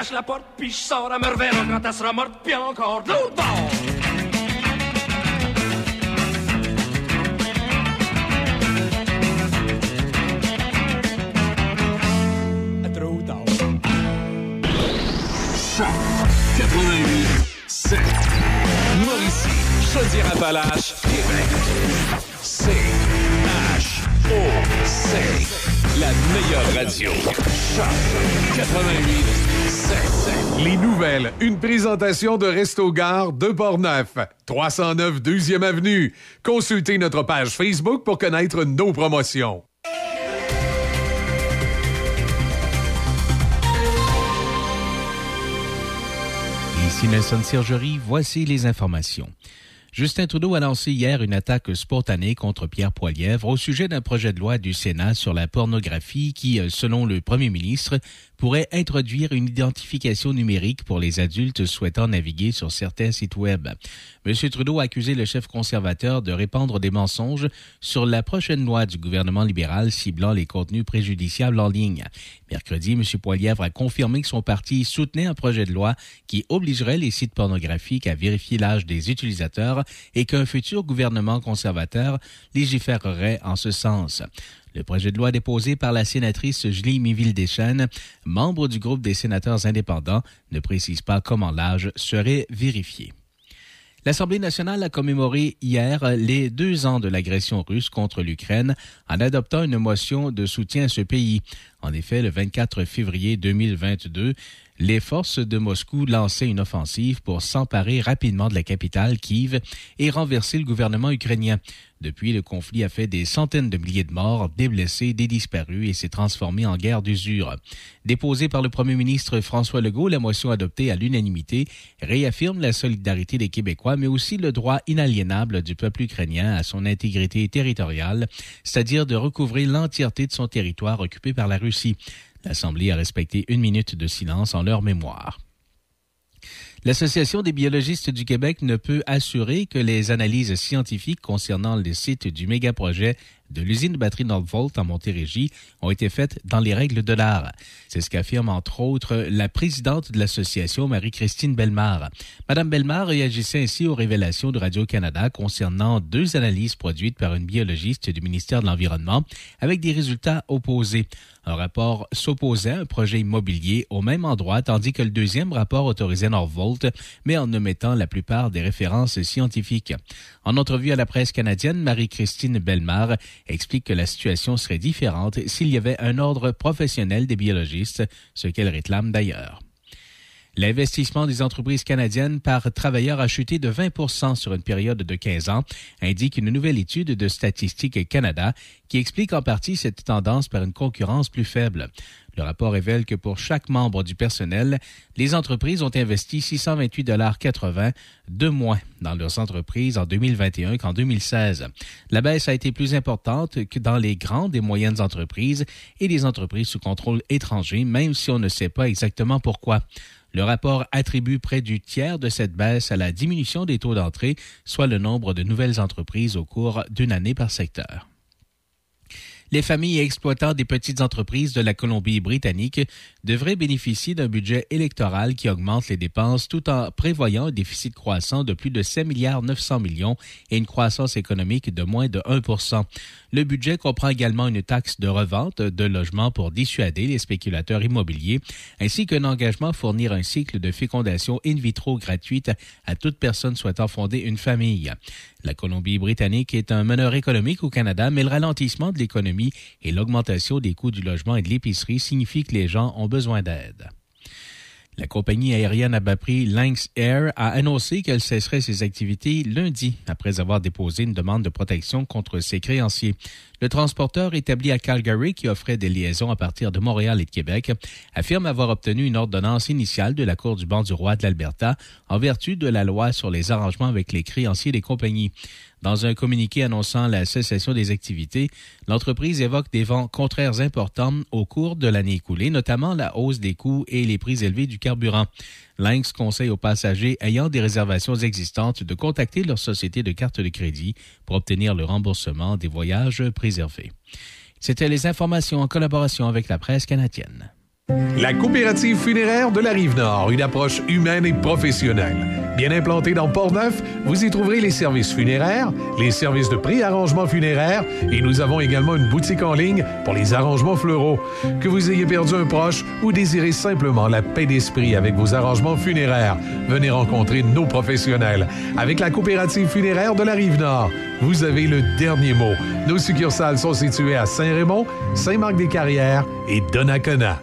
j'arrache la porte, puis je sors, elle me reverra quand elle sera morte, puis encore de l'autre bord. Trop tard. 88 7 Mauricie, Chaudière-Appalaches, Québec. C H O C la meilleure radio. Choc 88 7 Les nouvelles, une présentation de Resto Gare de Portneuf, 309 2e Avenue. Consultez notre page Facebook pour connaître nos promotions. Ici Nelson Sergerie, voici les informations. Justin Trudeau a annoncé hier une attaque spontanée contre Pierre Poilièvre au sujet d'un projet de loi du Sénat sur la pornographie qui, euh, selon le premier ministre, pourrait introduire une identification numérique pour les adultes souhaitant naviguer sur certains sites Web. M. Trudeau a accusé le chef conservateur de répandre des mensonges sur la prochaine loi du gouvernement libéral ciblant les contenus préjudiciables en ligne. Mercredi, M. Poilièvre a confirmé que son parti soutenait un projet de loi qui obligerait les sites pornographiques à vérifier l'âge des utilisateurs et qu'un futur gouvernement conservateur légiférerait en ce sens. Le projet de loi déposé par la sénatrice Julie Miville-Deschênes, membre du groupe des sénateurs indépendants, ne précise pas comment l'âge serait vérifié. L'Assemblée nationale a commémoré hier les deux ans de l'agression russe contre l'Ukraine en adoptant une motion de soutien à ce pays. En effet, le 24 février 2022, les forces de Moscou lançaient une offensive pour s'emparer rapidement de la capitale, Kiev, et renverser le gouvernement ukrainien. Depuis, le conflit a fait des centaines de milliers de morts, des blessés, des disparus et s'est transformé en guerre d'usure. Déposée par le premier ministre François Legault, la motion adoptée à l'unanimité réaffirme la solidarité des Québécois, mais aussi le droit inaliénable du peuple ukrainien à son intégrité territoriale, c'est-à-dire de recouvrer l'entièreté de son territoire occupé par la Russie. L'Assemblée a respecté une minute de silence en leur mémoire. L'Association des biologistes du Québec ne peut assurer que les analyses scientifiques concernant le site du mégaprojet de l'usine de batterie Northvolt en Montérégie ont été faites dans les règles de l'art. C'est ce qu'affirme entre autres la présidente de l'association, Marie-Christine Belmar. Madame Belmar réagissait ainsi aux révélations de Radio-Canada concernant deux analyses produites par une biologiste du ministère de l'Environnement avec des résultats opposés. Un rapport s'opposait à un projet immobilier au même endroit, tandis que le deuxième rapport autorisait Northvolt, mais en omettant la plupart des références scientifiques. En entrevue à la presse canadienne, Marie-Christine Belmar explique que la situation serait différente s'il y avait un ordre professionnel des biologistes, ce qu'elle réclame d'ailleurs. L'investissement des entreprises canadiennes par travailleur a chuté de 20% sur une période de 15 ans, indique une nouvelle étude de Statistique Canada qui explique en partie cette tendance par une concurrence plus faible. Le rapport révèle que pour chaque membre du personnel, les entreprises ont investi 628,80 de moins dans leurs entreprises en 2021 qu'en 2016. La baisse a été plus importante que dans les grandes et moyennes entreprises et les entreprises sous contrôle étranger, même si on ne sait pas exactement pourquoi. Le rapport attribue près du tiers de cette baisse à la diminution des taux d'entrée, soit le nombre de nouvelles entreprises au cours d'une année par secteur. Les familles et des petites entreprises de la Colombie-Britannique devraient bénéficier d'un budget électoral qui augmente les dépenses tout en prévoyant un déficit croissant de plus de 7 milliards 900 millions et une croissance économique de moins de 1 Le budget comprend également une taxe de revente de logements pour dissuader les spéculateurs immobiliers, ainsi qu'un engagement à fournir un cycle de fécondation in vitro gratuite à toute personne souhaitant fonder une famille. La Colombie-Britannique est un meneur économique au Canada, mais le ralentissement de l'économie et l'augmentation des coûts du logement et de l'épicerie signifient que les gens ont besoin d'aide. La compagnie aérienne à bas prix Lynx Air a annoncé qu'elle cesserait ses activités lundi après avoir déposé une demande de protection contre ses créanciers. Le transporteur établi à Calgary, qui offrait des liaisons à partir de Montréal et de Québec, affirme avoir obtenu une ordonnance initiale de la Cour du banc du roi de l'Alberta en vertu de la loi sur les arrangements avec les créanciers des compagnies. Dans un communiqué annonçant la cessation des activités, l'entreprise évoque des vents contraires importants au cours de l'année écoulée, notamment la hausse des coûts et les prix élevés du carburant. Lynx conseille aux passagers ayant des réservations existantes de contacter leur société de carte de crédit pour obtenir le remboursement des voyages préservés. C'était les informations en collaboration avec la presse canadienne. La coopérative funéraire de la Rive-Nord, une approche humaine et professionnelle. Bien implantée dans Port-Neuf, vous y trouverez les services funéraires, les services de pré-arrangement funéraire et nous avons également une boutique en ligne pour les arrangements fleuraux. Que vous ayez perdu un proche ou désirez simplement la paix d'esprit avec vos arrangements funéraires, venez rencontrer nos professionnels. Avec la coopérative funéraire de la Rive-Nord, vous avez le dernier mot. Nos succursales sont situées à Saint-Raymond, Saint-Marc-des-Carrières et Donnacona.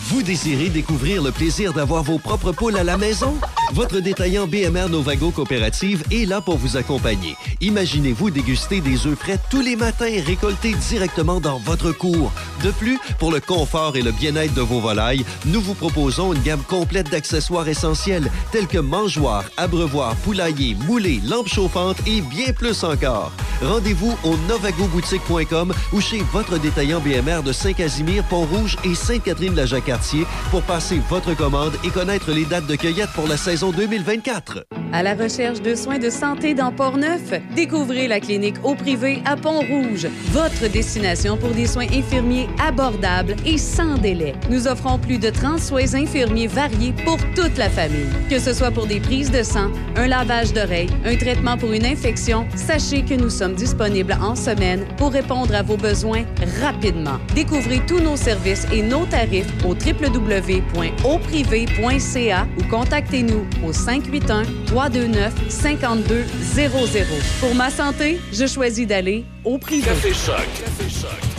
Vous désirez découvrir le plaisir d'avoir vos propres poules à la maison? Votre détaillant BMR Novago Coopérative est là pour vous accompagner. Imaginez-vous déguster des œufs frais tous les matins récoltés directement dans votre cour. De plus, pour le confort et le bien-être de vos volailles, nous vous proposons une gamme complète d'accessoires essentiels tels que mangeoires, abreuvoirs, poulaillers, moulées, lampes chauffantes et bien plus encore. Rendez-vous au novagoboutique.com ou chez votre détaillant BMR de Saint-Casimir, Pont-Rouge et Sainte-Catherine-la-Jacques-Cartier pour passer votre commande et connaître les dates de cueillette pour la saison 2024. À la recherche de soins de santé dans Port-Neuf, découvrez la clinique au privé à Pont-Rouge, votre destination pour des soins infirmiers abordables et sans délai. Nous offrons plus de 30 soins infirmiers variés pour toute la famille. Que ce soit pour des prises de sang, un lavage d'oreilles, un traitement pour une infection, sachez que nous sommes disponibles en semaine pour répondre à vos besoins rapidement. Découvrez tous nos services et nos tarifs au www.auprivé.ca ou contactez-nous au 581 329 5200. Pour ma santé, je choisis d'aller au privé. Café Choc. Café Choc.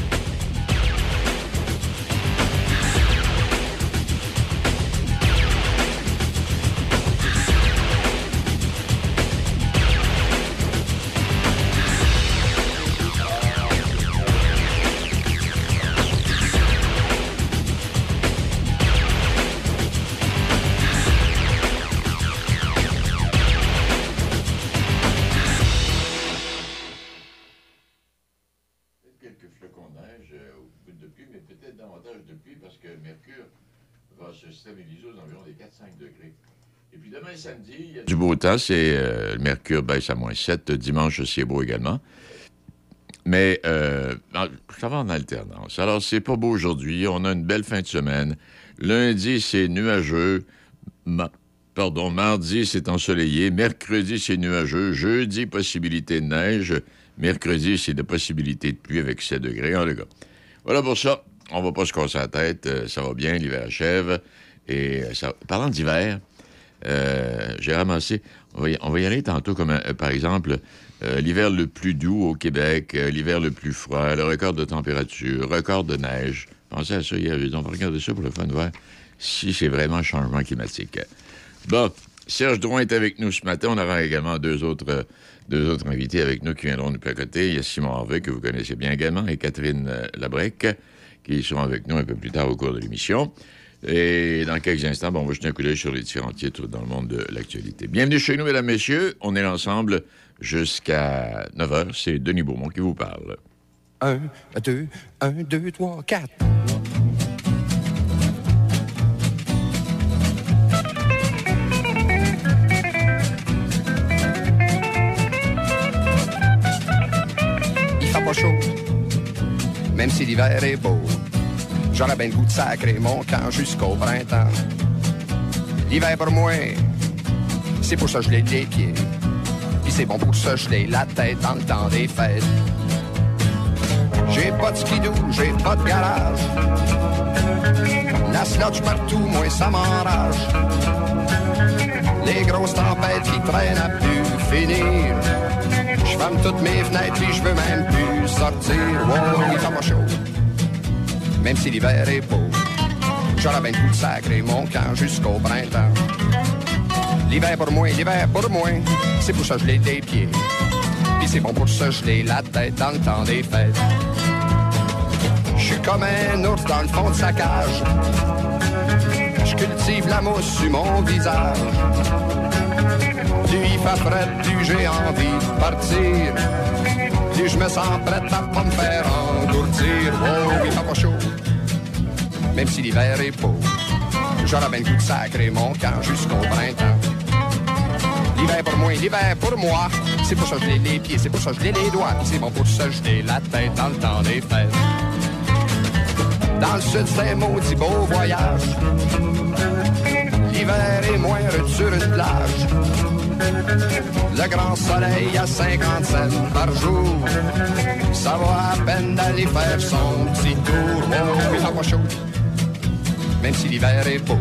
Du beau temps, c'est euh, mercure baisse à moins 7. Dimanche, c'est beau également. Mais euh, ça va en alternance. Alors, c'est pas beau aujourd'hui. On a une belle fin de semaine. Lundi, c'est nuageux. Pardon, mardi, c'est ensoleillé. Mercredi, c'est nuageux. Jeudi, possibilité de neige. Mercredi, c'est de possibilité de pluie avec 7 degrés. Voilà pour ça. On va pas se casser la tête. Euh, ça va bien. L'hiver achève. Et euh, parlant d'hiver, euh, j'ai ramassé. On va, y, aller tantôt, comme euh, par exemple euh, l'hiver le plus doux au Québec, l'hiver le plus froid, le record de température, record de neige. Pensez à ça hier. On va regarder ça pour le fun voir si c'est vraiment changement climatique. Bon, Serge Drouin est avec nous ce matin. On aura également deux autres, deux autres invités avec nous qui viendront nous placoter. Il y a Simon Harvey, que vous connaissez bien également, et Catherine Labrec, qui seront avec nous un peu plus tard au cours de l'émission. Et dans quelques instants, bon, on va jeter un coup d'œil sur les différents titres dans le monde de l'actualité. Bienvenue chez nous, mesdames, messieurs. On est ensemble jusqu'à 9 h. C'est Denis Beaumont qui vous parle. Un, deux, un, deux, trois, quatre. Il fait pas chaud, même si l'hiver est beau. J'aurais bien le goût de sacrer mon camp jusqu'au printemps. L'hiver pour moi, c'est pour ça que je l'ai les pieds. Puis c'est bon pour ça, je l'ai la tête dans le temps des fêtes. J'ai pas de skidoo, j'ai pas de garage. La slotch partout, moi ça m'enrage. Les grosses tempêtes qui traînent à plus finir. Je ferme toutes mes fenêtres puis je veux même plus sortir. Wow, il fait pas chaud. Même si l'hiver est beau. J'aurais bien de sacrer mon camp jusqu'au printemps. L'hiver pour moi, l'hiver pour moi. C'est pour ça que je pieds. Puis c'est bon pour ça que je l'ai la tête dans le temps des fêtes. Je suis comme un ours dans le fond de sa cage. Je cultive la mousse sur mon visage. Il fait frais, plus j'ai envie de partir. Plus je me sens prêt à pas me faire engourdir. Oh, il fait pas chaud, même si l'hiver est beau. J'aurais bien le goût de sacrer mon camp jusqu'au printemps. L'hiver pour moi, l'hiver pour moi. C'est pour ça que je les pieds, c'est pour ça que je les doigts. C'est bon pour ça que je la tête dans le temps des fêtes. Dans le sud, c'est maudit beau voyage. L'hiver est moindre sur une plage. Le grand soleil à 50 cents par jour. Ça va à peine d'aller faire son petit tour. Oh, ça va chaud. Même si l'hiver est beau.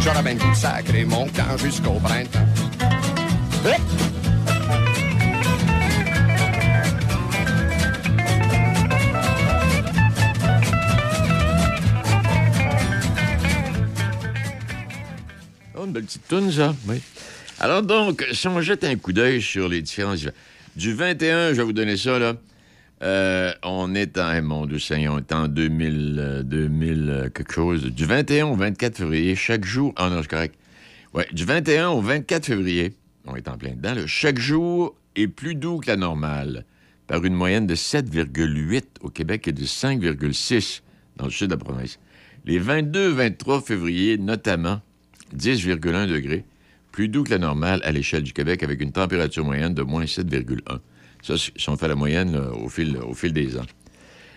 J'aurais bien le goût de sacrer mon camp jusqu'au printemps. Oh, une belle petite ça. Oui. Alors donc, si on jette un coup d'œil sur les différents... Du 21, je vais vous donner ça, là. Euh, on est en, mon Dieu Seigneur, on est en 2000, euh, 2000 euh, quelque chose. Du 21 au 24 février, chaque jour... Ah non, c'est correct. Ouais, du 21 au 24 février, on est en plein dedans, là, chaque jour est plus doux que la normale, par une moyenne de 7,8 au Québec et de 5,6 dans le sud de la province. Les 22-23 février, notamment, 10,1 degrés, plus doux que la normale à l'échelle du Québec, avec une température moyenne de moins 7,1. Ça, si on fait la moyenne au, fil, des ans.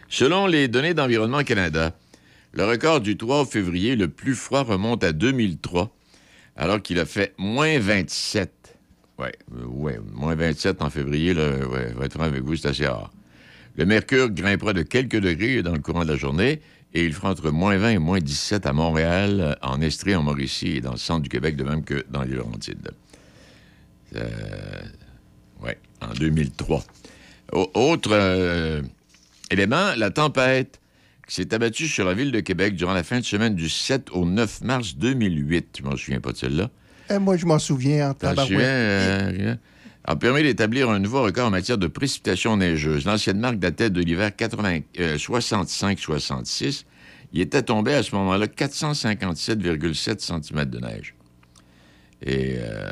Selon les données d'Environnement Canada, le record du 3 février, le plus froid, remonte à 2003, alors qu'il a fait moins 27. Oui, ouais, moins 27 en février, là, ouais, être franc avec vous, c'est assez rare. Le mercure grimpera de quelques degrés dans le courant de la journée et il fera entre moins 20 et moins 17 à Montréal, en Estrie, en Mauricie et dans le centre du Québec, de même que dans les Laurentides. Euh, oui, en 2003. Au- autre euh, élément, la tempête qui s'est abattue sur la ville de Québec durant la fin de semaine du 7 au 9 mars 2008. Je m'en souviens pas de celle-là. Eh, moi, je m'en souviens en tabarouette. A permis d'établir un nouveau record en matière de précipitations neigeuses. L'ancienne marque datait de l'hiver 80 euh, 65-66. Il était tombé à ce moment-là 457,7 cm de neige. Et. euh,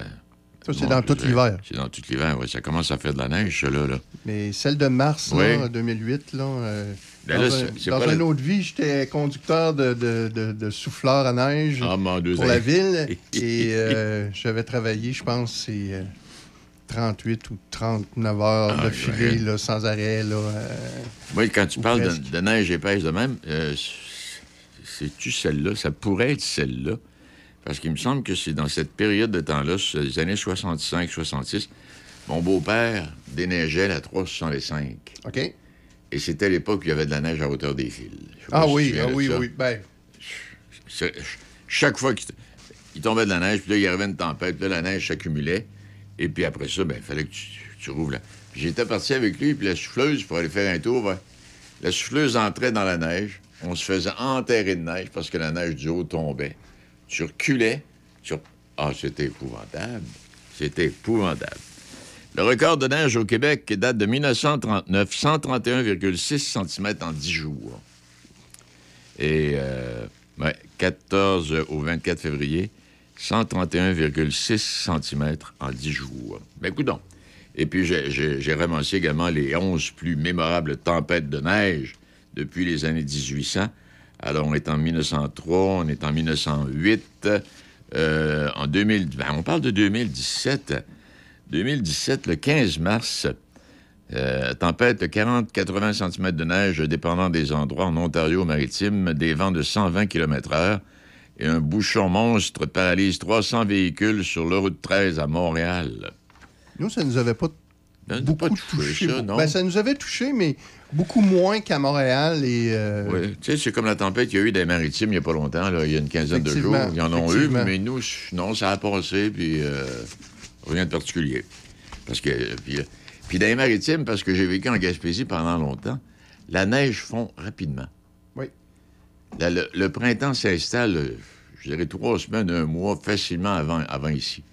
Ça, c'est bon, dans tout l'hiver. C'est dans tout l'hiver, oui. Ça commence à faire de la neige, là. là. Mais celle de mars, Oui. là, 2008, là, euh, Ben dans, là, un- c'est- c'est dans une la- autre vie, j'étais conducteur de, de, de- de souffleur à neige Ah, pour la ville. et euh, j'avais travaillé, je pense, c'est 38 ou 39 heures Ah, de filet ouais. là, sans arrêt. Là, euh, Oui, quand tu parles de, neige épaisse de même, euh, c'est-tu celle-là? Ça pourrait être celle-là. Parce qu'il me semble que c'est dans cette période de temps-là, les années 65-66, mon beau-père déneigeait la 365. OK? Et c'était l'époque où il y avait de la neige à hauteur des fils. Ah si oui, ah oui, ça. oui. Ben, Chaque fois qu'il il tombait de la neige, puis là, il y avait une tempête, puis là, la neige s'accumulait. Et puis après ça, ben, il fallait que tu, tu rouvres J'étais parti avec lui, puis la souffleuse, pour aller faire un tour, la souffleuse entrait dans la neige. On se faisait enterrer de neige parce que la neige du haut tombait. Tu reculais. Ah, c'était épouvantable. C'était épouvantable. Le record de neige au Québec date de 1939, 131,6 cm en 10 jours. Et euh, ouais, 14 au 24 février, 131,6 cm en 10 jours. Ben, donc. Et puis, j'ai ramassé également les 11 plus mémorables tempêtes de neige depuis les années 1800. Alors, on est en 1903, on est en 1908, euh, en 2000... ben, on parle de 2017. 2017, le 15 mars, euh, tempête de 40-80 cm de neige, dépendant des endroits en Ontario-Maritime, des vents de 120 km/h et un bouchon monstre paralyse 300 véhicules sur l'autoroute 13 à Montréal. nous, ça nous avait pas Ben, beaucoup pas touché, touché. ça, non? ben, ça nous avait touché, mais beaucoup moins qu'à Montréal. Et, euh, Oui, tu sais, c'est comme la tempête qu'il y a eu des maritimes il n'y a pas longtemps, là, il y a une quinzaine de jours. Ils en ont eu, mais nous, non, ça a passé, puis euh, rien de particulier. Parce que, puis, euh, puis dans les maritimes, parce que j'ai vécu en Gaspésie pendant longtemps, la neige fond rapidement. Le, le printemps s'installe, je dirais, trois semaines, un mois, facilement avant, avant ici.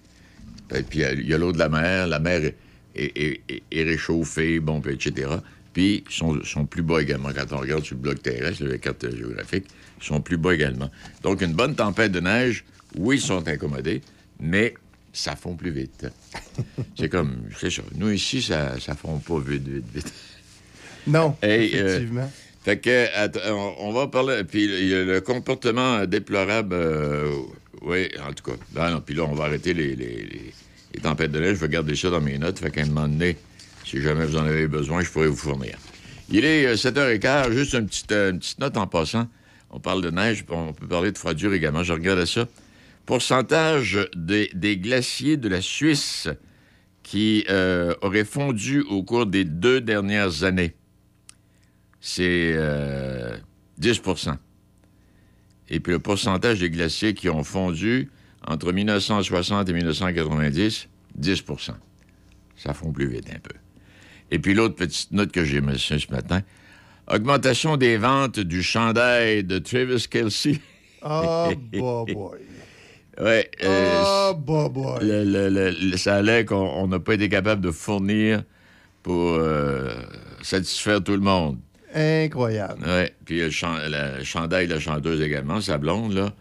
Puis il y a l'eau de la mer, la mer est, est- est- est- est réchauffée, bon, puis etc. Puis ils sont, sont plus bas également. Quand on regarde sur le bloc terrestre, la carte euh, géographique, ils sont plus bas également. Donc, une bonne tempête de neige, oui, ils sont incommodés, mais ça fond plus vite. C'est comme, c'est ça. Nous, ici, ça, ça fond pas vite, vite, vite. Non, euh, effectivement. Fait que, on, va parler. Puis le comportement déplorable. euh, oui, en tout cas. Là, non, puis là, on va arrêter les, les- les- tempêtes de neige. Je vais garder ça dans mes notes. Fait qu'à un moment donné, si jamais vous en avez besoin, je pourrais vous fournir. Il est euh, 7h15, juste une petite, euh, une petite note en passant. On parle de neige, on peut parler de froidure également. Je regarde ça. Pourcentage des, des glaciers de la Suisse qui euh, auraient fondu au cours des deux dernières années. C'est euh, 10% Et puis le pourcentage des glaciers qui ont fondu entre 1960 et 1990, 10% Ça fond plus vite un peu. Et puis l'autre petite note que j'ai reçue ce matin, augmentation des ventes du chandail de Travis Kelsey. Oh, boy, boy. Ouais, euh, Oh, boy, le, le- le- ça allait qu'on on n'a pas été capable de fournir pour euh, satisfaire tout le monde. Incroyable. Oui, puis le, chan- la chandail, la chanteuse également, sa blonde, là,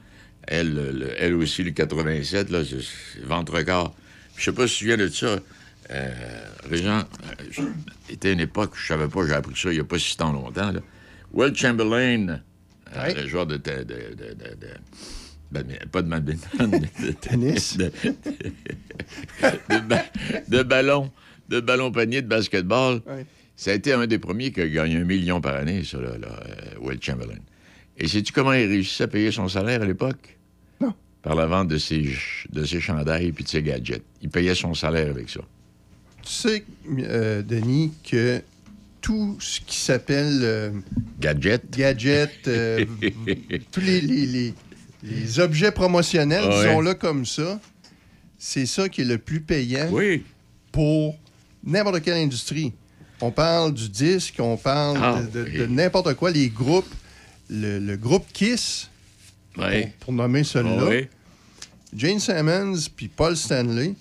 elle, le- le- elle aussi, le 87, là, ventre corps. Je sais pas si tu te souviens de ça. Euh, Régent, euh, je- était une époque, je savais pas, j'ai appris ça il n'y a pas si tant longtemps. Là. Will Chamberlain, euh, le joueur de, de, de, de- pas de badminton, de, Tennis. de, de ba- de ballon, de ballon panier de basketball. Ouais. Ça a été un des premiers qui a gagné un million par année, ça, là, là, euh, Will Chamberlain. Et sais-tu comment il réussissait à payer son salaire à l'époque? Non. Par la vente de ses, de ses chandails et de ses gadgets. Il payait son salaire avec ça. Tu sais, euh, Denis, que tout ce qui s'appelle euh, Gadget? gadget, euh, tous les, les- les- les objets promotionnels, Ouais. disons-là comme ça, c'est ça qui est le plus payant Oui. pour n'importe quelle industrie. On parle du disque, on parle Ah, de, de- oui. de n'importe quoi, les groupes. Le, le groupe Kiss, Oui. pour, pour nommer celui-là, oui. Jane Simmons puis Paul Stanley,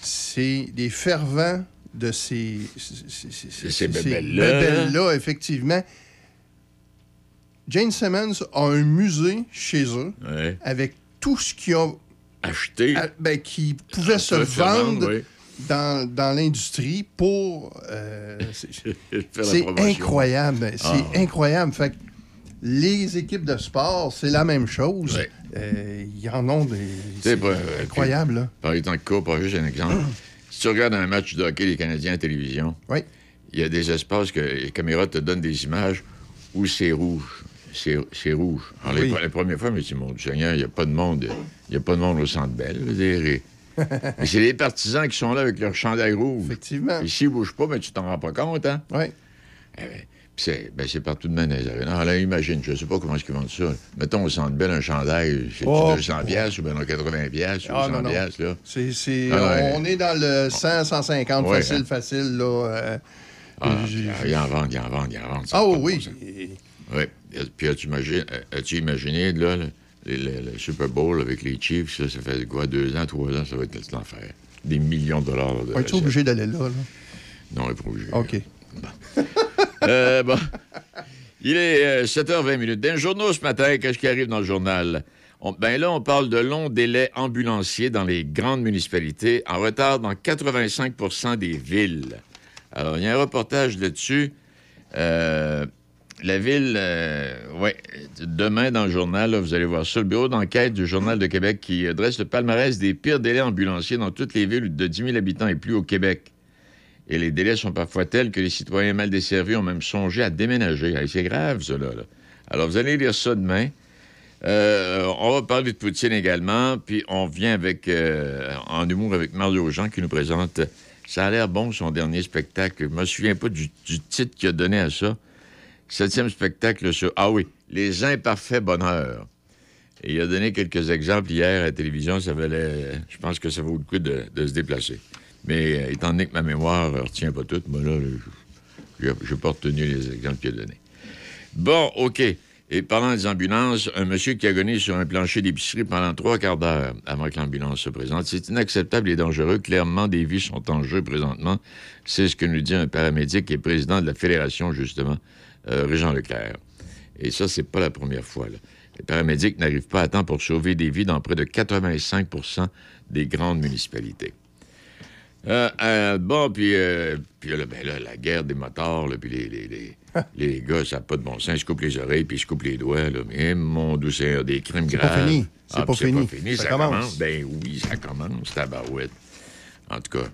c'est des fervents de ces, ces, ces- ces bébelles-là. effectivement. Jane Simmons a un musée chez eux Oui. avec tout ce qu'ils ont, Acheter. ah, ben, qui pouvait se vendre. Dans, dans l'industrie pour... euh, c'est- incroyable. C'est Ah. incroyable. Fait que les équipes de sport, c'est la même chose. Ouais. Euh, Ils en ont des... C'est euh, incroyable, là. Par exemple, pas juste un exemple. si tu regardes un match de hockey des Canadiens à télévision, Oui. il y a des espaces que les caméras te donnent des images où c'est rouge. C'est rouge. Alors, les- la première fois, je me suis dit, mon Seigneur, il n'y a pas de monde. Il n'y a pas de monde au centre belle. Mais c'est les partisans qui sont là avec leur chandail rouge. Effectivement. Et s'ils ne bougent pas, ben, tu t'en rends pas compte, hein? Oui. Eh ben, puis c'est ben, c'est partout de même dans. Alors, là, imagine, je ne sais pas comment est-ce qu'ils vendent ça. Mettons au centre belle un chandail, c'est Oh, 200 piastres ou bien non, 80 piastres ou Ah, 100 non, non. piastres, là. Ah. On est dans le 100, 150, Ouais, facile, hein. facile, là. euh, Ah, j'ai- il en vendent, il en vendent, il en vendent. Ah oui, oui. Puis as-tu imagines, as-tu imaginé, là, le, le- Super Bowl avec les Chiefs, ça, ça fait quoi, deux ans, trois ans, ça va être l'enfer. Des millions de dollars de On est recettes. obligé d'aller là, là? Non, on est pas obligé. OK. Euh, bon. Il est euh, 7h20 minutes. Dans le journal ce matin, qu'est-ce qui arrive dans le journal? On- ben là, on parle de longs délais ambulanciers dans les grandes municipalités, en retard dans 85% des villes. Alors, il y a un reportage là-dessus. Euh, la ville, euh, ouais, demain dans le journal, vous allez voir ça, le bureau d'enquête du Journal de Québec qui euh, dresse le palmarès des pires délais ambulanciers dans toutes les villes de 10 000 habitants et plus au Québec. Et les délais sont parfois tels que les citoyens mal desservis ont même songé à déménager. C'est grave, ça, là. Alors, vous allez lire ça demain. Euh, on va parler de Poutine également, puis on vient avec, euh, en humour avec Mario Jean qui nous présente. Ça a l'air bon, son dernier spectacle. Je me souviens pas du titre qu'il a donné à ça. Septième spectacle sur. Ah oui, Les imparfaits bonheurs. Il a donné quelques exemples hier à la télévision. Ça valait. Je pense que ça vaut le coup de, se déplacer. Mais euh, étant donné que ma mémoire ne retient pas tout, moi, là, je n'ai pas retenu les exemples qu'il a donnés. Bon, OK. Et parlant des ambulances, un monsieur qui a agonisé sur un plancher d'épicerie pendant trois quarts d'heure avant que l'ambulance se présente. C'est inacceptable et dangereux. Clairement, des vies sont en jeu présentement. C'est ce que nous dit un paramédic et président de la Fédération, justement, euh, Régent Leclerc. Et ça, c'est pas la première fois. là. Les paramédics n'arrivent pas à temps pour sauver des vies dans près de 85% des grandes municipalités. Euh, euh, bon, puis, euh, puis là, ben là, la guerre des motards, là, puis les, les, les, les gars, ça n'a pas de bon sens. Ils se coupent les oreilles, puis ils se coupent les doigts. Là. Mais mon doux Seigneur, des crimes C'est pas graves. fini. C'est Ah, pas fini. fini. Ça Ça, commence. commence. Ben oui, ça commence, tabarouette. En tout cas.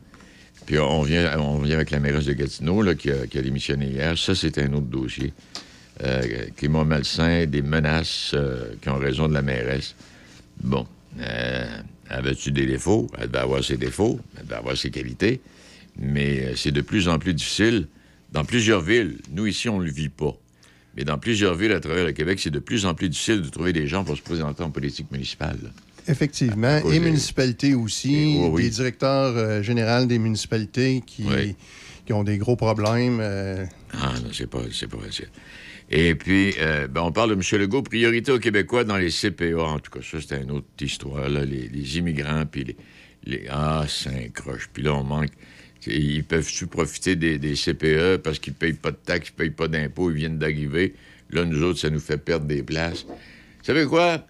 Puis on vient, on vient avec la mairesse de Gatineau là, qui, a, démissionné hier. Ça, c'est un autre dossier. Euh, climat malsain, des menaces euh, qui ont raison de la mairesse. Bon. Euh, Avait-tu des défauts? Elle devait avoir ses défauts, elle devait avoir ses qualités. Mais euh, c'est de plus en plus difficile. Dans plusieurs villes, nous ici, on ne le vit pas. Mais dans plusieurs villes à travers le Québec, c'est de plus en plus difficile de trouver des gens pour se présenter en politique municipale. Effectivement. cause Et municipalités aussi. Oui, oui. Des directeurs euh, généraux des municipalités qui, Oui. qui ont des gros problèmes. euh, Ah non, c'est pas, c'est pas facile. Et puis, euh, ben, on parle de M. Legault, priorité aux Québécois dans les CPA. En tout cas, ça, c'était une autre histoire, là, les, les immigrants, puis les, les... Ah, c'est un croche. Puis là, on manque... C'est- Ils peuvent-tu profiter des, des CPE parce qu'ils payent pas de taxes, ils payent pas d'impôts, ils viennent d'arriver. Là, nous autres, ça nous fait perdre des places. Vous savez quoi?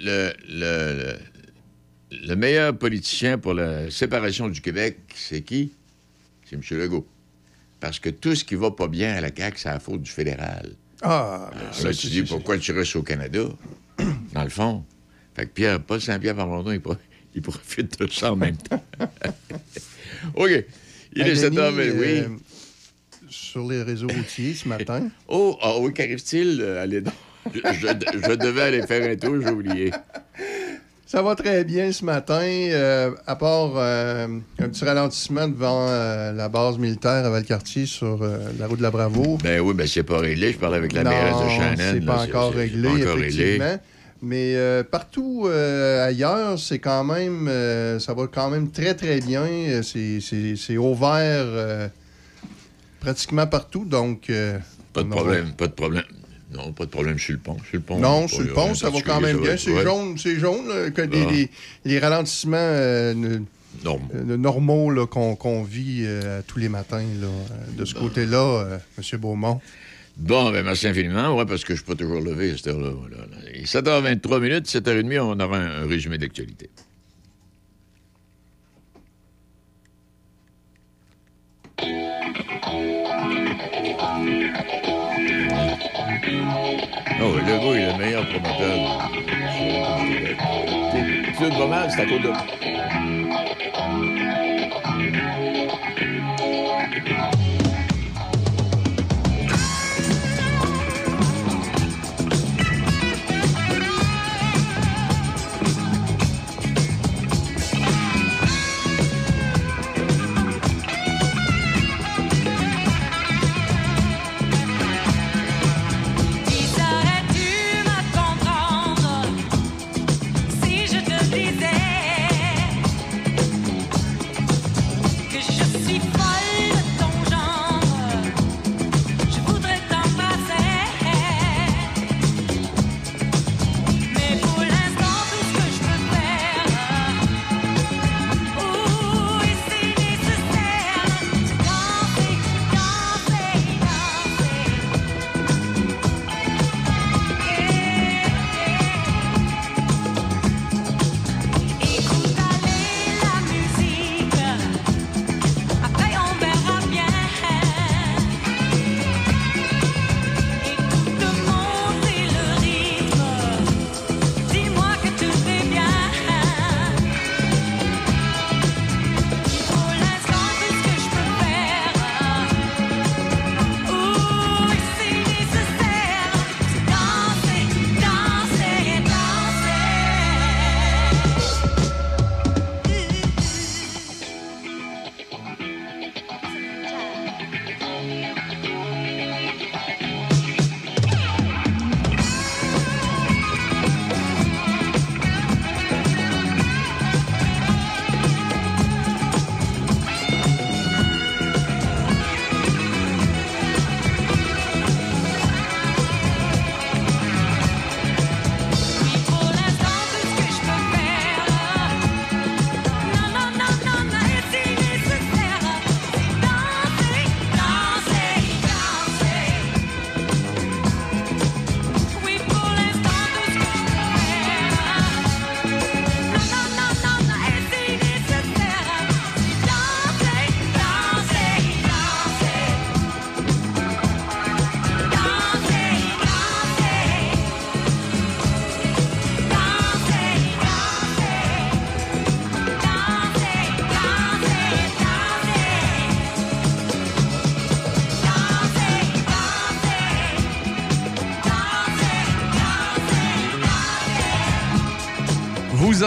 Le, le, le, le meilleur politicien pour la séparation du Québec, c'est qui? C'est M. Legault. Parce que tout ce qui va pas bien à la CAQ, c'est la faute du fédéral. Ah, ben, ça, Là, tu dis, pourquoi tu restes au Canada? Dans le fond. Fait que Pierre, Paul Saint-Pierre Plamondon, il, il profite de ça en même temps. OK. Il est 7 Denis, h oui. euh, sur les réseaux routiers ce matin. Oh, ah oui, qu'arrive-t-il? Euh, donc. Je, je- je devais aller faire un tour, j'ai oublié. Ça va très bien ce matin, euh, à part euh, un petit ralentissement devant euh, la base militaire à Valcartier sur la route de la Bravo. Ben oui, ben c'est pas réglé. Je parlais avec la mairesse de Shannon. c'est là, pas encore réglé, pas encore réglé. Mais euh, partout euh, ailleurs, c'est quand même, euh, ça va quand même très très bien. C'est, ouvert euh, pratiquement partout, donc. Pas de problème, pas de problème. Non, pas de problème sur le pont. Sur le pont Non, sur le pont, ça va quand même bien. C'est jaune, c'est jaune, là, que les, Ah. les- les ralentissements euh, ne- euh, normaux là, qu'on, qu'on vit euh, tous les matins là, euh, de ce côté-là, euh, M. Beaumont. Bon, ben merci infiniment. Ouais, parce que je suis pas toujours levé à cette heure-là. voilà. Et 7h23 minutes, 7h30, on aura un, un résumé d'actualité. Oh, le gars, est le meilleur promoteur. Tu es pas mal, c'est à cause de.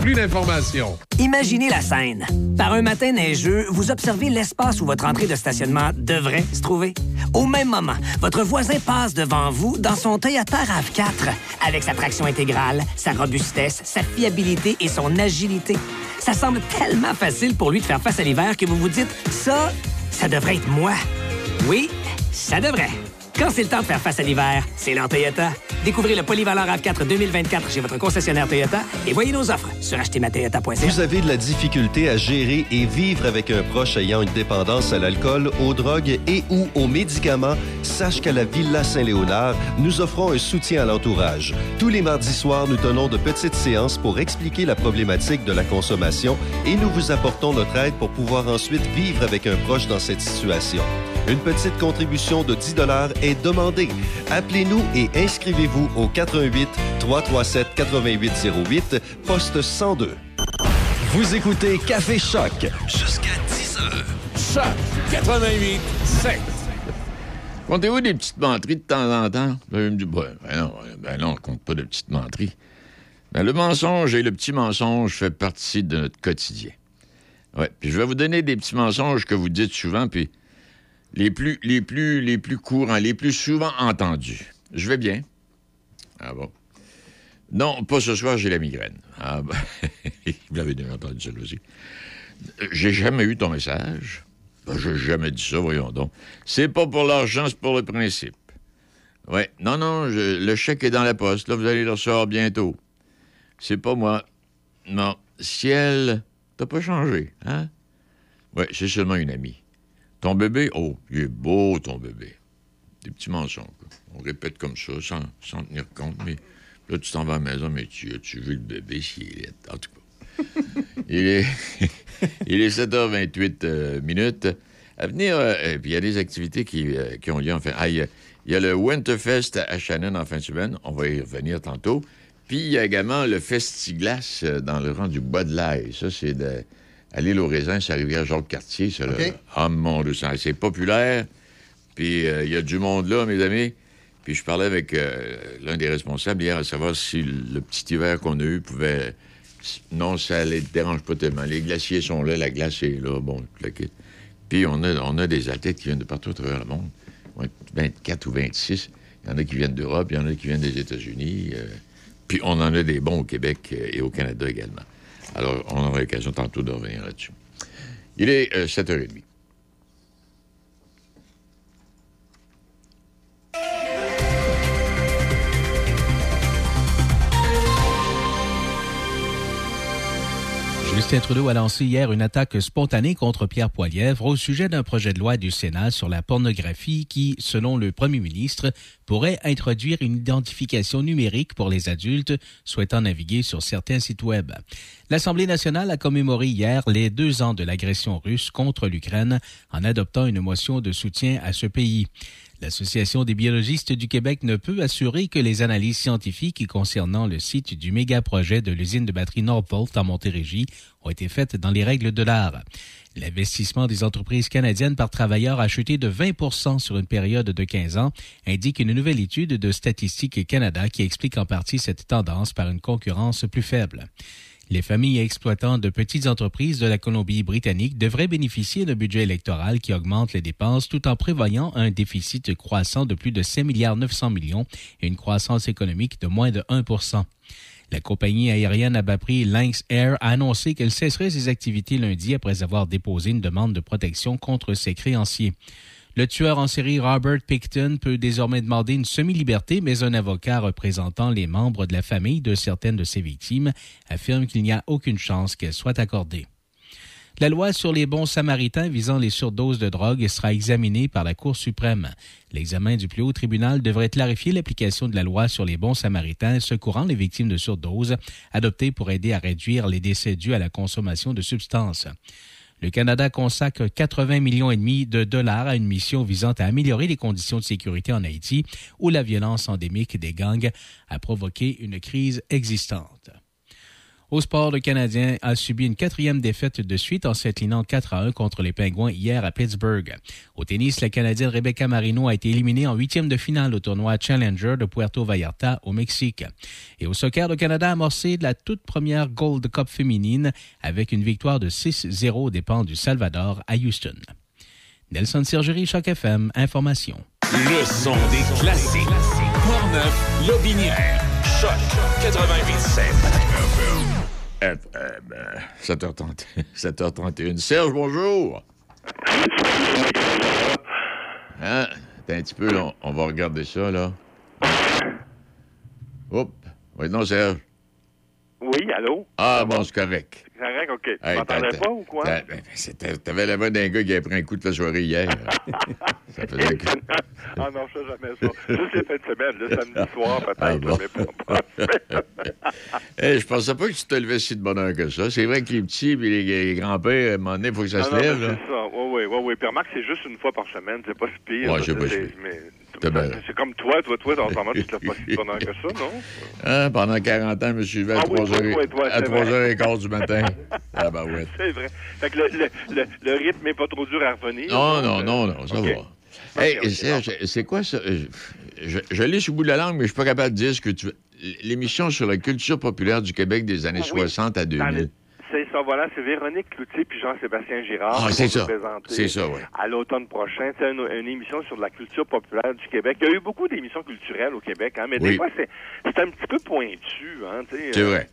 plus d'informations. Imaginez la scène. Par un matin neigeux, vous observez l'espace où votre entrée de stationnement devrait se trouver. Au même moment, votre voisin passe devant vous dans son Toyota RAV4 avec sa traction intégrale, sa robustesse, sa fiabilité et son agilité. Ça semble tellement facile pour lui de faire face à l'hiver que vous vous dites ça, ça devrait être moi. Oui, ça devrait. Quand c'est le temps de faire face à l'hiver, c'est l'heure Toyota. Découvrez le Polyvalent RAV4 2024 chez votre concessionnaire Toyota et voyez nos offres sur achetermatoyota.ca. Vous avez de la difficulté à gérer et vivre avec un proche ayant une dépendance à l'alcool, aux drogues et ou aux médicaments, sache qu'à la Villa Saint-Léonard, nous offrons un soutien à l'entourage. Tous les mardis soirs, nous tenons de petites séances pour expliquer la problématique de la consommation et nous vous apportons notre aide pour pouvoir ensuite vivre avec un proche dans cette situation. Une petite contribution de 10 est demandée. Appelez-nous et inscrivez-vous au 88 337 8808 poste 102. Vous écoutez Café Choc jusqu'à 10 heures. Choc 88 7. Comptez-vous des petites menteries de temps en temps? Là, il me dit, ben, ben non, ben non, on compte pas de petites menteries. Ben, le mensonge et le petit mensonge fait partie de notre quotidien. Ouais, puis je vais vous donner des petits mensonges que vous dites souvent, puis les plus, les plus, les plus courants, les plus souvent entendus. Je vais bien? Ah bon? Non, pas ce soir, j'ai la migraine. Ah ben, vous l'avez déjà entendu ça aussi. J'ai jamais eu ton message. Ben, j'ai jamais dit ça, voyons donc. C'est pas pour l'argent, c'est pour le principe. Oui, non, non, le chèque est dans la poste. Là, vous allez le recevoir bientôt. C'est pas moi. Non. Ciel, t'as pas changé, hein? Oui, c'est seulement une amie. Ton bébé, oh, il est beau, ton bébé. Des petits mensonges. quoi. On répète comme ça, sans, sans tenir compte, mais là, tu t'en vas à la maison, mais tu as-tu vu le bébé? S'il est? En tout cas. il est, il est 7h28 euh, minutes. À venir, euh, euh, puis il y a des activités qui, euh, qui ont lieu, enfin. Ah, il y a- il y, a le Winterfest à Shannon en fin de semaine. On va y revenir tantôt. Puis il y a également le Festiglas dans le rang du Bois de l'Ail. Ça, c'est de, à l'île aux raisins, c'est à Rivière-Jacques-Cartier. ça, là. OK. Ah, mon c'est populaire. Puis euh, il y a du monde là, mes amis. Puis je parlais avec euh, l'un des responsables hier à savoir si le petit hiver qu'on a eu pouvait. Non, ça les dérange pas tellement. Les glaciers sont là, la glace est là, bon, tout le kit. Puis on a, on a des athlètes qui viennent de partout à travers le monde. Ouais, 24 ou 26. Il y en a qui viennent d'Europe, il y en a qui viennent des États-Unis. euh, puis on en a des bons au Québec et au Canada également. Alors, on aura l'occasion tantôt de revenir là-dessus. Il est euh, 7h30. Justin Trudeau a lancé hier une attaque spontanée contre Pierre Poilièvre au sujet d'un projet de loi du Sénat sur la pornographie qui, selon le premier ministre, pourrait introduire une identification numérique pour les adultes souhaitant naviguer sur certains sites Web. L'Assemblée nationale a commémoré hier les deux ans de l'agression russe contre l'Ukraine en adoptant une motion de soutien à ce pays. L'Association des biologistes du Québec ne peut assurer que les analyses scientifiques concernant le site du méga-projet de l'usine de batterie Northvolt en Montérégie ont été faites dans les règles de l'art. L'investissement des entreprises canadiennes par travailleur a chuté de 20 sur une période de 15 ans, indique une nouvelle étude de Statistique Canada qui explique en partie cette tendance par une concurrence plus faible. Les familles exploitant de petites entreprises de la Colombie-Britannique devraient bénéficier d'un budget électoral qui augmente les dépenses tout en prévoyant un déficit croissant de plus de 5 milliards 900 millions et une croissance économique de moins de 1% la compagnie aérienne à bas prix Lynx Air a annoncé qu'elle cesserait ses activités lundi après avoir déposé une demande de protection contre ses créanciers. Le tueur en série Robert Picton peut désormais demander une semi-liberté, mais un avocat représentant les membres de la famille de certaines de ses victimes affirme qu'il n'y a aucune chance qu'elle soit accordée. La loi sur les bons samaritains visant les surdoses de drogue sera examinée par la Cour suprême. L'examen du plus haut tribunal devrait clarifier l'application de la loi sur les bons samaritains secourant les victimes de surdoses, adoptée pour aider à réduire les décès dus à la consommation de substances. Le Canada consacre 80 millions et demi de dollars à une mission visant à améliorer les conditions de sécurité en Haïti, où la violence endémique des gangs a provoqué une crise existante. Au sport, le Canadien a subi une quatrième défaite de suite en s'inclinant 4 à 1 contre les Pingouins hier à Pittsburgh. Au tennis, la Canadienne Rebecca Marino a été éliminée en huitième de finale au tournoi Challenger de Puerto Vallarta au Mexique. Et au soccer, le Canada a amorcé la toute première Gold Cup féminine avec une victoire de 6-0 aux dépens du Salvador à Houston. Nelson Sergerie, Choc FM, Information. Choc 88.7. FM. 7h30. 7h31. Serge, bonjour. Hein? Attends un petit peu, là. On va regarder ça, là. Oups. Oui, non, Serge. Oui, allô? Ah, bon, c'est correct. Correct, OK. Tu Hey, m'entendais pas ou quoi? ben, T'avais la voix d'un gars qui avait pris un coup de la soirée hier. ça faisait que... ah non, ça, jamais ça. Juste les fins de semaine, le samedi soir, peut-être, Ah bon? mais pas. Hey, je pensais pas que tu te levais si de bonne heure que ça. C'est vrai que les petits et les, les grands-pères, à un moment donné, il faut que ça Ah se non, lève. c'est ça. Oui, oui, oui. Puis remarque, c'est juste une fois par semaine. C'est pas si pire. Ouais, c'est pas si pire. mais- C'est comme toi, toi, toi, dans moment, tu te lèves pas si heure que ça, non? Hein, pendant 40 ans, je me suis levé à Ah oui, 3h, oui, oui, toi, à c'est 3h15 du matin. Ah, ben ouais. C'est vrai. Fait que le, le, le, le rythme n'est pas trop dur à revenir. Non, non, euh, non, non, ça va. Hey, c'est quoi ça? Je, je, je l'ai le bout de la langue, mais je suis pas capable de dire ce que tu veux. L'émission sur la culture populaire du Québec des années 60 à 2000. C'est ça, voilà, c'est Véronique Cloutier puis Jean-Sébastien Girard Ah, qui c'est ça. C'est ça, oui. À l'automne prochain, c'est une, une émission sur la culture populaire du Québec. Il y a eu beaucoup d'émissions culturelles au Québec, hein, mais Oui. des fois, c'est c'est un petit peu pointu. Hein, C'est euh, vrai.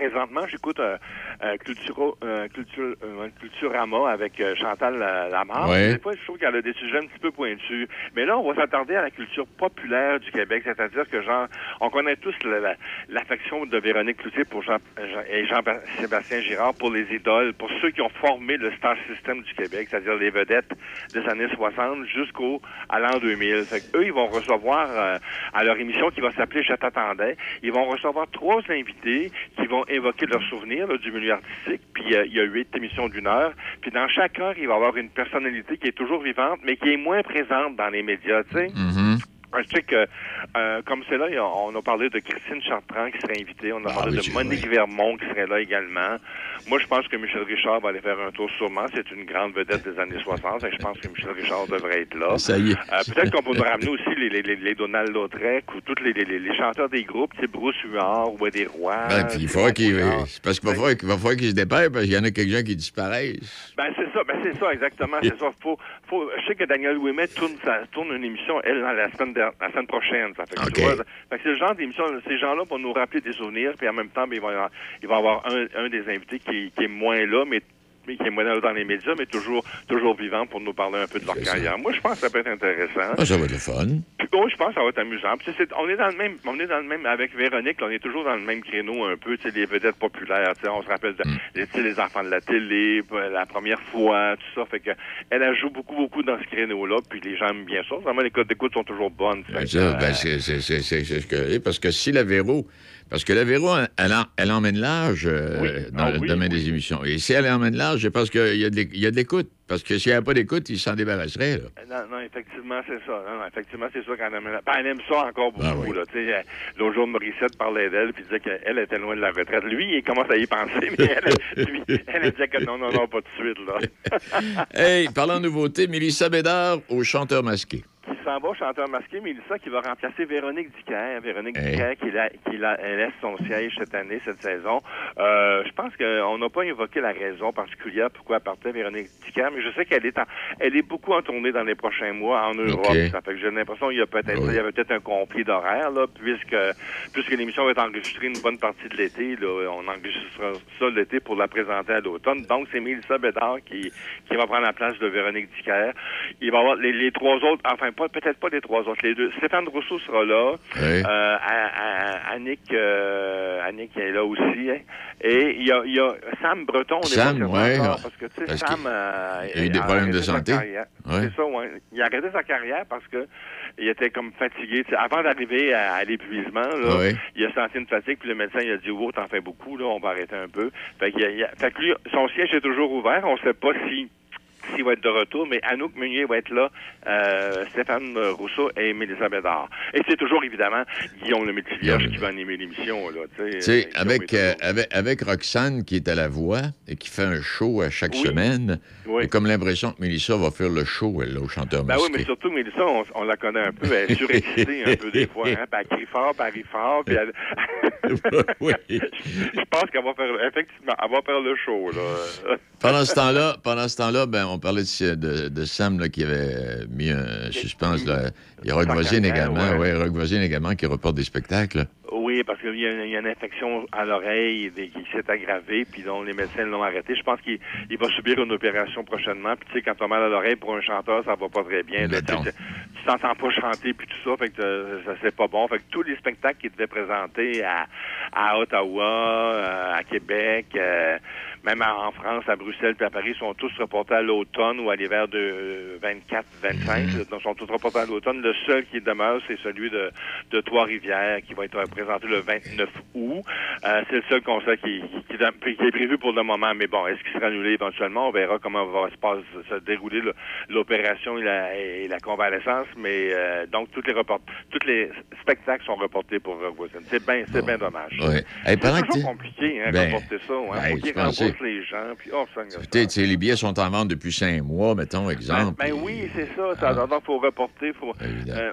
Présentement, j'écoute euh, euh, Culturo- euh, Culture, euh, Culturama avec euh, Chantal La- Lamarre. Ouais. Des fois, je trouve qu'elle a des sujets un petit peu pointus. Mais là, on va s'attarder à la culture populaire du Québec, c'est-à-dire que genre, on connaît tous la- la- l'affection de Véronique Cloutier pour Jean, Jean- et Jean-Sébastien Girard pour les idoles, pour ceux qui ont formé le star system du Québec, c'est-à-dire les vedettes des années 60 jusqu'au à l'an 2000. Fait eux, ils vont recevoir euh, à leur émission qui va s'appeler Je t'attendais, ils vont recevoir trois invités qui vont évoquer leurs souvenirs là, du milieu artistique. Puis euh, il y a huit émissions d'une heure. Puis dans chaque heure, il va y avoir une personnalité qui est toujours vivante, mais qui est moins présente dans les médias, tu sais. Mm-hmm. Je sais que, euh, comme c'est là, on a parlé de Christine Chartrand qui serait invitée. On a Ah parlé oui, de Monique Vermont qui serait là également. Moi, je pense que Michel Richard va aller faire un tour sûrement. C'est une grande vedette des années 60. et je pense que Michel Richard devrait être là. Ça y est. Euh, Peut-être qu'on pourrait ramener aussi les, les, les, les Donald Lautrec ou tous les, chanteurs des groupes, tu sais, Bruce Huard ou des Rois. Ben, puis il faudra qu'il. Parce qu'il va falloir, qu'il va falloir qu'il se dépêche, parce qu'il y en a quelques-uns qui disparaissent. Ben c'est ça, ben c'est ça exactement, c'est ça. Faut, faut, je sais que Daniel Ouimet tourne, sa- tourne une émission elle la semaine la semaine prochaine. Ça fait que, tu OK. vois, fait que c'est le genre d'émission, ces gens-là vont nous rappeler des souvenirs, puis en même temps, ben, il va y avoir, il va y avoir un, un des invités qui, qui est moins là, mais mais qui est moins dans les médias, mais toujours toujours vivant pour nous parler un peu de leur carrière. Moi, je pense que ça peut être intéressant. Ah, ça va être le fun. Puis, oh, je pense que ça va être amusant. Puis, on est dans le même, on est dans le même avec Véronique. là, on est toujours dans le même créneau un peu. Tu sais, les vedettes populaires. Tu sais, on se rappelle de, tu sais, les enfants de la télé, euh, la première fois, tout ça. Fait que elle, elle joue beaucoup, beaucoup dans ce créneau-là. Puis les gens aiment bien ça. Vraiment, les codes d'écoute sont toujours bonnes. Ben, ça, euh, ben, c'est ce que. Parce que si la Véro. Parce que la Véro, elle, en- elle emmène l'âge euh, Oui. dans Ah le oui, domaine des émissions. Et si elle emmène l'âge, c'est parce qu'il y a de l'é- il y a de l'écoute. Parce que s'il n'y avait pas d'écoute, il s'en débarrasserait. Là. Non, non, effectivement, c'est ça. Non, non, effectivement, c'est sûr qu'elle aime, ben, elle aime ça encore beaucoup. Ah oui. sais, euh, L'autre jour, Morissette parlait d'elle, puis disait qu'elle était loin de la retraite. Lui, il commence à y penser, mais elle, lui, elle disait que non, non, non, pas de suite. Là. Hey, parlant de nouveauté, Mélissa Bédard au chanteur masqué. S'en va, chanteur masqué, Mélissa, qui va remplacer Véronique Dicker. Véronique Hey. Dicker, qui, la- qui la- elle laisse son siège cette année, cette saison. Euh, je pense qu'on n'a pas évoqué la raison particulière pourquoi elle partait Véronique Dicker, mais je sais qu'elle est en- elle est beaucoup en tournée dans les prochains mois en Europe. Ça fait que j'ai l'impression qu'il y a peut-être, Oui. il y avait peut-être un conflit d'horaire, là, puisque, puisque l'émission va être enregistrée une bonne partie de l'été, là, on enregistrera ça l'été pour la présenter à l'automne. Donc, c'est Mélissa Bédard qui, qui va prendre la place de Véronique Dicker. Il va y avoir les, les trois autres, enfin, pas, peut-être pas les trois autres, les deux. Stéphane Rousseau sera là. Oui. Euh, à- à- Annick, euh, Annick est là aussi. hein. Et il y a, y a Sam Breton, on Sam, non. parce que, tu sais, Sam... euh, il a eu des problèmes de santé. Ouais. C'est ça, ouais. Il a arrêté sa carrière parce que il était comme fatigué. Avant d'arriver à, à l'épuisement, là, Ouais. il a senti une fatigue, puis le médecin il a dit Oh, t'en fais beaucoup, là, on va arrêter un peu. Fait, qu'il y a- il y a- fait que lui, son siège est toujours ouvert. On sait pas si s'il va être de retour, mais Anouk Meunier va être là, euh, Stéphane Rousseau et Mélissa Bédard. Et c'est toujours, évidemment, Guillaume le Métivierge qui va animer l'émission, là, tu sais. Tu sais, Guillaume avec, est euh, toujours- avec, avec Roxane qui est à la voix et qui fait un show à chaque Oui. semaine, Oui. j'ai comme l'impression que Mélissa va faire le show, elle, là, au chanteur Ben oui, mais surtout, Mélissa, on, on la connaît un peu. Elle est surexcitée un peu des fois. Hein? Puis elle crie fort, puis elle rit fort. Puis elle... oui. Je pense qu'elle va faire, effectivement, elle va faire le show, là. Pendant ce temps-là, pendant ce temps-là, ben, on parlait de, de- de Sam là, qui avait euh, mis un suspense. Là. Il y a Rock Voisine également, ouais. ouais, Rock Voisine également qui reporte des spectacles. Oui, parce qu'il y, a il y a une infection à l'oreille qui s'est aggravée, puis dont les médecins l'ont arrêté. Je pense qu'il il va subir une opération prochainement. Puis tu sais, quand t'as mal à l'oreille pour un chanteur, ça va pas très bien. là. Tu t'entends pas chanter puis tout ça, fait que euh, ça c'est pas bon. Fait que tous les spectacles qu'il devait présenter à, à Ottawa, euh, à Québec, euh, même en France, à Bruxelles puis à Paris, sont tous reportés à l'automne ou à l'hiver de 24-25. Donc, sont tous reportés à l'automne. Le seul qui demeure, c'est celui de, de Trois-Rivières, qui va être présenté le 29 août. Euh, c'est le seul concert qui, qui, qui- est prévu pour le moment. Mais bon, est-ce qu'il sera annulé éventuellement? On verra comment va se, passe, se dérouler le- l'opération et la, et la convalescence. Mais euh, donc, toutes les report, tous les spectacles sont reportés pour Rock. C'est bien c'est bien dommage. Ouais. Hey, C'est que toujours compliqué, hein, Ben, reporter ça. Hein, ben, Les gens. Puis, oh, les billets sont en vente depuis cinq mois, mettons, exemple. Ben, ben oui, c'est ça. Ça il faut reporter. Euh,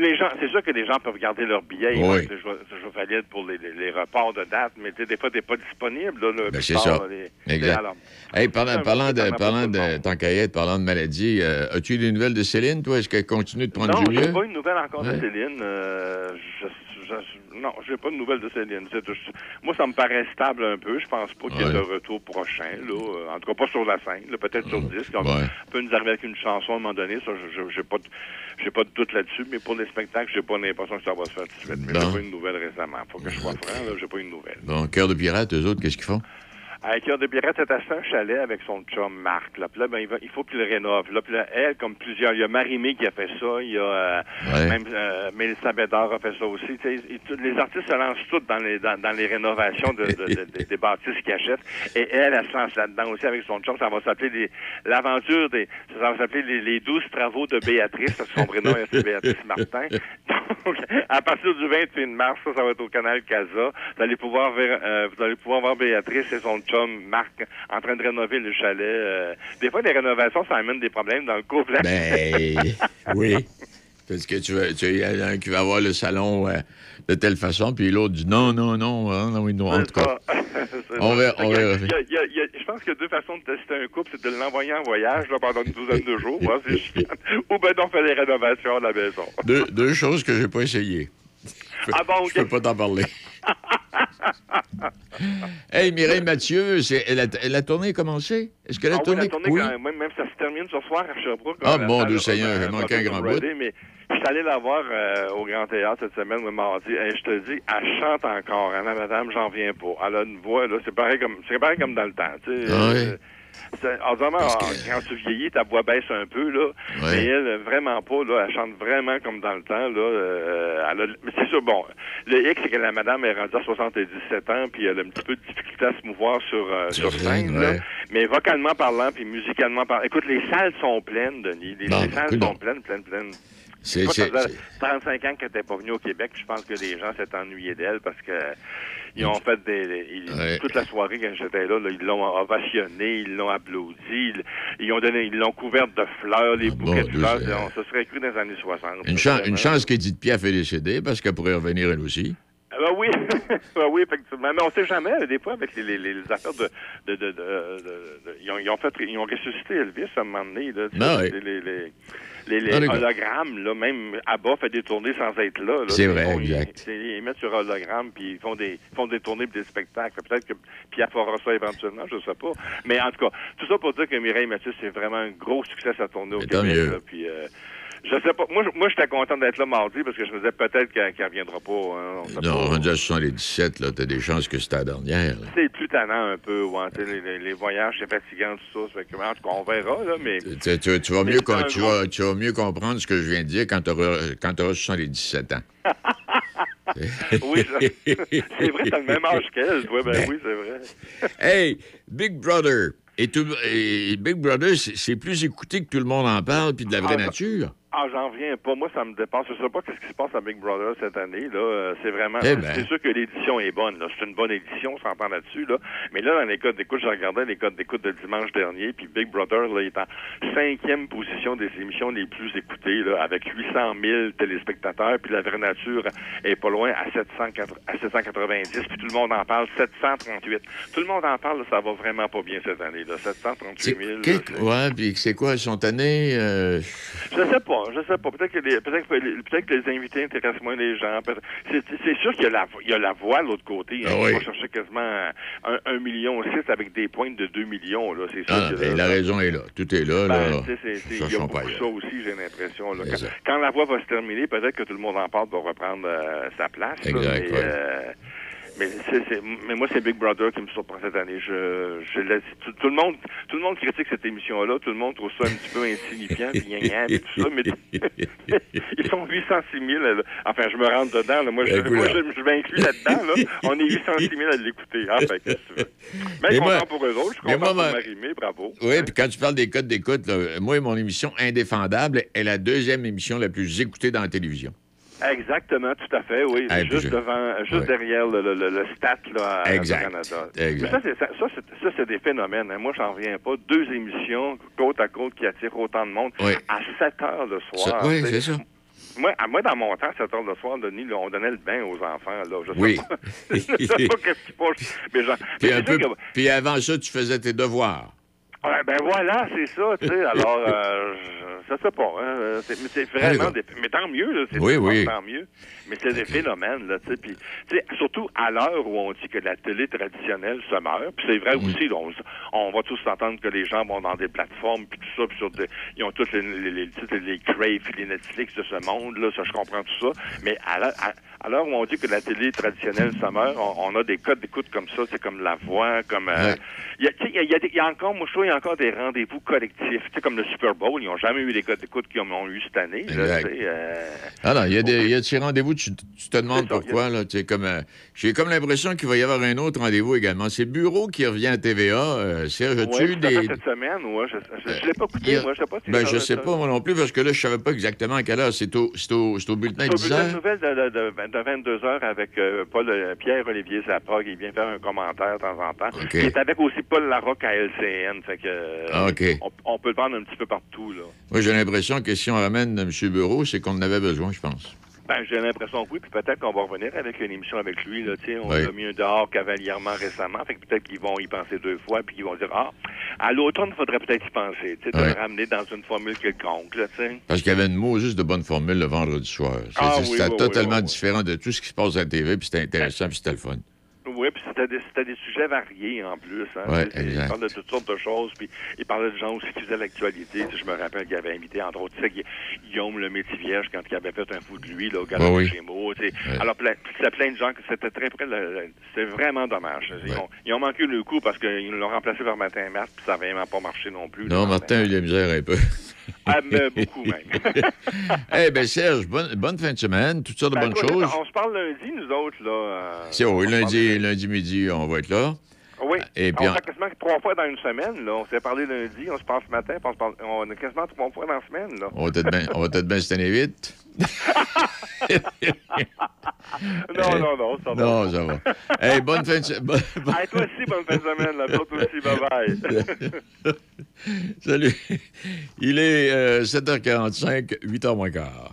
les gens, c'est sûr que les gens peuvent garder leurs billets. Oui. être toujours valides pour les, les, les reports de date, mais des fois, t'es pas disponible. Là, le Ben, c'est ça. les- Exact. alors, Hey, parlant, c'est parlant de, parlant pour de tant qu'à y être, parlant de maladie, euh, as-tu eu des nouvelles de Céline, toi? Est-ce qu'elle continue de prendre non, du mieux? j'ai pas une nouvelle encore Ouais. de Céline. Euh, je, je- non, j'ai pas de nouvelle de Céline. Moi, ça me paraît stable un peu. Je pense pas qu'il y ait Ouais. de retour prochain. Là. Euh, En tout cas, pas sur la scène. Peut-être sur le disque. On Ouais. peut nous arriver avec une chanson à un moment donné. Ça, j'ai pas, de- j'ai pas de doute là-dessus. Mais pour les spectacles, j'ai pas l'impression que ça va se faire tout de suite. Mais j'ai pas une nouvelle récemment. Faut que je sois franc. Là, j'ai pas une nouvelle. Bon, Cœur de pirate, eux autres, qu'est-ce qu'ils font? Avec Cœur de Pirate, c'est à un chalet avec son chum Marc. Là. Puis là, ben, il, va- il faut qu'il le rénove. Là, puis là, elle, comme plusieurs, il y a Marie-Mé qui a fait ça, il y a euh, Ouais. même euh, Mélissa Bédard a fait ça aussi. Et les artistes se lancent tous dans les dans, dans les rénovations de, de- de- de- des bâtisses qu'ils achètent. Et elle, elle se lance là-dedans aussi avec son chum. Ça va s'appeler l'aventure des. Ça va s'appeler les, les 12 travaux de Béatrice, parce que son prénom c'est Béatrice Martin. Donc, à partir du 28 mars, ça, ça va être au canal Casa. Vous allez pouvoir ver- euh, vous allez pouvoir voir Béatrice et son chum Marc en train de rénover le chalet. euh. Des fois, les rénovations, ça amène des problèmes dans le couple. Ben, oui. Parce que tu, vas- tu un qui va avoir le salon euh, de telle façon, puis l'autre dit non, non, non, hein, non, oui, non, en tout cas. On verra- Je pense qu'il y a deux façons de tester un couple, c'est de l'envoyer en voyage là, pendant une douzaine de jours, je- ou ben d'en faire des rénovations à la maison. Deux, deux choses que j'ai pas essayées. Je peux, Ah bon, je peux pas t'en parler. hey, Mireille Mathieu, elle, a, la tournée a commencé? Est-ce que la Ah oui, tournée... la tournée, quand même, même ça se termine ce soir à Sherbrooke. Ah, là, mon Dieu Seigneur, à- j'ai manqué un grand bout. Mais je suis allé la voir euh, au Grand Théâtre cette semaine, le mardi, et je te dis, elle chante encore. Hein, la madame, j'en viens pas. Elle a une voix, là, c'est pareil comme, c'est pareil comme dans le temps, tu sais. Ah oui. Euh, c'est- Évidemment, quand tu vieillis, ta voix baisse un peu, là. Ouais. Mais elle, vraiment pas, là. Elle chante vraiment comme dans le temps, là. Euh, elle a- mais c'est sûr, bon. Le X, c'est que la madame est rendue à 77 ans, puis elle a un petit peu de difficulté à se mouvoir sur, euh, Sur scène, là. Mais vocalement parlant, puis musicalement parlant. Écoute, les salles sont pleines, Denis. Les, salles sont pleines, pleines, pleines. C'est- 35 ans qu'elle n'était pas venue au Québec. Je pense que les gens s'étaient ennuyés d'elle parce que ils ont fait des, des- ils- Ouais. toute la soirée quand j'étais là, là, ils l'ont ovationné, ils l'ont applaudi, ils, ils ont donné, ils l'ont couverte de fleurs, les bouquets bon, de fleurs. On se serait cru dans les années 60. Une, chan- une chance qu'Edith Piaf est décédée, parce qu'elle pourrait revenir elle aussi. Ah Ben oui, ben oui, effectivement. Mais on sait jamais, des fois, avec les, les, les affaires de... de, de, de, de- de- ils, ont, ils ont fait, ils ont ressuscité Elvis à un moment donné. Là, Ben sais, oui. les, les, Ah, hologrammes, là, même Abba fait des tournées sans être là. là. C'est vrai, font- exact. Ils, ils mettent sur hologramme, puis ils font des, font des tournées puis des spectacles. Peut-être que Pierre fera ça éventuellement, je sais pas. Mais en tout cas, tout ça pour dire que Mireille Mathieu, c'est vraiment un gros succès sa tournée au Mais Québec. mieux. là, puis, euh, Je sais pas. Moi, je- moi j'étais content d'être là mardi parce que je me disais peut-être qu'elle ne reviendra pas. hein. On Non, rendu à 77, là, t'as des chances que c'était la dernière. C'est plus tannant un peu. Ouais, les, les- les voyages, c'est fatigant, tout ça. Que, en tout cas, on verra, là, mais... Tu, tu- tu vas mieux, tu, vas, tu vas mieux comprendre ce que je viens de dire quand tu auras 77 ans. Oui, c'est vrai, t'as le même âge qu'elle, toi. Ben oui, c'est vrai. hey, Big Brother. Et, tout- et Big Brother, c'est c'est plus écouté que tout le monde en parle, puis de la vraie Ah, nature. Ah, j'en reviens pas. Moi, ça me dépasse. Je sais pas qu'est-ce qui se passe à Big Brother cette année. Là, Euh, c'est vraiment. Eh ben. C'est sûr que l'édition est bonne. Là. C'est une bonne édition, on s'entend là-dessus. Là. Mais là, dans les codes d'écoute, je regardais les codes d'écoute de dimanche dernier, puis Big Brother là, est en cinquième position des émissions les plus écoutées, là, avec 800 000 téléspectateurs, puis la vraie nature est pas loin à 780 à 790, puis tout le monde en parle 738. Tout le monde en parle. là, ça va vraiment pas bien cette année. Là. 738 000. là, Quel- c'est- ouais, puis c'est quoi, son année? euh, je sais pas, je sais pas. Peut-être que les, peut-être peut-être que les invités intéressent moins les gens. C'est, c'est sûr qu'il y a la, il y a la voix de l'autre côté. Hein, Ah On va chercher quasiment un, un million six avec des pointes de 2 millions. Là, c'est sûr Ah, que ben, là, la raison est là. Tout est là. ben, il y a beaucoup de ça aussi, j'ai l'impression. là. Quand, la voix va se terminer, peut-être que tout le monde en parle va reprendre euh, sa place. là, Exact, mais, ouais. euh, mais, c'est- c'est- mais moi, c'est Big Brother qui me surprend cette année. Je, je laisse, tout, tout le monde, tout le monde critique cette émission-là. Tout le monde trouve ça un petit peu insignifiant, puis gna gna, puis tout ça. Mais ils sont 806 000. là. Enfin, je me rentre dedans. Là. Moi, je, Ben, moi, je, je m'inclus là-dedans. Là. On est 806 000 à l'écouter. Fait que, qu'est-ce que tu veux? Mais content moi- pour eux autres. Je suis content moi, pour. Bravo. Oui, puis quand tu parles des codes d'écoute, moi, mon émission Indéfendable est la deuxième émission la plus écoutée dans la télévision. Exactement, tout à fait, oui. Ah, juste je- devant, juste Ouais. derrière le, le, le, le stat là, à Exact. Radio-Canada. Exact. Ça, c'est, ça, ça, c'est, ça, c'est des phénomènes. hein. Moi, j'en reviens pas. Deux émissions côte à côte qui attirent autant de monde à 7 heures le soir. Ça- oui, c'est ça. Moi, à moi, dans mon temps, 7 heures le soir, Denis, là, on donnait le bain aux enfants. Là. Je sais Oui. pas, je sais pas qu'est-ce qui passe. Mais, genre, peu, que- puis avant ça, tu faisais tes devoirs. Ouais, ben voilà, c'est ça, tu sais. Alors, euh, je, sais pas, hein, c'est, mais c'est vraiment des, mais tant mieux, là, c'est Oui, oui. tant mieux. Mais c'est des phénomènes, là, tu sais. Puis, tu sais, surtout à l'heure où on dit que la télé traditionnelle se meurt, puis c'est vrai Mm. aussi, là, on, on va tous s'entendre que les gens vont dans des plateformes, puis tout ça, puis sur des, ils ont tous les, les, les, les Crave, les Netflix de ce monde, là, ça, je comprends tout ça. Mais à l'heure, à, à l'heure où on dit que la télé traditionnelle se meurt, on, on a des codes d'écoute comme ça, c'est comme La Voix, comme... euh, Ouais. il y, a, tu sais, il y a- y a y encore, moi, je trouve, il y a encore des rendez-vous collectifs. Tu sais, comme le Super Bowl, ils n'ont jamais eu les codes d'écoute qu'ils ont eu cette année. là, tu euh, Ah non, il y a, des, il y a de ces rendez-vous, tu, tu te demandes ça, pourquoi. Là, tu sais, comme, euh, J'ai comme l'impression qu'il va y avoir un autre rendez-vous également. C'est Bureau qui revient à TVA. Euh, Serge, as-tu ouais, fait des... cette semaine, ouais, je ne l'ai pas y écouté, a- moi, je sais pas si Ben, ça- je sais ça- pas, moi non plus, parce que là, je savais pas exactement à quelle heure. C'est au, c'est au, c'est au bulletin C'est au 10 bulletin de nouvelles de, de, de, 22 heures avec euh, Paul euh, Pierre-Olivier Zappa qui vient faire un commentaire de temps en temps. Qui est avec aussi Paul Larocque à LCN. Fait que, Ah, on peut le prendre un petit peu partout. Là. Moi, j'ai l'impression que si on ramène M. Bureau, c'est qu'on en avait besoin, je pense. Ben, j'ai l'impression que oui, puis peut-être qu'on va revenir avec une émission avec lui. Là, tu sais, on Oui. a mis un dehors cavalièrement récemment, fait que peut-être qu'ils vont y penser deux fois, puis qu'ils vont dire ah, à l'automne, il faudrait peut-être y penser, tu sais, le ramener dans une formule quelconque, là, tu sais. Parce qu'il y avait une mot juste de bonne formule le vendredi soir. Ah, oui, c'était oui, totalement oui, oui, oui. différent de tout ce qui se passe à la TV, puis c'était intéressant, puis c'était le fun. Oui, puis c'était des, c'était des sujets variés en plus. Hein, Ouais, il parlait de toutes sortes de choses, puis il parlait de gens aussi qui faisaient l'actualité. Tu sais, Je me rappelle qu'il avait invité, entre autres, tu sais, Gui- Guillaume le métier vierge quand il avait fait un fou de lui, là, au Gala Ouais, oui. Gémeaux. tu sais. Ouais. Alors, c'était plein de gens que c'était très près. C'était vraiment dommage. Ils, ont, ils ont manqué le coup parce qu'ils l'ont remplacé par Martin Matt, puis ça n'avait vraiment pas marché non plus. Non, Martin a eu la misère un peu. Ah, mais beaucoup même. Eh bien, Serge, bonne, bonne fin de semaine, toutes sortes de Ben, bonnes choses. On se parle lundi, nous autres, là. euh, C'est oui, on se lundi, lundi midi, on va être là. Oui. Et puis on en- fait quasiment trois fois dans une semaine, là. On s'est parlé lundi, on se parle ce matin, puis on se parle, on est quasiment trois fois dans la semaine, là. On va peut-être bien- on va peut-être bien se tenir vite. Non, non, non, ça va. Non, ça va. Hey, bonne fin de semaine. Bonne- Hey, toi aussi, bonne fin de semaine. Toi aussi, bye-bye. Salut. Il est euh, 7h45, 8h moins quart.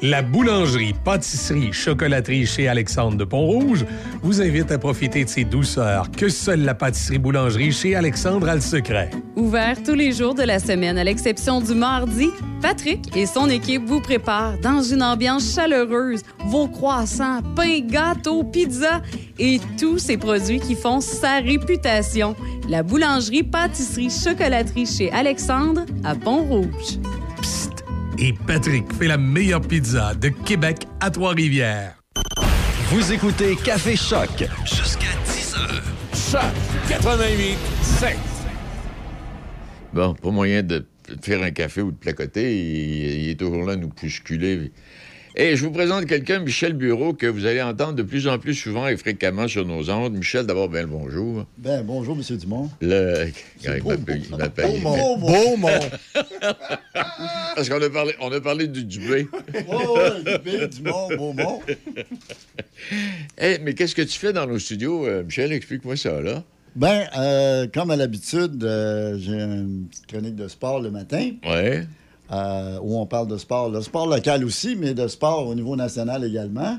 La boulangerie, pâtisserie, chocolaterie chez Alexandre de Pont-Rouge vous invite à profiter de ces douceurs que seule la pâtisserie boulangerie chez Alexandre a le secret. Ouvert tous les jours de la semaine, à l'exception du mardi, Patrick et son équipe vous préparent dans une ambiance chaleureuse vos croissants, pains, gâteaux, pizzas et tous ces produits qui font sa réputation. La boulangerie, pâtisserie, chocolaterie chez Alexandre à Pont-Rouge. Et Patrick fait la meilleure pizza de Québec à Trois-Rivières. Vous écoutez Café Choc Jusqu'à 10h. Choc 88 7. Bon, pas moyen de faire un café ou de placoter. Il, il est toujours là à nous bousculer. Et je vous présente quelqu'un, Michel Bureau, que vous allez entendre de plus en plus souvent et fréquemment sur nos ondes. Michel, d'abord, bien le bonjour. Ben, bonjour, M. Dumont. Le... Il m'appelle- il m'appelle- beau, il beau, m'appelle- beau, mon. Parce qu'on a parlé, on a parlé du Dubé. Oh, ouais, Dubé, Dumont, Beaumont. Eh, mais qu'est-ce que tu fais dans nos studios, euh, Michel? Explique-moi ça, là. Ben, euh, comme à l'habitude, euh, j'ai une petite chronique de sport le matin. Ouais. Euh, où on parle de sport. Le sport local aussi, mais de sport au niveau national également.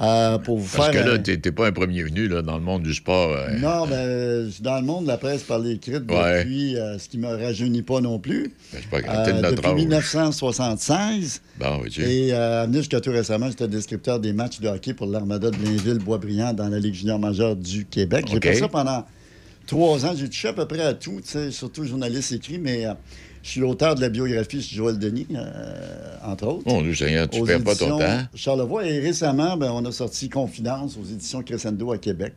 Euh, pour vous Parce faire. que là, t'es t'es pas un premier venu là, dans le monde du sport. euh. Non, ben, je suis dans le monde de la presse par l'écrite Ouais. depuis, euh, ce qui me rajeunit pas non plus. Ben, pas de notre depuis âge. 1976. Bon, oui, tu Et amené jusqu'à tout récemment, j'étais descripteur des matchs de hockey pour l'Armada de Blainville-Boisbriand dans la Ligue junior majeure du Québec. J'ai fait ça pendant trois ans. J'ai touché à peu près à tout, tu surtout journaliste écrit, mais je suis l'auteur de la biographie sur Joël Denis, euh, entre autres. Mon Dieu Seigneur, tu perds pas ton temps. Charlevoix. Et récemment, ben, on a sorti Confidence aux éditions Crescendo à Québec.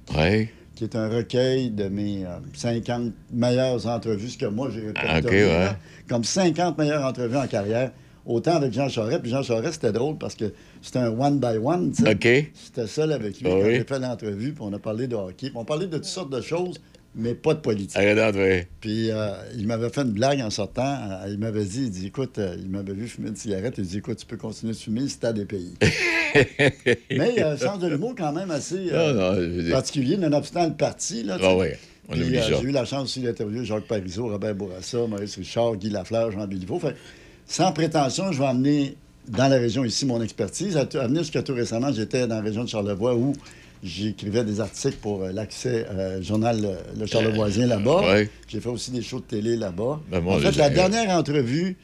Qui est un recueil de mes euh, 50 meilleures entrevues, ce que moi j'ai Ah, répertorié, ouais. là, comme 50 meilleures entrevues en carrière. Autant avec Jean Charest. Puis Jean Charest, c'était drôle parce que c'était un one by one. tu sais. OK. J'étais seul avec lui Ah quand oui? j'ai fait l'entrevue. Puis on a parlé de hockey. Puis on parlait de toutes sortes de choses, mais pas de politique. Arrête. Puis euh, il m'avait fait une blague en sortant. Euh, il m'avait dit, il dit, écoute, euh, il m'avait vu fumer une cigarette. Il dit, écoute, tu peux continuer de fumer si t'as des pays. Mais euh, sens de l'humour quand même assez euh, Non, non, particulier, nonobstant le parti. Là, Ah oui. J'ai eu la chance aussi d'interviewer Jacques Parizeau, Robert Bourassa, Maurice Richard, Guy Lafleur, Jean Béliveau. Fait, sans prétention, je vais amener dans la région ici mon expertise. À, à venir jusqu'à tout récemment, j'étais dans la région de Charlevoix où j'écrivais des articles pour euh, l'accès euh, journal euh, Le Charlevoisien là-bas. ouais. J'ai fait aussi des shows de télé là-bas. Ben, en fait, la dernière entrevue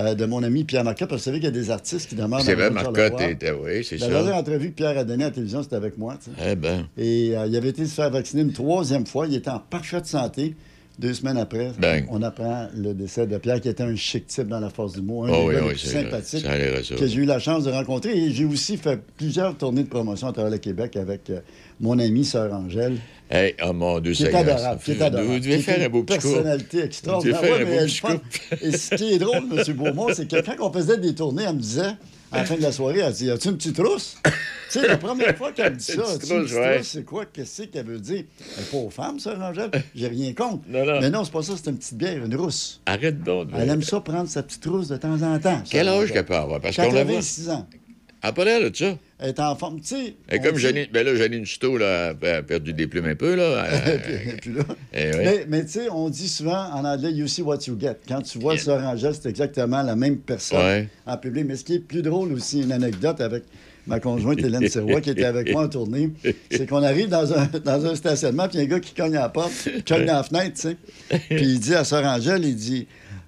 euh, de mon ami Pierre Marcotte, parce que vous savez qu'il y a des artistes qui demandent... C'est la vrai, Marcotte était, oui, c'est La ça. dernière entrevue que Pierre a donnée à la télévision, c'était avec moi. Eh ben. Et euh, il avait été se faire vacciner une troisième fois. Il était en parfaite santé. Deux semaines après, Bang. on apprend le décès de Pierre, qui était un chic type dans la force du mot, un Oh des oui, oui, plus c'est- ça. que j'ai eu la chance de rencontrer. Et j'ai aussi fait plusieurs tournées de promotion à travers le Québec avec euh, mon amie Sœur Angèle. Hey, oh mon Dieu Qui est Seigneur. adorable, qui est Vous adorable. devez Qui est faire un beau petit coup. personnalité extraordinaire. Vous devez faire Ouais, un beau petit. Et ce qui est drôle, M. Beaumont, c'est que quand on faisait des tournées, elle me disait, à la fin de la soirée, elle dit As-tu une petite trousse? Tu sais, la première fois qu'elle me dit ça, Une petite trousse, ouais. c'est quoi Qu'est-ce qu'elle veut dire? Elle n'est pas aux femmes, ça, Angèle J'ai rien contre. Non, non. Mais non, c'est pas ça, c'est une petite bière, une rousse. Arrête donc. Elle aime ça prendre sa petite trousse de temps en temps. Quel âge qu'elle peut avoir? Parce qu'on la voit. 86 ans. Elle n'a pas l'air de ça. Elle est en forme. Tu sais. Et comme dit- Janine, ben là, Janine Chuteau, là, a perdu des plumes un peu, là. Puis là. Eh oui. Mais, mais tu sais, on dit souvent en anglais, you see what you get. Quand tu vois Sœur Angèle, c'est exactement la même personne Ouais. en public. Mais ce qui est plus drôle aussi, une anecdote avec ma conjointe Hélène Sirois, qui était avec moi en tournée, c'est qu'on arrive dans un, dans un stationnement, puis il y a un gars qui cogne à la porte, qui cogne dans la fenêtre, tu sais. Puis il dit à Sœur Angèle, il dit.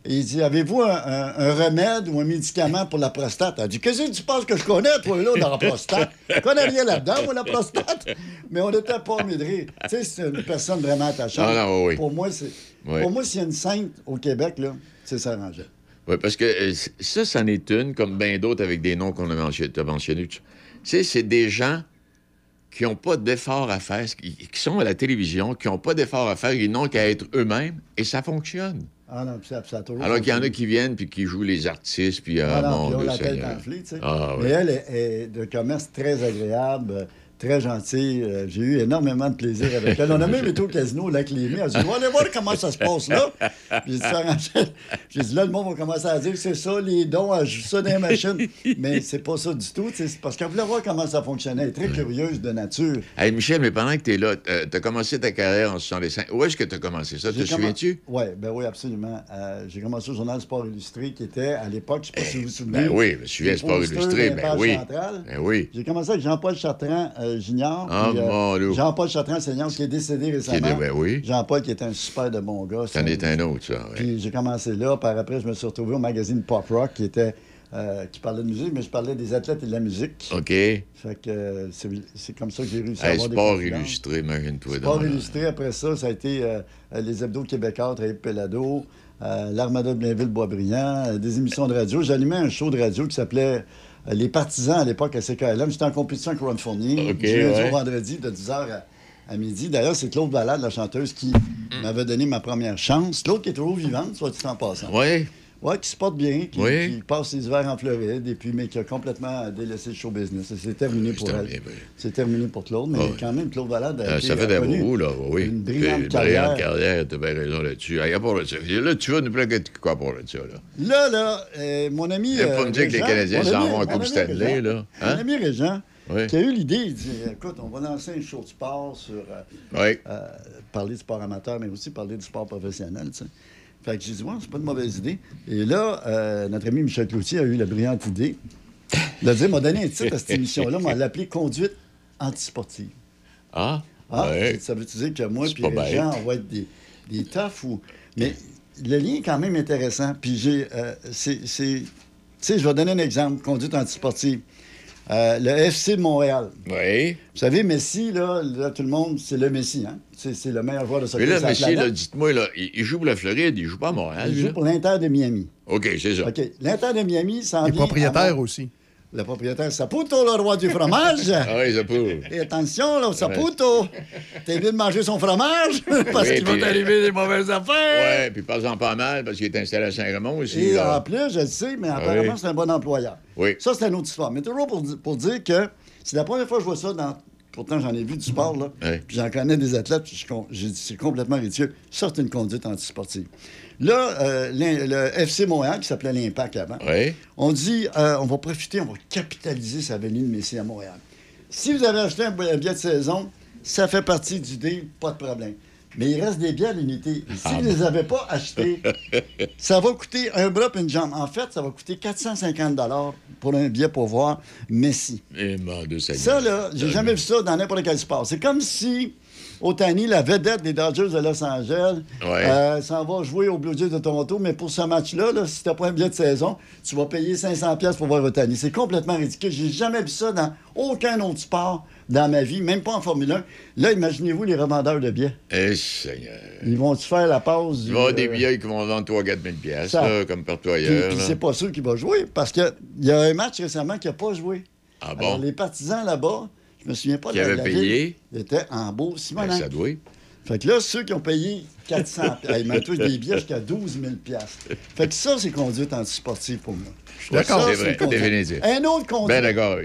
Il dit Avez-vous un, un- un remède ou un médicament pour la prostate? Elle dit Qu'est-ce que tu penses que je connais, toi, là, dans la prostate? Je connais rien là-dedans, moi, la prostate. Mais on n'était pas rire. Tu sais, c'est une personne vraiment attachante. Ah, non, oui. Pour moi, c'est. Oui. Pour moi, s'il y a une sainte au Québec, là, c'est Sœur Angèle. Oui, parce que euh, ça, c'en est une, comme bien d'autres avec des noms qu'on a mentionnés. Tu sais, c'est des gens qui n'ont pas d'effort à faire, qui, qui sont à la télévision, qui n'ont pas d'effort à faire, ils n'ont qu'à être eux-mêmes, et ça fonctionne. Ah non, ça, ça Alors qu'il y en a qui viennent puis qui jouent les artistes, puis ah, Ah non, mon puis on Dieu la tête enflée, tu sais. Ah, Mais oui. elle est, est de commerce très agréable, Très gentil. Euh, J'ai eu énormément de plaisir avec elle. On a même été au casino au lac Lémy. Elle a dit On va aller voir comment ça se passe là. J'ai dit, J'ai dit là, le monde va commencer à dire c'est ça, les dons, elle joue ça dans les machines. Mais c'est pas ça du tout. C'est parce qu'elle voulait voir comment ça fonctionnait. Elle est très curieuse de nature. Hey, Michel, mais pendant que tu es là, tu as commencé ta carrière en 65. Où est-ce que tu as commencé ça? Te commen- souviens-tu? Ouais, ben oui, absolument. Euh, j'ai commencé au journal Sport Illustré, qui était à l'époque, je ne sais pas si vous vous souvenez. ben oui, je me souviens, Sport Illustré, ben oui. Ben oui. J'ai commencé avec Jean-Paul Chartrand euh, Junior. Ah, puis, loup. Jean-Paul Chartrand Senior, qui est décédé récemment. Qui est- ben oui. Jean-Paul, qui est un super de bon gars. C'en est un autre, ça. ouais. Puis j'ai commencé là. Par après, je me suis retrouvé au magazine Pop Rock, qui était. euh, qui parlait de musique, mais je parlais des athlètes et de la musique. OK. Fait que euh, c'est comme ça que j'ai réussi à Hey, avoir des sport confidences. illustré, imagine-toi. Sport illustré, après ça, ça a été euh, euh, les hebdos québécois, Traïb Pelado, euh, l'Armada de Blainville-Boisbriand, euh, des émissions de radio. J'animais un show de radio qui s'appelait euh, Les Partisans à l'époque à CKLM. J'étais en compétition avec Ron Fournier. OK, du lundi ouais. au vendredi de 10h à, à midi. D'ailleurs, c'est Claude Ballade, la chanteuse, qui Mm. m'avait donné ma première chance. Claude qui est toujours vivante, soit dit en passant. Oui. Oui, qui se porte bien, qui, Oui. qui passe ses hivers en Floride, et puis, mais qui a complètement délaissé le show business. C'est terminé pour elle. oui. C'est terminé pour Claude, mais Ah oui. quand même, Claude Ballade a Ah, été ça fait des beaux, là, oui. Une brillante Une carrière. brillante carrière, t'as bien raison là-dessus. Là, tu vas nous plaquer de quoi pour ça, là? Là, là, euh, mon ami. Il faut pas me dire que les Canadiens s'en vont à Coupe Stanley, là. Hein? Mon ami Régent, Oui. qui a eu l'idée, il dit écoute, on va lancer un show de sport sur. euh, Oui. euh, parler du sport amateur, mais aussi parler du sport professionnel, tu sais. Fait que j'ai dit, ouais, c'est pas une mauvaise idée. Et là, euh, notre ami Michel Cloutier a eu la brillante idée de dire, m'a donné un titre à cette émission-là, m'a l'appelé Conduite antisportive. Ah? Ah, ouais. ça veut dire que moi puis les bête. gens, on va être des, des toughs ou... Mais le lien est quand même intéressant. Puis j'ai... euh, c'est- Tu sais, je vais donner un exemple, conduite antisportive. Euh, le FC de Montréal. Oui. Vous savez, Messi, là, là, tout le monde, c'est le Messi, hein? C'est c'est le meilleur joueur de Mais soccer monsieur, là, planète. dites-moi, là, il, il joue pour la Floride, il joue pas à Montréal. Il joue là? pour l'Inter de Miami. OK, c'est ça. OK. L'Inter de Miami s'en Et vient... propriétaire à- aussi. Le propriétaire Saputo, le roi du fromage. Ah oui, ça peut. Et attention, là, Saputo, t'es venu de manger son fromage parce Oui, qu'il va puis- t'arriver des mauvaises affaires. Ouais, puis parle-en pas mal, parce qu'il est installé à Saint-Raymond aussi. Et là. en plus, je le sais, mais apparemment, oui. c'est un bon employeur. Oui. Ça, c'est une autre histoire. Mais toujours pour, pour dire que c'est la première fois que je vois ça dans. Pourtant, j'en ai vu du sport, là. Oui. Puis j'en connais des athlètes, puis c'est complètement ridicule. Ça, c'est une conduite antisportive. Là, euh, le FC Montréal, qui s'appelait l'Impact avant, Oui. on dit, euh, on va profiter, on va capitaliser sa venue de Messi à Montréal. Si vous avez acheté un billet de saison, ça fait partie du deal, pas de problème. Mais il reste des billets à l'unité. Si vous ne les avez pas achetés, ça va coûter un bras et une jambe. En fait, ça va coûter 450 pour un billet pour voir Messi. Et Seigneur. Ça, là, j'ai jamais vu ça dans n'importe quel sport. C'est comme si Otani, la vedette des Dodgers de Los Angeles, Ouais. euh, s'en va jouer aux Blue Jays de Toronto, mais pour ce match-là, là, si tu n'as pas un billet de saison, tu vas payer 500 pièces pour voir Otani. C'est complètement ridicule. J'ai jamais vu ça dans aucun autre sport dans ma vie, même pas en Formule 1. Là, imaginez-vous les revendeurs de billets. Eh, Seigneur. Ils vont-tu faire la pause? Il va y avoir des euh, billets qui vont vendre 3-4 000 piastres, ça. là, comme partout ailleurs. puis c'est pas sûr qu'il va jouer parce qu'il y a un match récemment qui n'a pas joué. Ah Alors, bon? les partisans là-bas, je me souviens pas Qui de la, payé? ville, étaient en beau Ben, Simonac. ça doit. Fait que là, ceux qui ont payé 400, hey, ils m'ont tous des billets jusqu'à 12 000 Fait que ça, c'est conduite antisportive pour moi. D'accord, c'est vrai, définitif. Un autre conduite.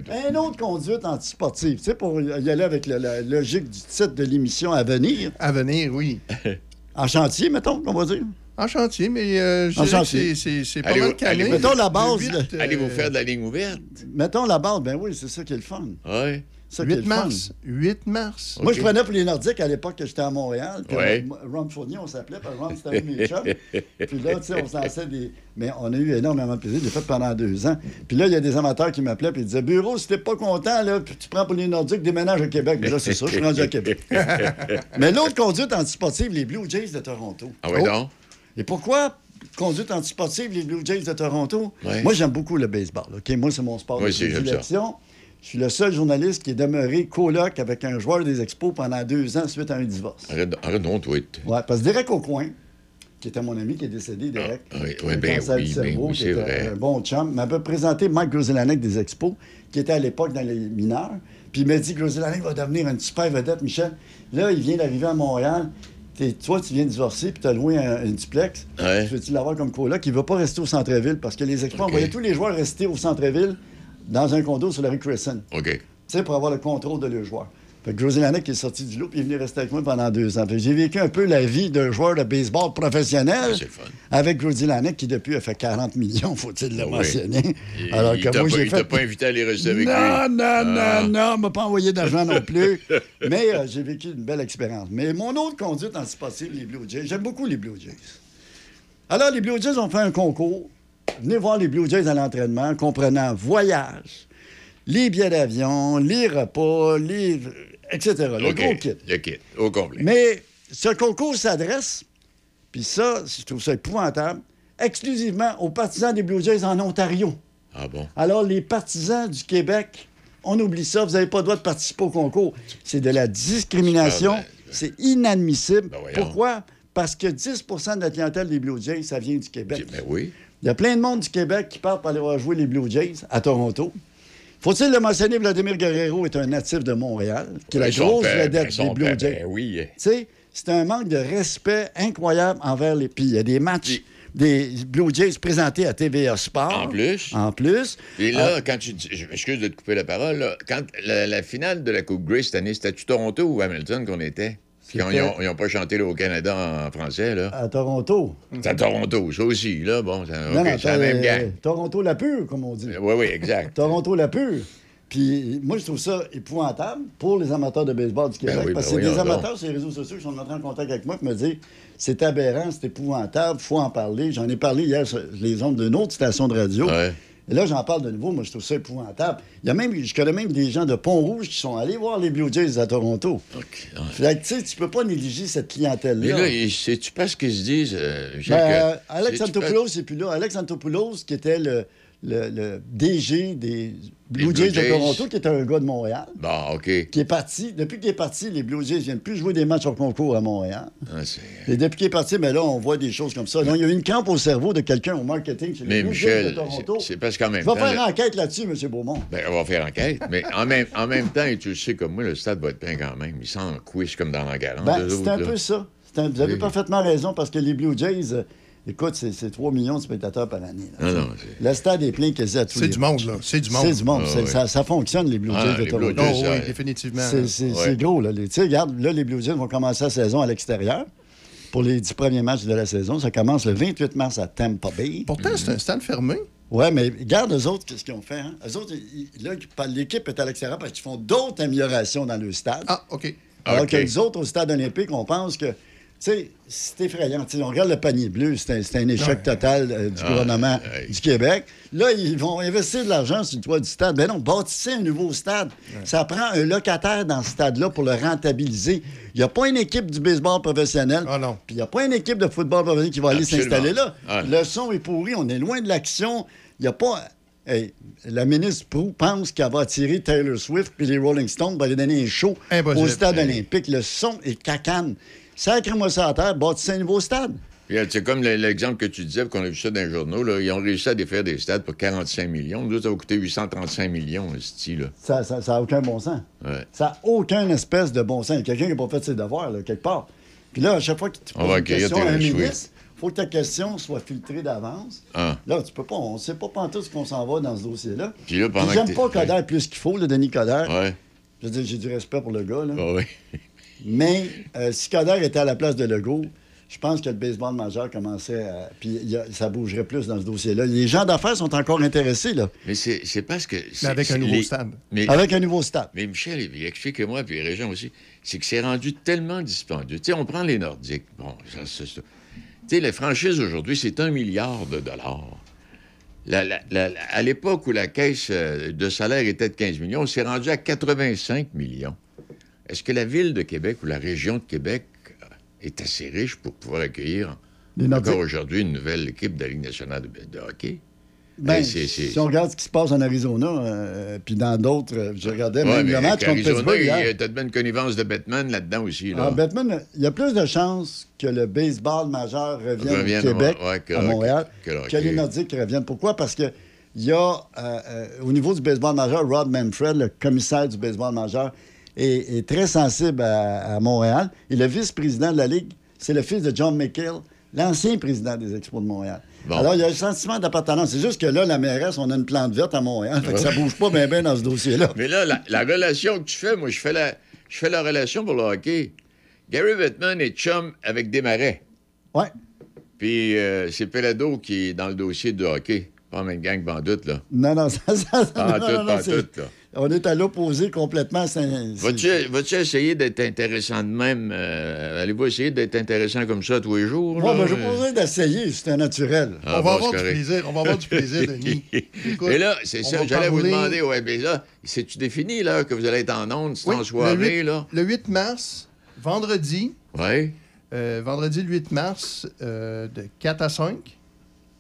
Ben. Un autre conduite antisportive. Tu sais, pour y aller avec la, la logique du titre de l'émission à venir. À venir, oui. En chantier, mettons, on va dire. En chantier, mais euh, c'est- pas mal calé. Mettons la base, euh, Allez-vous faire de la ligne ouverte? Mettons la base, ben oui, c'est ça qui est le fun. Oui. Ça qui est 8 le fun. mars. 8 mars. Moi, je prenais pour les Nordiques à l'époque que j'étais à Montréal. Puis Ouais. Ron Fournier, on s'appelait, parce que Ron, c'était un de mes chums. Puis là, tu sais, on se lançait des. Mais on a eu énormément de plaisir. Je l'ai fait pendant deux ans. Puis là, il y a des amateurs qui m'appelaient puis ils disaient Bureau, si t'es pas content, là, tu prends pour les Nordiques, déménage à Québec. Mais là, c'est ça, je suis rendu à Québec. Mais l'autre conduite antisportive, les Blue Jays de Toronto. Ah oui, Oh. donc? Et pourquoi conduite antisportive, les Blue Jays de Toronto? Moi, j'aime beaucoup le baseball. OK? Moi, c'est mon sport Moi de prédilection. Je suis le seul journaliste qui est demeuré coloc avec un joueur des Expos pendant deux ans suite à un divorce. Arrête, arrête donc, toi. Ouais, parce que Derek Aucoin, qui était mon ami qui est décédé, Derek, Ah, oui, ben oui, ben oui, c'est vrai. un bon chum, m'avait présenté Mike Groselanek des Expos, qui était à l'époque dans les mineurs. Puis il m'a dit Groselanek va devenir une super vedette, Michel. Là, il vient d'arriver à Montréal. T'es- toi, tu viens de divorcer, puis tu as loué un, un duplex. Ouais. Tu veux-tu l'avoir comme coloc? Il ne veut pas rester au centre-ville parce que les Expos OK. envoyaient tous les joueurs rester au centre-ville dans un condo sur la rue Crescent. OK. sais, pour avoir le contrôle de leurs joueurs. Fait que Josie Lanek est sorti du lot puis il est venu rester avec moi pendant deux ans. J'ai vécu un peu la vie d'un joueur de baseball professionnel avec Josie Lanek qui depuis a fait 40 millions, faut-il le Oui. mentionner. Il- Alors il que moi, j'ai il fait... t'a pas invité à aller rester avec non, lui. Non, non, Ah. non, il m'a pas envoyé d'argent non plus. Mais euh, j'ai vécu une belle expérience. Mais mon autre conduite en passé, les Blue Jays, j'aime beaucoup les Blue Jays. Alors, les Blue Jays ont fait un concours. Venez voir les Blue Jays à l'entraînement, comprenant voyage, les billets d'avion, les repas, les... etc. Le gros kit. Le kit, au complet. Mais ce concours s'adresse, puis ça, je trouve ça épouvantable, exclusivement aux partisans des Blue Jays en Ontario. Ah bon? Alors, les partisans du Québec, on oublie ça, vous n'avez pas le droit de participer au concours. C'est de la discrimination, c'est inadmissible. Pourquoi? Parce que 10% de la clientèle des Blue Jays, ça vient du Québec. Ben oui. Il y a plein de monde du Québec qui part pour aller voir jouer les Blue Jays à Toronto. Faut-il le mentionner, Vladimir Guerrero est un natif de Montréal, qui est la grosse vedette des Blue Jays. ben oui. Tu sais, c'est un manque de respect incroyable envers les. Puis il y a des matchs des Blue Jays présentés à TVA Sport. En plus. En plus. Et là, Ah, quand tu dis, je m'excuse de te couper la parole, là, quand la, la finale de la Coupe Grey cette année, c'était-tu Toronto ou Hamilton qu'on était? Ils n'ont pas chanté là, au Canada en français, là. à Toronto. C'est à Toronto, ça aussi, là. Bon, c'est Non, OK, non, c'est la même euh, gang. Toronto la pure, comme on dit. Oui, oui, exact. Toronto la pure. Puis moi, je trouve ça épouvantable pour les amateurs de baseball du Québec. Ben oui, parce ben que c'est des donc. amateurs sur les réseaux sociaux qui sont entrés en contact avec moi et me disent c'est aberrant, c'est épouvantable, faut en parler. J'en ai parlé hier sur les ondes d'une autre station de radio. Et là, j'en parle de nouveau. Moi, je trouve ça épouvantable. Il y a même, je connais même des gens de Pont-Rouge qui sont allés voir les Blue Jays à Toronto. Fait que, tu sais, tu peux pas négliger cette Mais clientèle-là. là, il- sais-tu pas ce qu'ils se disent, euh, Ben, Jacques? euh, euh, Alex Antopoulos n'est plus là. Alex Antopoulos, qui était le, le- le DG des Blue Jays de. Toronto, qui était un gars de Montréal, Bon, OK. qui est parti. Depuis qu'il est parti, les Blue Jays ne viennent plus jouer des matchs au concours à Montréal. Ah, Et depuis qu'il est parti, mais là, on voit des choses comme ça. Donc, il y a eu une camp au cerveau de quelqu'un au marketing chez les Mais Blue Jays de Toronto. c'est- parce qu'en même vais temps, faire enquête là-dessus, M. Beaumont. Ben, on va faire enquête. Mais en même, en même temps, et tu le sais comme moi, le stade va être plein quand même. Il sent en quiche comme dans la galante. Ben, c'est un là. peu ça. Un- vous avez Oui. parfaitement raison parce que les Blue Jays, euh, écoute, c'est c'est 3 millions de spectateurs par année. là. Ah non, le stade est plein quasi à tous C'est les du monde, là. C'est du monde. C'est du monde. Ah, oui. ça, ça fonctionne, les Blue Ah, Jays de les Toronto. Blue Jays, Oh, oui, définitivement. C'est Ouais. gros, là. Tu sais, regarde, là, les Blue Jays vont commencer la saison à l'extérieur. Pour les 10 premiers matchs de la saison, ça commence le 28 mars à Tampa Bay. Pourtant, c'est un stade fermé. Ouais, mais regarde eux autres, qu'est-ce qu'ils ont fait. Hein? Eux autres, l'équipe est à l'extérieur parce qu'ils font d'autres améliorations dans le stade. Ah, OK. Alors OK. que les autres, au stade olympique, on pense que, sais, c'est effrayant. On regarde le panier bleu, c'est un, échec Ouais. total euh, du Ah, gouvernement du Québec. Là, ils vont investir de l'argent sur le toit du stade. Ben non, bâtissez un nouveau stade. Ça prend un locataire dans ce stade-là pour le rentabiliser. Il n'y a pas une équipe du baseball professionnel. Puis il n'y a pas une équipe de football professionnel qui va aller s'installer là. Ah. Le son est pourri, on est loin de l'action. Il n'y a pas. Hey, la ministre Prou pense qu'elle va attirer Taylor Swift puis les Rolling Stones pour aller donner un show Impossible. au stade olympique. Le son est cacane. Sacrez-moi ça à terre, bâtissez un nouveau stade. Euh, C'est comme le- l'exemple que tu disais, qu'on a vu ça dans les journaux. Là, ils ont réussi à défaire des stades pour 45 millions. Nous, ça va coûter 835 millions, ce là Ça n'a ça, aucun bon sens. Ouais. Ça n'a aucun espèce de bon sens. Quelqu'un qui n'a pas fait ses devoirs, là, quelque part. Puis là, à chaque fois que tu poses une question à un ministre, il faut que ta question soit filtrée d'avance. Ah. Là, tu peux pas, on ne sait pas pantoute ce qu'on s'en va dans ce dossier-là. Puis là, pendant Puis J'aime pas Coder plus qu'il faut, le Denis Coder. Ouais. Je veux dire, j'ai du respect pour le gars. Là. Ah oui. Mais euh, si Coder était à la place de Legault, je pense que le baseball majeur commençait à. Puis ça bougerait plus dans ce dossier-là. Les gens d'affaires sont encore intéressés, là. Mais c'est c'est parce que. c'est- avec un c'est nouveau les- stade. Mais, Avec un nouveau stade. Mais Michel, expliquez-moi, puis Régent aussi, c'est que c'est rendu tellement dispendieux. Tu sais, on prend les Nordiques. Bon, ça, c'est ça. Tu sais, les franchises aujourd'hui, c'est un milliard de dollars. La- la- la- la- à l'époque où la caisse euh, de salaire était de 15 millions, on s'est rendu à 85 millions. Est-ce que la ville de Québec ou la région de Québec est assez riche pour pouvoir accueillir Les encore aujourd'hui une nouvelle équipe de la Ligue nationale de, de hockey? Ben, Hey, si on regarde ce qui se passe en Arizona, euh, puis dans d'autres, euh, je regardais Ouais, même le match contre Arizona, Pittsburgh il y a peut-être une connivence de Batman là-dedans aussi. Là. Ah, Batman, il y a plus de chances que le baseball majeur revienne Revienne, au Québec, ouais, ouais, que- à Montréal, que- que- que les Nordiques reviennent. Pourquoi? Parce que il y a, euh, euh, au niveau du baseball majeur, Rod Manfred, le commissaire du baseball majeur, est, est très sensible à, à Montréal. Et le vice-président de la Ligue, c'est le fils de John McHale, L'ancien président des Expos de Montréal. Bon. Alors, il y a un sentiment d'appartenance. C'est juste que là, la mairesse, on a une plante verte à Montréal. Fait que ça bouge pas bien bien dans ce dossier-là. Mais là, la, la relation que tu fais, moi, je fais la, je fais la relation pour le hockey. Gary Bettman est chum avec Desmarais. Ouais. Puis euh, c'est Pelado qui est dans le dossier de hockey. Pas même gang doute, là. Non, non, ça, ça, ça- Pas en non, tout, non, non, pas tout, là. On est à l'opposé complètement. Vas-tu essayer d'être intéressant de même? euh, Allez-vous essayer d'être intéressant comme ça tous les jours? Ouais, là? ben, j'ai pas besoin d'essayer, c'est un naturel. Ah, on va bon, avoir du plaisir. On va avoir du plaisir, Denis. Écoute, Et là, c'est ça, va j'allais vous demander, ouais, mais là, c'est-tu défini, là, que vous allez être en ondes, c'est Oui, en soirée, le 8, là? Le 8 mars, vendredi. Oui. euh, vendredi, le 8 mars, euh, de 4 à 5.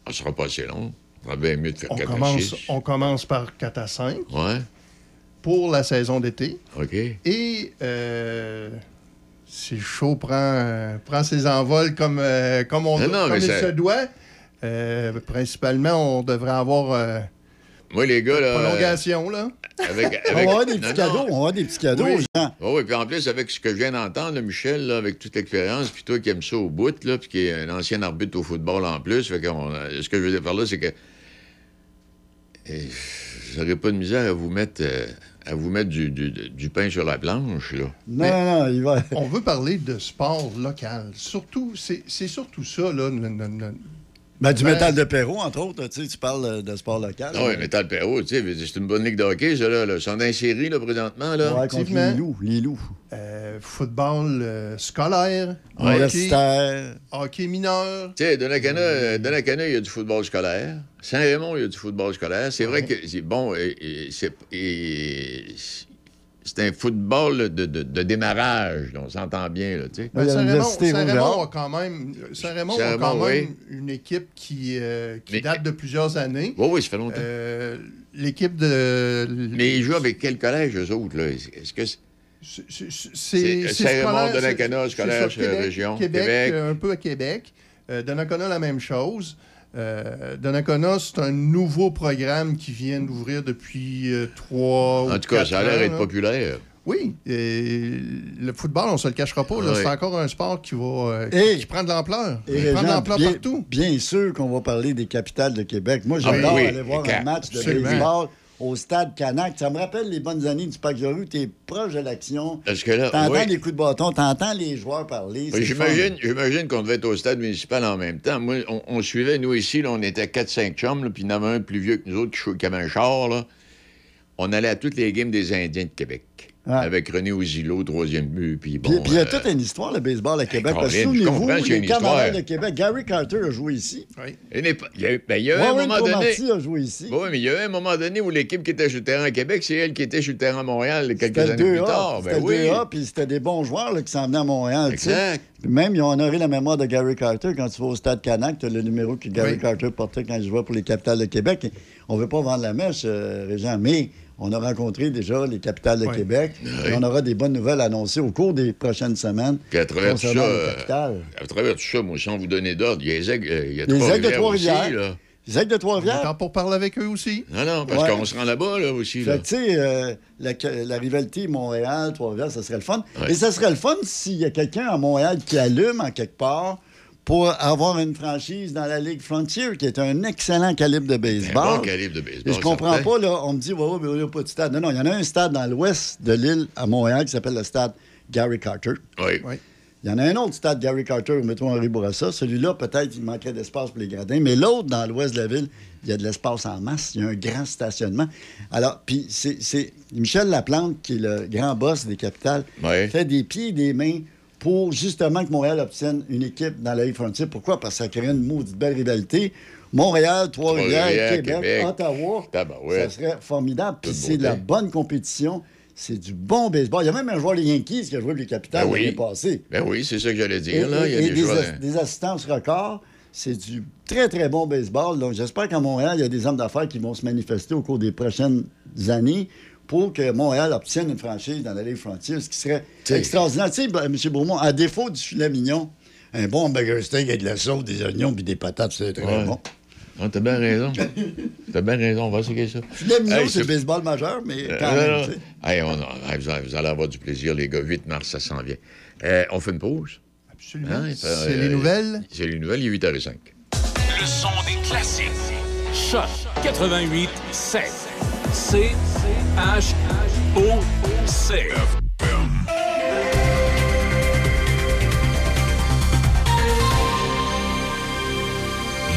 Ça sera pas assez long. Ça sera bien mieux de faire On 4 à commence, 6. on commence par 4 à 5 Ouais, pour la saison d'été. OK. Et euh, si le show prend, prend ses envols comme, euh, comme, on, Non, non, comme mais il ça- se doit, euh, principalement, on devrait avoir Moi, les gars, là... prolongation. Là. Avec, On va avoir des petits non. cadeaux, on va avoir des petits cadeaux Oui. aux gens. Oh, oui, puis en plus, avec ce que je viens d'entendre, Michel, là, avec toute l'expérience, puis toi qui aimes ça au bout, là, puis qui est un ancien arbitre au football en plus, fait qu'on, ce que je veux dire par là, c'est que euh, j'aurais pas de misère à vous mettre, euh, à vous mettre du, du- du pain sur la planche, là. Non, non, non, il va. On veut parler de sport local. Surtout, c'est c'est surtout ça. Là, Ben, du Ben- métal de Perrault, entre autres, tu sais, tu parles euh, de sport local. Ah oui, Metal Perrault, tu sais, c'est une bonne ligue de hockey, ça, là. là. Ils sont dans les séries, là, présentement, là. Ouais, contre les loups, les loups. euh, football euh, scolaire, hockey, Universitaire. hockey mineur. Tu sais, Donnacana, euh, Donnacana, il y a du football scolaire. Saint-Raymond, il y a du football scolaire. C'est vrai que bon, et- et c'est et c'est un football de, de- de démarrage, là, on s'entend bien, là, Saint-Raymond a quand même, Saint-Raymond a quand même oui. une équipe qui, euh, qui Mais- date de plusieurs années. Oui, oui, ça fait longtemps. Euh, L'équipe de. Mais ils jouent avec quel collège, eux autres, là? Est-ce que c'est... C'est- c'est- C'est- C'est c'est Saint-Raymond, scolaire, Donnacona, c'est- scolaire, c'est ça, Québec, région, Québec, Québec. euh, un peu à Québec. Euh, Donnacona, la même chose. Euh, Donnacona, c'est un nouveau programme qui vient d'ouvrir depuis euh, trois ou En tout cas, quatre ça a l'air ans, d'être là. populaire. Oui. et le football, on se le cachera pas. là, Ouais. C'est encore un sport qui va euh, qui- Et- qui prend de l'ampleur. Et prend de Régent, l'ampleur bien, partout. bien sûr qu'on va parler des capitales de Québec. Moi, Ah, j'adore oui, aller voir un match de absolument. baseball au stade Canac. Ça me rappelle les bonnes années du Parc Jorue. Tu es proche de l'action. Parce que là, T'entends oui. les coups de bâton, t'entends les joueurs parler. Oui, J'imagine, qu'on devait être au stade municipal en même temps. Moi, on, on suivait, nous ici, là, on était 4-5 chums, puis il y en avait un plus vieux que nous autres qui, qui avait un char. Là. On allait à toutes les games des Indiens de Québec. Ouais. Avec René Ouzilo, troisième but, puis bon... Puis puis il y a euh, toute une histoire, le baseball à Québec. Parce que Souvenez-vous, a les histoire. de Québec. Gary Carter a joué ici. Oui. il n'est pas- il y a eu, ben, il y a eu un moment donné... Cromartie a joué ici. Oui, mais il y a eu un moment donné où l'équipe qui était sur le terrain à Québec, c'est elle qui était sur le terrain à Montréal quelques C'était années plus 2A. tard. C'était Ben oui. 2A, puis c'était des bons joueurs là, qui s'en venaient à Montréal. Exact. Puis même, ils ont honoré la mémoire de Gary Carter. Quand tu vas au stade Canac, tu as le numéro que Gary Oui. Carter portait quand il jouait pour les capitales de Québec. On ne veut pas vendre la mèche, euh, Régent, mais on a rencontré déjà les capitales de Oui. Québec. Et on aura des bonnes nouvelles annoncées au cours des prochaines semaines Puis à travers tout ça, euh, à travers tout ça, moi, sans vous donner d'ordre, il y a les aigles, euh, il y a Les aigles de Trois-Rivières. Les Aigles de On est Trois-Rivières. temps pour parler avec eux aussi. Non, non, parce Ouais. qu'on se rend là-bas, là, aussi. Là. Fait que, tu sais, euh, la, la rivalité Montréal, Trois-Rivières, ça serait le fun. Ouais. Et ça serait le fun s'il y a quelqu'un à Montréal qui allume en quelque part pour avoir une franchise dans la Ligue Frontier, qui est un excellent calibre de Un baseball. bon calibre de baseball. Et je comprends certain. pas, là, on me dit, ouais, ouais, mais il n'y a pas de stade. Non, non, il y en a un stade dans l'ouest de l'île à Montréal qui s'appelle le stade Gary Carter. Oui. Oui. Il y en a un autre stade Gary Carter au métro Henri Bourassa. Celui-là, peut-être, il manquait d'espace pour les gradins. Mais l'autre, dans l'ouest de la ville, il y a de l'espace en masse. Il y a un grand stationnement. Alors, puis c'est Michel Laplante, qui est le grand boss des capitales, Ouais. fait des pieds et des mains pour justement que Montréal obtienne une équipe dans la Ligue Frontier. Pourquoi? Parce que ça crée une maudite belle rivalité. Montréal, Trois-Rivières, Québec, Québec. Ottawa. Ça serait formidable. Puis c'est de la bonne compétition. C'est du bon baseball. Il y a même un joueur des Yankees qui a joué pour les capitales Ben oui. l'année passée. Ben oui, c'est ça que j'allais Et, dire. Là. Il y a et- des des, des assistances records. C'est du très, très bon baseball. Donc, j'espère qu'à Montréal, il y a des hommes d'affaires qui vont se manifester au cours des prochaines années pour que Montréal obtienne une franchise dans la Ligue Frontier, ce qui serait T'sais. extraordinaire. Tu sais, ben, M. Beaumont, à défaut du filet mignon, un bon burger steak avec de la sauce, des oignons puis des patates, c'est très Ouais. bon. Ah, t'as bien raison. t'as bien raison, on va essayer ça. Filet mignon, Hey, c'est le baseball majeur, mais Euh, quand non, même, non. tu sais. Hey, on a- hey, vous, allez, vous allez avoir du plaisir, les gars. 8 mars, ça s'en vient. Euh, on fait une pause? Absolument. Hein, C'est euh, les nouvelles? C'est les nouvelles, il est 8h05. Le son des classiques. Choc 88 7. C H O C.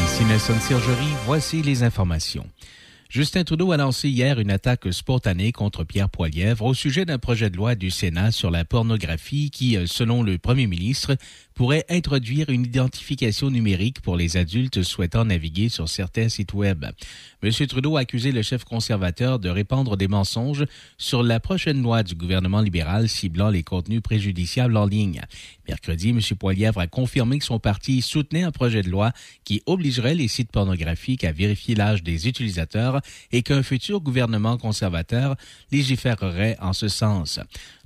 Ici Nelson Sergerie, voici les informations. Justin Trudeau a lancé hier une attaque spontanée contre Pierre Poilièvre au sujet d'un projet de loi du Sénat sur la pornographie qui, euh, selon le premier ministre, pourrait introduire une identification numérique pour les adultes souhaitant naviguer sur certains sites Web. M. Trudeau a accusé le chef conservateur de répandre des mensonges sur la prochaine loi du gouvernement libéral ciblant les contenus préjudiciables en ligne. Mercredi, M. Poilièvre a confirmé que son parti soutenait un projet de loi qui obligerait les sites pornographiques à vérifier l'âge des utilisateurs et qu'un futur gouvernement conservateur légiférerait en ce sens.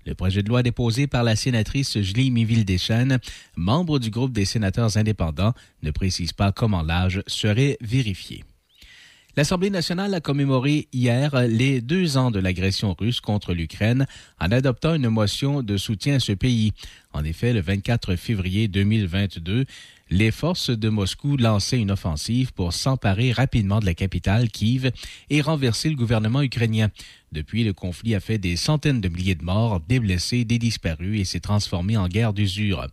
Le projet de loi déposé par la sénatrice Julie Miville-Deschênes, membre du groupe des sénateurs indépendants, ne précise pas comment l'âge serait vérifié. L'Assemblée nationale a commémoré hier les deux ans de l'agression russe contre l'Ukraine en adoptant une motion de soutien à ce pays. En effet, le 24 février 2022, les forces de Moscou lançaient une offensive pour s'emparer rapidement de la capitale, Kiev, et renverser le gouvernement ukrainien. Depuis, le conflit a fait des centaines de milliers de morts, des blessés, des disparus et s'est transformé en guerre d'usure.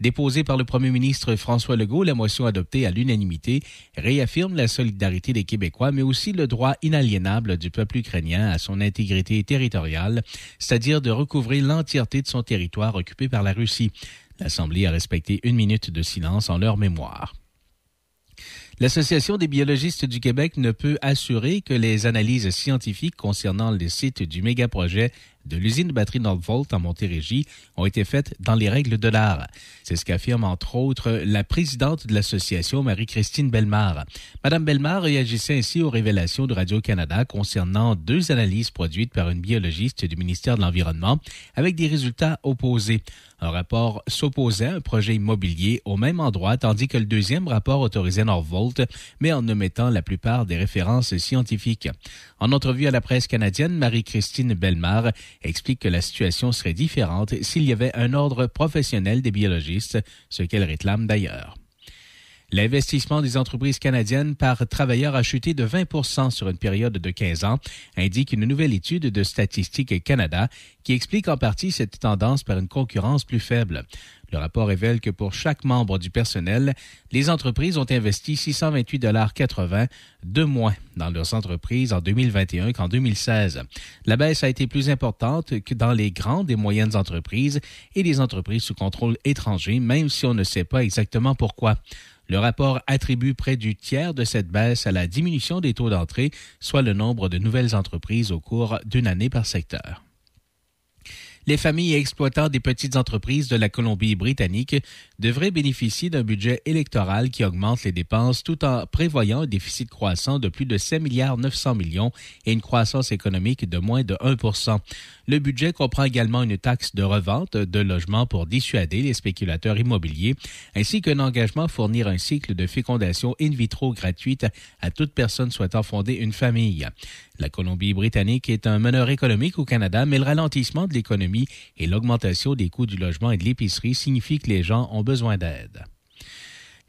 Déposée par le premier ministre François Legault, la motion adoptée à l'unanimité réaffirme la solidarité des Québécois, mais aussi le droit inaliénable du peuple ukrainien à son intégrité territoriale, c'est-à-dire de recouvrir l'entièreté de son territoire occupé par la Russie. L'Assemblée a respecté une minute de silence en leur mémoire. L'Association des biologistes du Québec ne peut assurer que les analyses scientifiques concernant le site du mégaprojet de l'usine de batterie Northvolt en Montérégie ont été faites dans les règles de l'art. C'est ce qu'affirme entre autres la présidente de l'association, Marie-Christine Bellemare. Madame Bellemare réagissait ainsi aux révélations de Radio-Canada concernant deux analyses produites par une biologiste du ministère de l'Environnement avec des résultats opposés. Un rapport s'opposait à un projet immobilier au même endroit, tandis que le deuxième rapport autorisait Northvolt, mais en omettant la plupart des références scientifiques. En entrevue à la presse canadienne, Marie-Christine Bellemare explique que la situation serait différente s'il y avait un ordre professionnel des biologistes, ce qu'elle réclame d'ailleurs. L'investissement des entreprises canadiennes par travailleur a chuté de 20% sur une période de 15 ans, indique une nouvelle étude de Statistique Canada qui explique en partie cette tendance par une concurrence plus faible. Le rapport révèle que pour chaque membre du personnel, les entreprises ont investi 628,80 de moins dans leurs entreprises en 2021 qu'en 2016. La baisse a été plus importante que dans les grandes et moyennes entreprises et les entreprises sous contrôle étranger, même si on ne sait pas exactement pourquoi. Le rapport attribue près du tiers de cette baisse à la diminution des taux d'entrée, soit le nombre de nouvelles entreprises au cours d'une année par secteur. Les familles et exploitants des petites entreprises de la Colombie-Britannique devraient bénéficier d'un budget électoral qui augmente les dépenses tout en prévoyant un déficit croissant de plus de 7 milliards 900 millions et une croissance économique de moins de 1 Le budget comprend également une taxe de revente de logements pour dissuader les spéculateurs immobiliers, ainsi qu'un engagement à fournir un cycle de fécondation in vitro gratuite à toute personne souhaitant fonder une famille. La Colombie-Britannique est un meneur économique au Canada, mais le ralentissement de l'économie et l'augmentation des coûts du logement et de l'épicerie signifient que les gens ont besoin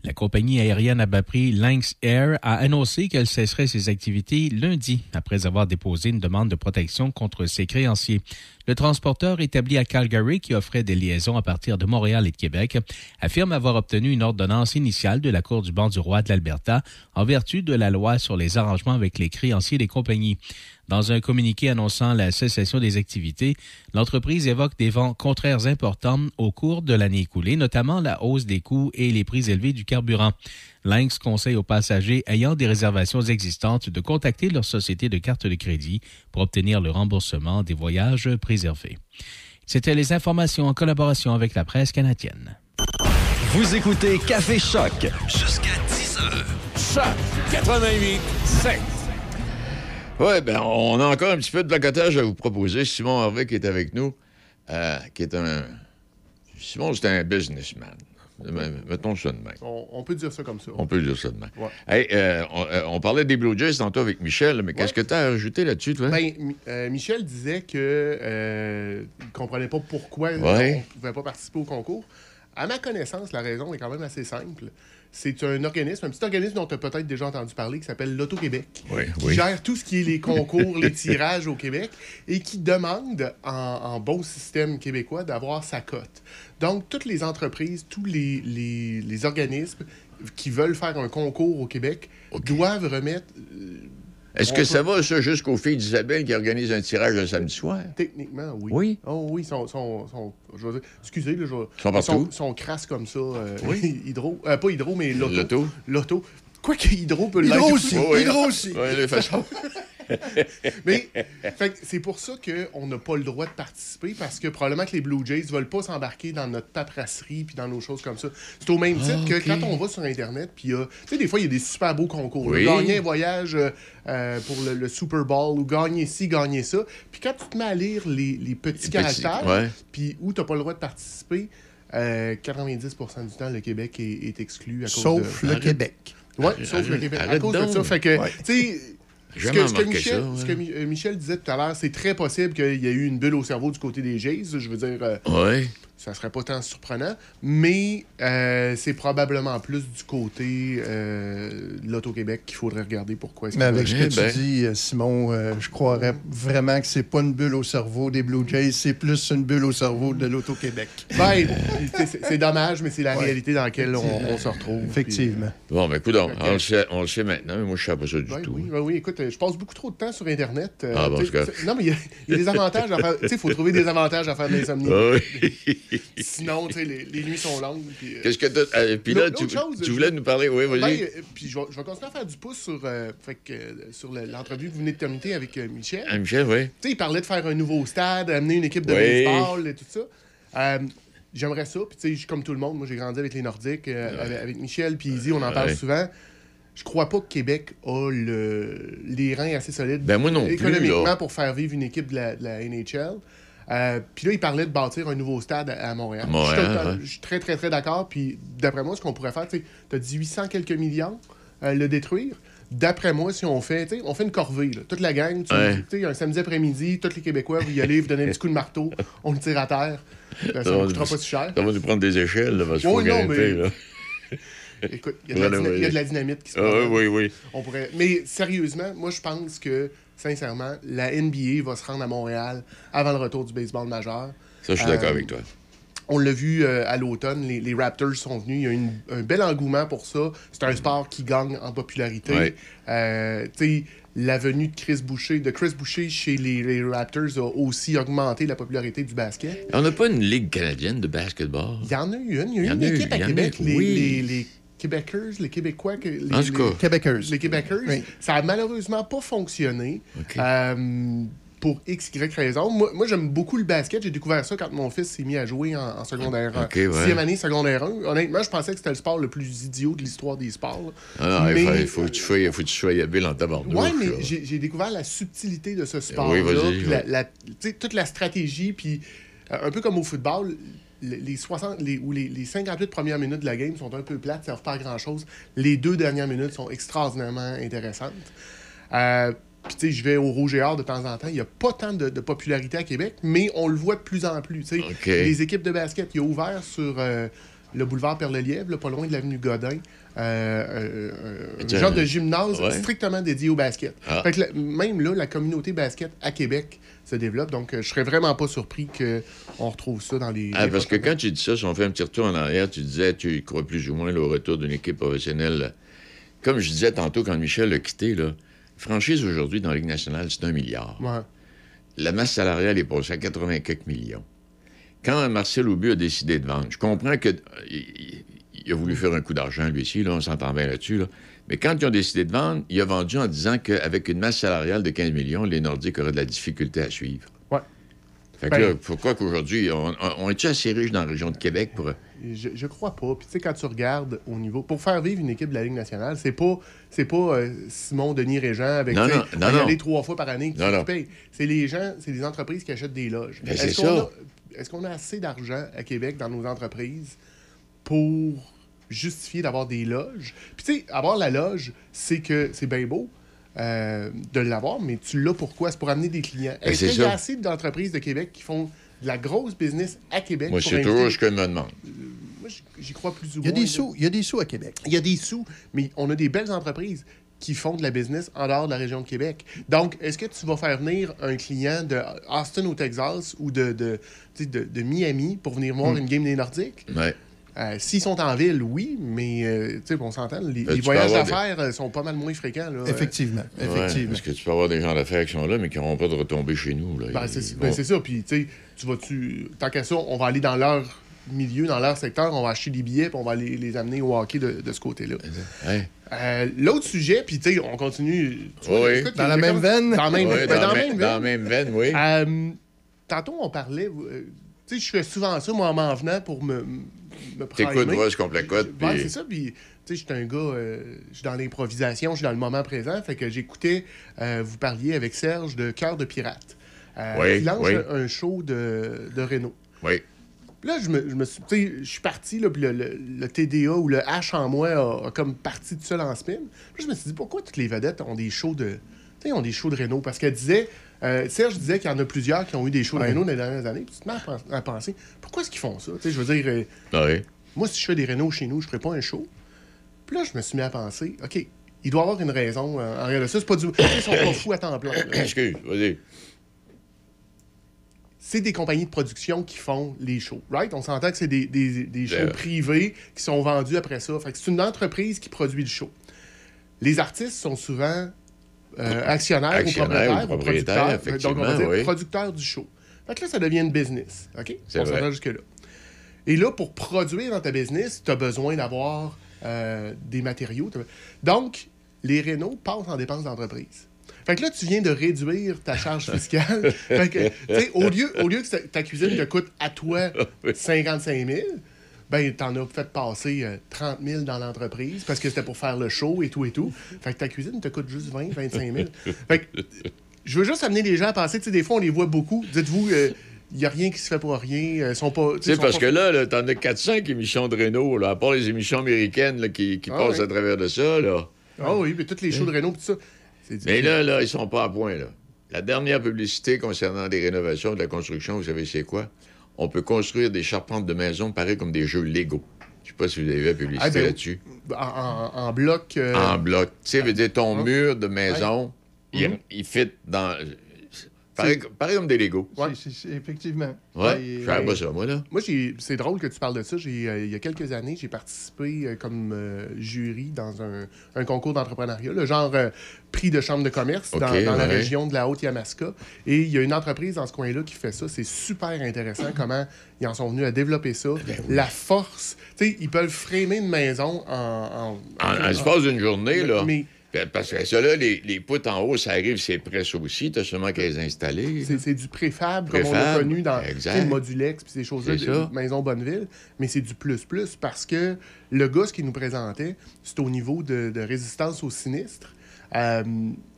La compagnie aérienne à bas prix Lynx Air a annoncé qu'elle cesserait ses activités lundi après avoir déposé une demande de protection contre ses créanciers. Le transporteur établi à Calgary, qui offrait des liaisons à partir de Montréal et de Québec, affirme avoir obtenu une ordonnance initiale de la Cour du banc du roi de l'Alberta en vertu de la loi sur les arrangements avec les créanciers des compagnies. Dans un communiqué annonçant la cessation des activités, l'entreprise évoque des vents contraires importants au cours de l'année écoulée, notamment la hausse des coûts et les prix élevés du carburant. Lynx conseille aux passagers ayant des réservations existantes de contacter leur société de carte de crédit pour obtenir le remboursement des voyages préservés. C'était les informations en collaboration avec la presse canadienne. Vous écoutez Café Choc Jusqu'à 10 heures. Choc 88 7. Oui, ben, on a encore un petit peu de placotage à vous proposer. Simon Harvey qui est avec nous, euh, qui est un. Simon, c'est un businessman. Mettons ça de même. On, on peut dire ça comme ça. On peut dire ça de même. Ouais. Hey, euh, on, euh, on parlait des Blue Jays tantôt avec Michel, mais qu'est-ce que tu as ajouté là-dessus, toi? Ben, Mi- euh, Michel disait que euh, il comprenait pas pourquoi Ouais. on ne pouvait pas participer au concours. À ma connaissance, la raison est quand même assez simple. C'est un organisme, un petit organisme dont tu as peut-être déjà entendu parler, qui s'appelle l'Auto-Québec, Oui, qui oui. gère tout ce qui est les concours, les tirages au Québec, et qui demande, en, en bon système québécois, d'avoir sa cote. Donc, toutes les entreprises, tous les, les- les organismes qui veulent faire un concours au Québec doivent remettre... euh, Est-ce que peut- ça va, ça, jusqu'aux filles d'Isabelle qui organisent un tirage le samedi soir? Techniquement, oui. Oui? Oh, oui, sont, sont, sont- je veux dire, excusez, là, je, Sont partout? sont, sont crasses comme ça. euh, hydro. euh, pas hydro, mais l'auto. L'auto? L'auto. Quoi que hydro peut l'être. Hydro aussi, Oh, oui. hydro aussi. Oui, de façon. Mais fait que c'est pour ça qu'on n'a pas le droit de participer parce que probablement que les Blue Jays ne veulent pas s'embarquer dans notre paperasserie puis dans nos choses comme ça. C'est au même titre Ah, que ok. quand on va sur Internet, puis il y a. Tu sais, des fois, il y a des super beaux concours. Oui. Gagner un voyage euh, euh, pour le, le Super Bowl ou gagner ci, gagner ça. Puis quand tu te mets à lire les, les petits Les caractères, puis où tu n'as pas le droit de participer, euh, 90% du temps, le Québec est, est exclu à cause Sauf de. le Québec. Oui, Arrête- sauf le Québec. À cause de ça. Fait que, Ouais. tu sais, ce que, ce que remarqué Michel, ça, ouais. ce que Mi- euh, Michel disait tout à l'heure, c'est très possible qu'il y ait eu une bulle au cerveau du côté des Jays. Je veux dire, euh, Oui. Ça serait pas tant surprenant, mais euh, c'est probablement plus du côté euh, de l'Auto-Québec qu'il faudrait regarder pourquoi. est-ce Mais avec ce que tu dis, euh, Simon, euh, je croirais vraiment que c'est pas une bulle au cerveau des Blue Jays, c'est plus une bulle au cerveau de l'Auto-Québec. Ben, c'est- dommage, mais c'est la Ouais. réalité dans laquelle on, on se retrouve. Effectivement. Bon, ben, écoute, on, le sait, on le sait maintenant, mais moi, je ne sais pas ça du Oui, tout. oui, oui, oui, écoute, je passe beaucoup trop de temps sur Internet. euh, Ah, bon, non, mais il y, a- il y a des avantages à faire. Tu sais, il faut trouver des avantages à faire de l'insomnie. Ah oui. Sinon, tu sais, les, les nuits sont longues. puis, euh, Qu'est-ce que euh, puis là, tu, chose, tu je- voulais nous parler. Oui, Ben, vas-y. euh, puis je vais, je vais continuer à faire du pouce sur, euh, fait que, euh, sur le- l'entrevue que vous venez de terminer avec euh, Michel. Ah, Michel, oui. Tu sais, il parlait de faire un nouveau stade, amener une équipe de Oui. baseball et tout ça. Euh, J'aimerais ça. Puis, tu sais, comme tout le monde, moi, j'ai grandi avec les Nordiques, euh, avec, avec Michel, puis Izzy, on en parle Ouais. souvent. Je crois pas que Québec a le, les reins assez solides Ben, moi non plus, économiquement là. pour faire vivre une équipe de la, de la NHL. Euh, puis là, il parlait de bâtir un nouveau stade à, à Montréal. Je, suis ouais. très, très, très d'accord. Puis d'après moi, ce qu'on pourrait faire, tu as dit 800 quelques millions, euh, le détruire. D'après moi, si on fait, on fait une corvée, là. toute la gang, tu Ouais. un samedi après-midi, tous les Québécois, vous y allez, vous donnez un petit coup de marteau, on le tire à terre. Euh, ça ne coûtera pas si cher. Ça va nous prendre des échelles, là, parce qu'il Oui, faut non, grimper, mais- là. Écoute, il y, a de la y a de dynamite qui se Ah, passe. oui, oui, oui. On pourrait... Mais sérieusement, moi, je pense que, sincèrement, la NBA va se rendre à Montréal avant le retour du baseball majeur. Ça, je suis d'accord Euh, avec toi. On l'a vu euh, à l'automne, les, les Raptors sont venus. Il y a une- un bel engouement pour ça. C'est un sport qui gagne en popularité. Ouais. Euh, tu sais, la venue de Chris Boucher, de Chris Boucher chez les, les Raptors a aussi augmenté la popularité du basket. On n'a pas une ligue canadienne de basketball? Il y en a eu une. Il y a eu y une eu, équipe à Québec, eu, les, oui. les, les Québécois, les Québécois. Les, En tout cas. les- Québécois. les Québécois. Oui. Ça a malheureusement pas fonctionné. Euh, pour X, Y raison. Moi, moi, j'aime beaucoup le basket. J'ai découvert ça quand mon fils s'est mis à jouer en, en secondaire 1. OK, ouais. Sixième année, secondaire 1. Honnêtement, je pensais que c'était le sport le plus idiot de l'histoire des sports. Ah, non, il Mais- faut, faut que tu sois, faut que tu sois habile en tabarnouche. Ouais, mais j'ai découvert la subtilité de ce sport-là. Oui, la- la- toute la stratégie, puis euh, un peu comme au football, les 60 les, ou les, les 58 premières minutes de la game sont un peu plates, ça servent pas à grand-chose. Les deux dernières minutes sont extraordinairement intéressantes. Euh, puis, tu sais, je vais au Rouge et Or de temps en temps. Il n'y a pas tant de, de popularité à Québec, mais on le voit de plus en plus. Les équipes de basket, il a ouvert sur euh, le boulevard Perle-Lièvre, pas loin de l'avenue Godin, euh, euh, un genre de gymnase ouais. strictement dédié au basket. Ah. Fait que la- même là, la communauté basket à Québec se développe. Donc, euh, je serais vraiment pas surpris qu'on retrouve ça dans les. Ah, les parce que quand tu dis ça, si on fait un petit retour en arrière, tu disais, tu crois plus ou moins au retour d'une équipe professionnelle. Comme je disais tantôt quand Michel l'a quitté, là, franchise aujourd'hui dans la Ligue nationale, c'est un milliard. Ouais. La masse salariale est passée à 80 quelques millions. Quand Marcel Aubu a décidé de vendre, je comprends que euh, il, il a voulu faire un coup d'argent, lui aussi, là, on s'entend bien là-dessus, là. mais quand ils ont décidé de vendre, il a vendu en disant qu'avec une masse salariale de 15 millions, les Nordiques auraient de la difficulté à suivre. Ouais. Fait que Ben- là, pourquoi qu'aujourd'hui, on, est-tu assez riche dans la région de Québec pour... Je, je crois pas. Puis tu sais, quand tu regardes au niveau. Pour faire vivre une équipe de la Ligue nationale, c'est pas, c'est pas euh, Simon Denis Régent avec Non, non, non, y aller trois fois par année qui, paye. C'est les gens, c'est les entreprises qui achètent des loges. Ben, c'est ça. a, est-ce qu'on a assez d'argent à Québec dans nos entreprises pour justifier d'avoir des loges? Puis tu sais, avoir la loge, c'est que c'est bien beau. euh, de l'avoir, mais tu l'as pourquoi? C'est pour amener des clients. Ben, Est-ce qu'il y a assez d'entreprises de Québec qui font de la grosse business à Québec Moi, c'est toujours ce que je me demande. moi, j- j'y crois plus ou Il y a moins. des sous, il y a des sous à Québec. Il y a des sous, mais on a des belles entreprises qui font de la business en dehors de la région de Québec. Donc, est-ce que tu vas faire venir un client de Austin au Texas ou de, de, de, de Miami pour venir voir Hmm. une game des Nordiques? Ouais. Euh, S'ils sont en ville, oui, mais euh, tu sais, on s'entend, les, Ben, les voyages des- d'affaires euh, sont pas mal moins fréquents. Là. Effectivement, Euh, Ouais, parce que tu peux avoir des gens d'affaires qui sont là, mais qui n'auront pas de retomber chez nous. Là. Ben, c'est vont- ben, ça. Puis, tu sais, tu vas-tu. Tant qu'à ça, on va aller dans leur milieu, dans leur secteur, on va acheter des billets, puis on va les, les amener au hockey de, de ce côté-là. Ouais. Euh, L'autre sujet, puis, tu sais, on continue. tu vois, Oui. écoute, Dans il la même comme- veine? Dans la même, dans, même dans la veine. même veine, oui. Euh, tantôt, on parlait. euh, tu sais, je fais souvent ça, moi, en m'en venant pour me. me T'écoutes qu'on placote. Ouais, puis- c'est ça. Puis, tu sais, je suis un gars, euh, je suis dans l'improvisation, je suis dans le moment présent. Fait que j'écoutais, euh, vous parliez avec Serge de Cœur de Pirate. Euh, Oui, qui lance oui. un show de, de Renault. Oui. Puis Là, je me, je me suis. Tu sais, je suis parti, là, puis le, le- le TDA ou le H en moi a, a comme parti tout seul en spin. Puis je me suis dit, pourquoi toutes les vedettes ont des shows de. Tu sais, ont des shows de Renault? Parce qu'elle disait. euh, Serge disait qu'il y en a plusieurs qui ont eu des shows de. Renault dans les dernières années. Puis tu te mets à, à penser, pourquoi est-ce qu'ils font ça? Tu sais, je veux dire, euh, Ouais. moi, si je fais des Renault chez nous, je ferais pas un show. Puis là, je me suis mis à penser, OK, il doit y avoir une raison euh, en réalité. Ça, c'est pas du. Ils sont pas fous à temps plein. Excuse, vas-y. C'est des compagnies de production qui font les shows, right? On s'entend que c'est des, des, des shows privés qui sont vendus après ça. Fait que c'est une entreprise qui produit le show. Les artistes sont souvent euh, actionnaires, Actionnaires ou ou propriétaires, propriétaires, ou producteurs. Donc, on va dire oui. producteurs du show. Fait que là, ça devient une business, OK? C'est On s'entend jusque-là. Et là, pour produire dans ta business, tu as besoin d'avoir euh, des matériaux. Donc, les Renault passent en dépenses d'entreprise. Fait que là, tu viens de réduire ta charge fiscale. fait que, tu sais, au lieu, au lieu que ta- cuisine te coûte à toi 55 000, ben, t'en as fait passer euh, 30 000 dans l'entreprise parce que c'était pour faire le show et tout et tout. Fait que ta cuisine te coûte juste 20 25 000. Fait que, je veux juste amener les gens à penser, tu sais, des fois, on les voit beaucoup. Dites-vous, il n'y a rien qui se fait pour rien. euh, sont pas, Tu sais, parce pas- que là, là t'en as 4-5 émissions de Renault, là, à part les émissions américaines là, qui, qui Ah passent ouais. à travers de ça. Là. Ah oui, mais toutes les shows de Renault, tout ça. Mais là, là, ils sont pas à point. Là. La dernière publicité concernant des rénovations de la construction, vous savez c'est quoi? On peut construire des charpentes de maison pareil comme des jeux Lego. Je sais pas si vous avez vu la publicité Ah, ben, là-dessus. En, bloc. euh, En bloc. Tu sais, veut dire ton Ah. mur de maison, il, Mhm. il fit dans. Pareil, pareil comme des Legos. C'est- effectivement. Ouais, Et- je pas ça, moi, là. Moi, c'est drôle que tu parles de ça. J'ai, euh, il y a quelques années, j'ai participé euh, comme euh, jury dans un, un concours d'entrepreneuriat, le genre euh, prix de chambre de commerce dans, la ouais. région de la Haute-Yamaska. Et il y a une entreprise dans ce coin-là qui fait ça. C'est super intéressant comment ils en sont venus à développer ça. Ben La force. Tu sais, ils peuvent framer une maison en... En, En, en l'espace d'une journée, là. Mais- Parce que ça, là, les, les poutres en haut, ça arrive, c'est presse aussi. T'as seulement qu'à les installer. C'est, c'est du préfab, comme on Préfab, a connu dans tu le Modulex puis ces choses-là, de-. Maison Bonneville, mais c'est du plus-plus parce que le gars, ce qu'il nous présentait, c'est au niveau de, de résistance au sinistre. Euh,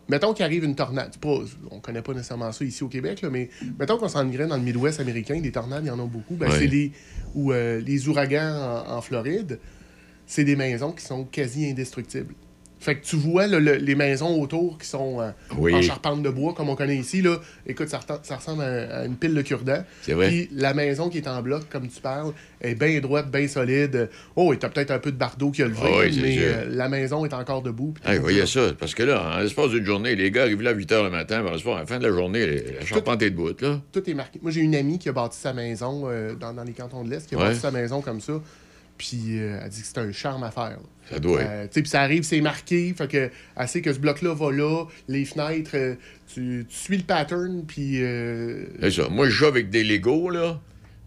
mettons qu'il arrive une tornade. Pas, on connaît pas nécessairement ça ici au Québec, là, mais mettons qu'on s'en irait dans le Midwest américain, des tornades, il y en a beaucoup. Ben, c'est les, ou euh, les ouragans en, en Floride, c'est des maisons qui sont quasi indestructibles. Fait que tu vois là, le- les maisons autour qui sont euh, Oui. en charpente de bois, comme on connaît ici. Là. Écoute, ça, ressemble à, à une pile de cure-dent. C'est vrai. Puis la maison qui est en bloc, comme tu parles, est bien droite, bien solide. Oh, et t'as peut-être un peu de bardeau qui a levé, Ah oui, mais euh, la maison est encore debout. Ah, voyez ça. ça. Parce que là, en l'espace d'une journée, les gars arrivent là à 8 h le matin, ben, à la fin de la journée, la charpente est debout, là. Tout est marqué. Moi, j'ai une amie qui a bâti sa maison euh, dans, dans les cantons de l'Est, qui a Ouais. bâti sa maison comme ça. Puis euh, elle dit que c'est un charme à faire. là. Ça doit être. Euh, tu sais, puis ça arrive, c'est marqué. Fait que, elle sait que ce bloc-là va là, les fenêtres, euh, tu, tu suis le pattern, puis. euh, C'est ça. Moi, je joue avec des Legos, là.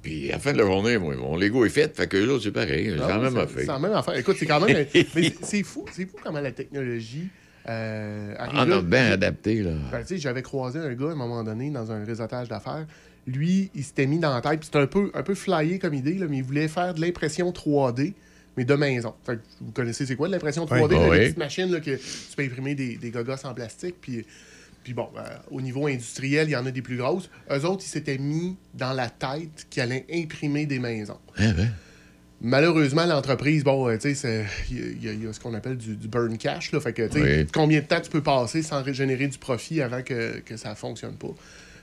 Puis à la fin de la journée, moi, mon Lego est fait, fait que autres, c'est pareil. C'est Ah la oui, même affaire. C'est la même affaire. Écoute, c'est quand même. mais c'est- c'est fou, c'est fou comment la technologie. Euh, arrive On là. a bien adapté, là. Ben, tu sais, j'avais croisé un gars à un moment donné dans un réseautage d'affaires. Lui, il s'était mis dans la tête, c'était un peu, un peu flyé comme idée, là, mais il voulait faire de l'impression 3D, mais de maison. Fait que vous connaissez c'est quoi de l'impression 3D? Oui. là, Oui. Les petites machines là, que tu peux imprimer des, des gogos en plastique, puis. Puis bon, euh, au niveau industriel, il y en a des plus grosses. Eux autres, ils s'étaient mis dans la tête qu'ils allaient imprimer des maisons. Hein? Malheureusement, l'entreprise, bon, euh, tu sais, il y, a- y ce qu'on appelle du, du burn cash, là. Fait que, tu sais, Oui. combien de temps tu peux passer sans régénérer du profit avant que, que ça fonctionne pas?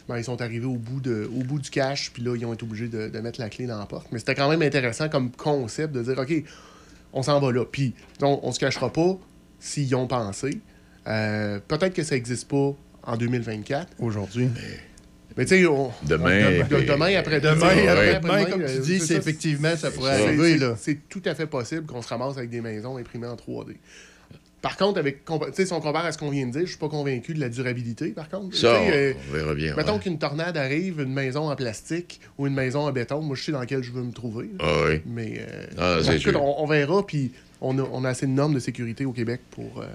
Ben, ils sont arrivés au bout, de, au bout du cash, puis là, ils ont été obligés de, de mettre la clé dans la porte. Mais c'était quand même intéressant comme concept de dire, OK, on s'en va là. Puis on, on se cachera pas s'ils y ont pensé. Euh, Peut-être que ça n'existe pas en 2024. Aujourd'hui. Mais tu sais, on- Demain, on- de- puis- demain, après Demain, après- après- après-demain, demain, comme tu euh, dis, c'est effectivement, ça pourrait arriver. C'est tout à fait possible qu'on se ramasse avec des maisons imprimées en 3D. Par contre, avec, si on compare à ce qu'on vient de dire, je suis pas convaincu de la durabilité, par contre. Ça, euh, on verra bien. Mettons ouais. qu'une tornade arrive, une maison en plastique ou une maison en béton, moi je sais dans laquelle je veux me trouver. Ah oui. Mais euh, Ah, on, on verra, puis on a, on a assez de normes de sécurité au Québec pour. euh,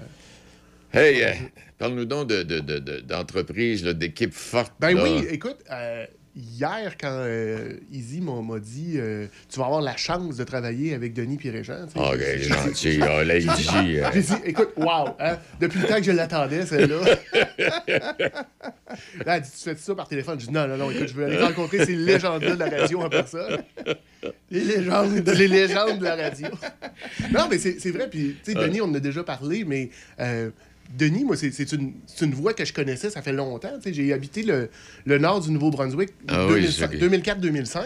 Hey, euh, parle-nous donc de- de- de- d'entreprises, d'équipes fortes. Ben là. oui, écoute, euh, hier, quand euh, Izzy m'a dit euh, Tu vas avoir la chance de travailler avec Denis Piréjean. Ah, gentil. Ah, là, euh, J'ai dit Écoute, wow, hein, depuis le temps que je l'attendais, celle-là. Là, elle dit Tu fais ça par téléphone? Je dis Non, non, non, écoute, je veux aller rencontrer ces légendes-là de la radio en personne. Les légendes. Les légendes de la radio. Non, mais c'est vrai, puis, tu sais. Denis, on en a déjà parlé, mais. euh, Denis, moi, c'est une, une voix que je connaissais, ça fait longtemps. J'ai habité le, le nord du Nouveau-Brunswick Ah oui, 2005 c'est ok. 2004-2005.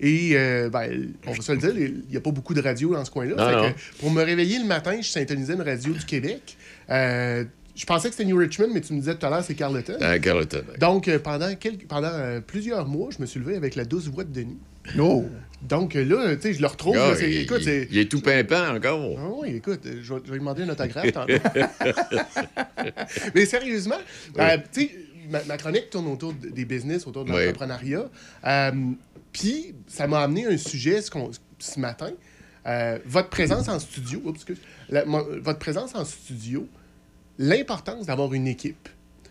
Et, euh, ben, on va se le dire, il n'y a pas beaucoup de radio dans ce coin-là. Pour me réveiller le matin, je syntonisais une radio du Québec. Euh, je pensais que c'était New Richmond, mais tu me disais tout à l'heure, c'est Carleton. À Carleton. Donc, euh, pendant, quelques, pendant plusieurs mois, je me suis levé avec la douce voix de Denis. Oh! Donc là, tu sais, je le retrouve. Gars, là, c'est- il, écoute, il- c'est... il est tout pimpant encore. Ah oui, écoute, euh, je vais, je vais lui demander un autographe tantôt. Mais sérieusement, euh, tu sais, ma, ma chronique tourne autour de- des business, autour de Oui. l'entrepreneuriat. Euh, Puis, ça m'a amené un sujet ce, qu'on- ce matin. Euh, votre présence en studio, excuse. La- votre présence en studio, l'importance d'avoir une équipe.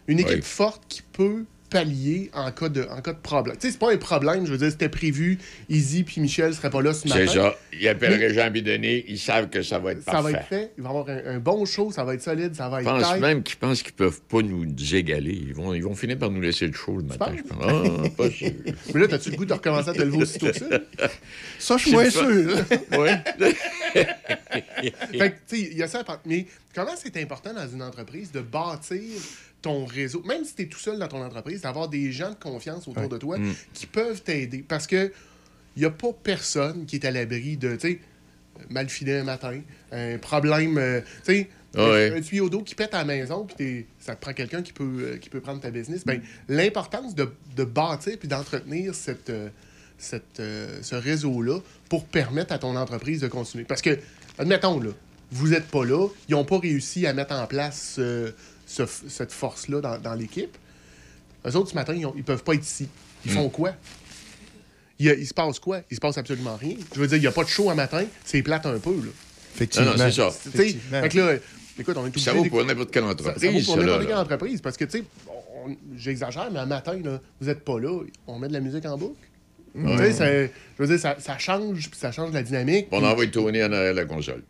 Une équipe Oui. forte qui peut pallier en cas de, en cas de problème. Tu sais, c'est pas un problème, je veux dire, c'était prévu, Izzy puis Michel seraient pas là ce matin. C'est ça. Ils appelleraient Jean Bidonné, ils savent que ça va être Ça parfait. va être fait, il va y avoir un, un bon show, ça va être solide, ça va Je être pense tight. même qu'ils pensent qu'ils peuvent pas nous égaler. Ils vont, ils vont finir par nous laisser le show le matin, je pense. Ah, pas sûr. Mais là, t'as-tu le goût de recommencer à te lever aussitôt que ça? Ça, je suis moins sûr. Oui. Fait que, tu sais, il y a ça à Mais comment c'est important dans une entreprise de bâtir ton réseau, même si tu es tout seul dans ton entreprise, d'avoir des gens de confiance autour de toi Mm. qui peuvent t'aider. Parce que il n'y a pas personne qui est à l'abri de, tu sais, mal filé un matin, un problème, euh, tu sais, Ah ouais. un, tuyau d'eau qui pète à la maison, puis ça te prend quelqu'un qui peut, euh, qui peut prendre ta business. Ben, l'importance de, de bâtir puis d'entretenir cette, euh, cette, ce réseau-là pour permettre à ton entreprise de continuer. Parce que, admettons, là, vous n'êtes pas là, ils n'ont pas réussi à mettre en place ce- cette force-là dans, dans l'équipe. Eux autres, ce matin, ils ne peuvent pas être ici. Ils font quoi? Il, y a- il se passe quoi? Il se passe absolument rien. Je veux dire, il n'y a pas de show un matin, c'est plate un peu. Là. Effectivement. Non, non, c'est ça. Tu sais, Effectivement. fait que là, écoute, on est tout Ça vaut pour n'importe quelle ça, ça vaut entreprise, pour n'importe quelle entreprise. Parce que, tu sais, j'exagère, mais un matin, là, vous n'êtes pas là, on met de la musique en boucle. Tu sais, ça- je veux dire, ça, ça change, puis ça change la dynamique. On puis- envoie tourner en arrière la console.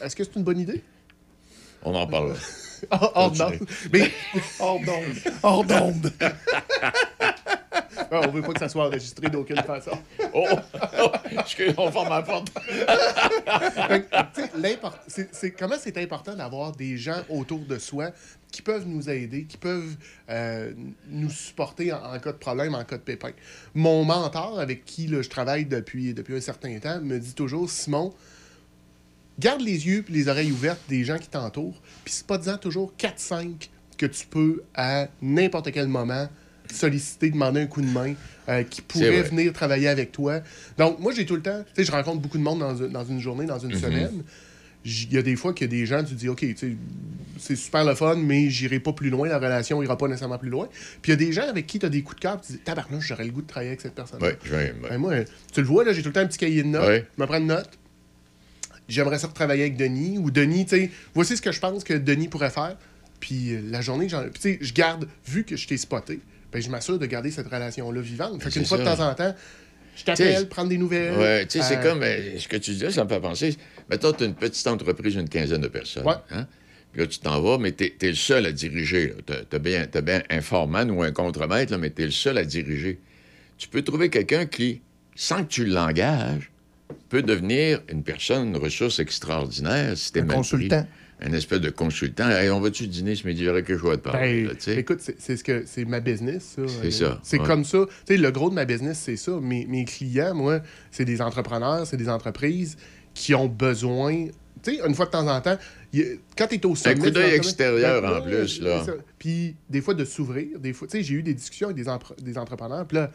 Est-ce que c'est une bonne idée? On en parlera. Hors hors d'onde. Mais Hors d'onde. Hors d'onde. On veut pas que ça soit enregistré d'aucune façon. Oh! oh excuse, on ferme la porte. C'est- c'est- comment c'est important d'avoir des gens autour de soi qui peuvent nous aider, qui peuvent euh, nous supporter en, en cas de problème, en cas de pépin? Mon mentor, avec qui là, je travaille depuis, depuis un certain temps, me dit toujours Simon, garde les yeux et les oreilles ouvertes des gens qui t'entourent, puis c'est pas disant toujours 4-5 que tu peux à n'importe quel moment solliciter, demander un coup de main, euh, qui pourrait venir travailler avec toi. Donc, moi, j'ai tout le temps, tu sais, je rencontre beaucoup de monde dans, une- dans une journée, dans une Mhm. semaine. Il y a des fois qu'il y a des gens, tu dis, OK, tu sais, c'est super le fun, mais j'irai pas plus loin, la relation ira pas nécessairement plus loin. Puis il y a des gens avec qui tu as des coups de cœur, tu dis, tabarnouche, j'aurais le goût de travailler avec cette personne. Oui, je vais. Ben, moi, tu le vois, là, j'ai tout le temps un petit cahier de notes. Ouais. Je me prends une note. J'aimerais ça retravailler avec Denis. Ou Denis, tu sais, voici ce que je pense que Denis pourrait faire. Puis euh, la journée, j'en- tu sais, je garde, vu que je t'ai spoté, ben, je m'assure de garder cette relation-là vivante. Fait qu'une fois de temps en temps, je t'appelle, prendre des nouvelles. Ouais, tu sais, c'est Euh, comme euh, ce que tu dis, ça me fait penser. Mettons, tu as une petite entreprise, une quinzaine de personnes. Ouais. hein? Puis là, tu t'en vas, mais tu es, le seul à diriger. Tu as, bien, t'as bien un foreman ou un contremaître, là, mais tu es le seul à diriger. Tu peux trouver quelqu'un qui, sans que tu l'engages, peut devenir une personne, une ressource extraordinaire si t'es Un mal consultant. pris. un espèce de consultant. Hey, on va-tu dîner? Ce midi? J'aurais quelque chose te parler. Ben, là, écoute, c'est ce que c'est ma business, ça. C'est ça, C'est ouais. comme ça. Tu sais, le gros de ma business, c'est ça. Mes, mes clients, moi, c'est des entrepreneurs, c'est des entreprises qui ont besoin. Tu sais, une fois de temps en temps, a- quand tu es au sommet. coup du d'œil extérieur, Ben, en plus, là. Puis, des fois, de s'ouvrir. Des fois, tu sais, j'ai eu des discussions avec des, des entrepreneurs. Puis là,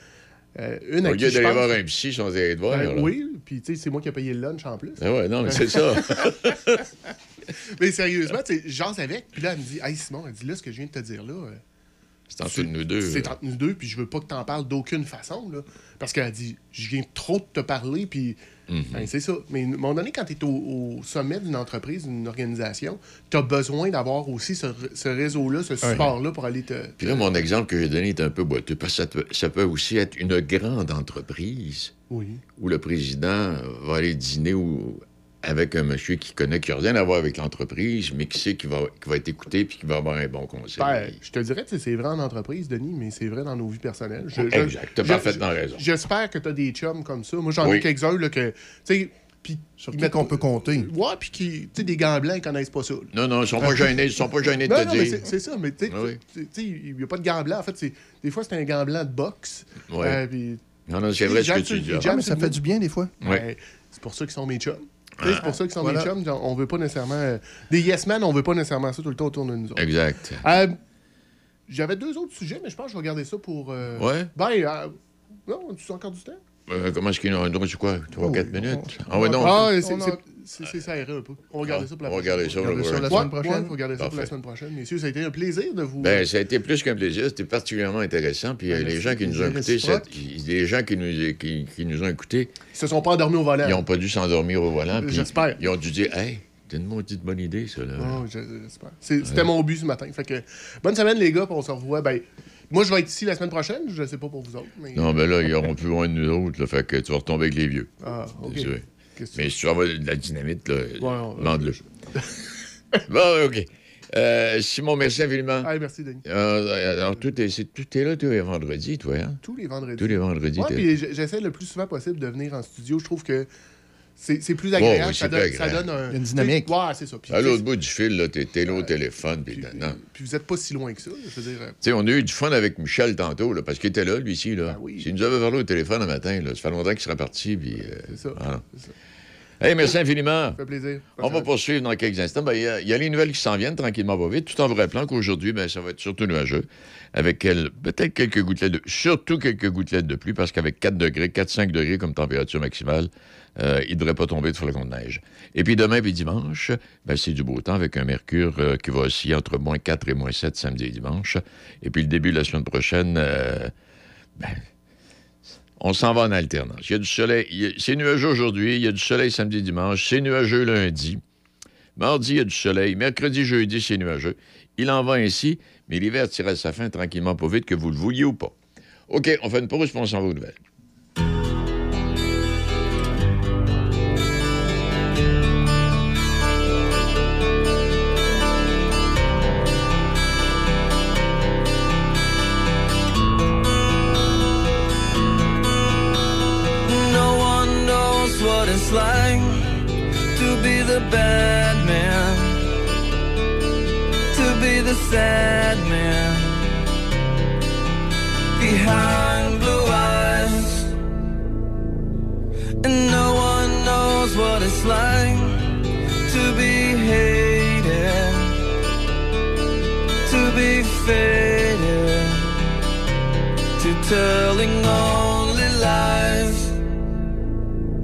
euh, une Au lieu d'aller voir un psy, ils sont allés te voir. Ben là. oui, puis tu sais, c'est moi qui ai payé le lunch en plus. Ben ouais, non, mais c'est ça. mais sérieusement, tu sais, j'en avec, puis là, elle me dit Hey Simon, elle dit là, ce que je viens de te dire là. euh, C'est entre nous deux. C'est entre nous deux, puis je veux pas que t'en parles d'aucune façon, là. Parce qu'elle dit Je viens trop de te parler, puis. Mhm. Ben, c'est ça. Mais à un moment donné, quand tu es au, au sommet d'une entreprise, d'une organisation, tu as besoin d'avoir aussi ce, ce réseau-là, ce support-là pour aller te. Puis là, mon exemple que j'ai donné est un peu boiteux, parce que ça, peut- ça peut aussi être une grande entreprise Oui. où le président va aller dîner ou avec un monsieur qui connaît, qui n'a rien à voir avec l'entreprise, mais qui sait qu'il va, va être écouté puis qui va avoir un bon conseil. Ben, je te dirais que c'est vrai en entreprise, Denis, mais c'est vrai dans nos vies personnelles. Je- je- Exact, t'as je- parfaitement raison. J'espère que tu as des chums comme ça. Moi, j'en Oui. ai quelques-uns là, que. Tu sais, puis. Sur ils qui mettent- qu'on peut compter. Ouais, puis qui. Tu sais, des gants blancs, ils connaissent pas ça. là. Non, non, ils sont pas gênés, ils sont pas gênés de Non, te non, dire. c'est ça, mais tu sais, tu- tu il n'y a pas de gants blancs. En fait, c'est- des fois, c'est un gant blanc de boxe. Ouais. Euh, Non, non, c'est vrai ce que tu dis. Ah, mais ça fait du bien des fois. Ouais. Ben, c'est pour ça qu'ils sont mes chums. C'est pour ça qu'ils sont Voilà. mes chums. On veut pas nécessairement. euh, des yes men, on veut pas nécessairement ça tout le temps autour de nous autres. Exact. Euh, J'avais deux autres sujets, mais je pense que je vais garder ça pour. euh, Ouais. Ben, euh, non, tu as encore du temps? Euh, comment est-ce qu'il y en a un droit, c'est quoi? 3-4 oui, minutes? on- Ah ouais, non. Ah, c'est- on ça irait un peu. On va garder Ah, ça pour la on va prochaine garder ça fois. pour Garder ça la semaine Ouais, prochaine. ouais, faut garder ça pour la semaine prochaine. Messieurs, ça a été un plaisir de vous. Ben, ça a été plus qu'un plaisir. C'était particulièrement intéressant. Puis euh, Ben, les merci. gens qui nous ont écoutés, les gens qui nous, qui, qui nous ont écoutés, Ils se sont pas endormis au volant. ils n'ont pas dû s'endormir au volant. J'espère. Ils ont dû dire, hey, c'est une maudite bonne idée, ça. Là. Oh, je- j'espère. C'est- C'était mon but ce matin. Fait que, bonne semaine, les gars, puis on se revoit. Ben, moi, je vais être ici la semaine prochaine. Je sais pas pour vous autres. Mais... Non, ben là, ils auront plus loin de nous autres. Là, fait que tu vas retomber avec les vieux. Ah, ok. Mais si tu envoies de la dynamite, là, on- demande-le. bon, OK. Euh, Simon, merci infiniment. Ah, merci, Denis. Euh, alors, tout est, c'est- tout est là tous les vendredis, toi, hein? Tous les vendredis. Tous les vendredis. Ouais, puis j'essaie le plus souvent possible de venir en studio. Je trouve que c'est c'est plus agréable. oui, ça, donne, ça un. Une dynamique. Ouais, c'est ça. Puis, À l'autre bout du fil, là, t'es, là au téléphone, puis puis, puis vous êtes pas si loin que ça. Je veux dire. euh, Tu sais, on a eu du fun avec Michel tantôt, là, parce qu'il était là, lui, ici. Là. Ben oui. S'il nous avait parlé au téléphone un matin, là, ça fait longtemps qu'il serait parti. Puis, euh, C'est ça. voilà. Hey, merci infiniment. Ça fait plaisir. On va poursuivre dans quelques instants. Ben, Il y, a- il y a les nouvelles qui s'en viennent tranquillement, pas vite, tout en vous rappelant qu'aujourd'hui, ben, ça va être surtout nuageux, avec peut-être quelques gouttelettes de surtout quelques gouttelettes de pluie, parce qu'avec 4 degrés, 4-5 degrés comme température maximale, euh, il ne devrait pas tomber de flocons de neige. Et puis demain puis dimanche, ben, c'est du beau temps avec un mercure euh, qui va osciller entre moins 4 et moins 7 samedi et dimanche. Et puis le début de la semaine prochaine, euh, ben, on s'en va en alternance. Il y a du soleil. C'est nuageux aujourd'hui. Il y a du soleil samedi, dimanche. C'est nuageux lundi. Mardi, il y a du soleil. Mercredi, jeudi, c'est nuageux. Il en va ainsi, mais l'hiver tire à sa fin tranquillement, pas vite, que vous le vouliez ou pas. OK, on fait une pause, puis on s'en va aux nouvelles. Like to be the bad man, to be the sad man behind blue eyes. And no one knows what it's like to be hated, to be faded, to telling lies.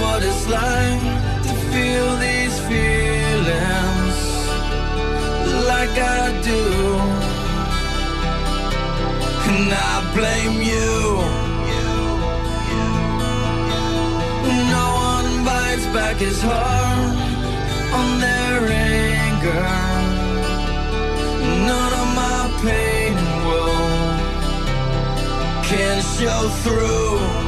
what it's like to feel these feelings like I do. And I blame you. No one bites back his heart on their anger. None of my pain and woe can show through.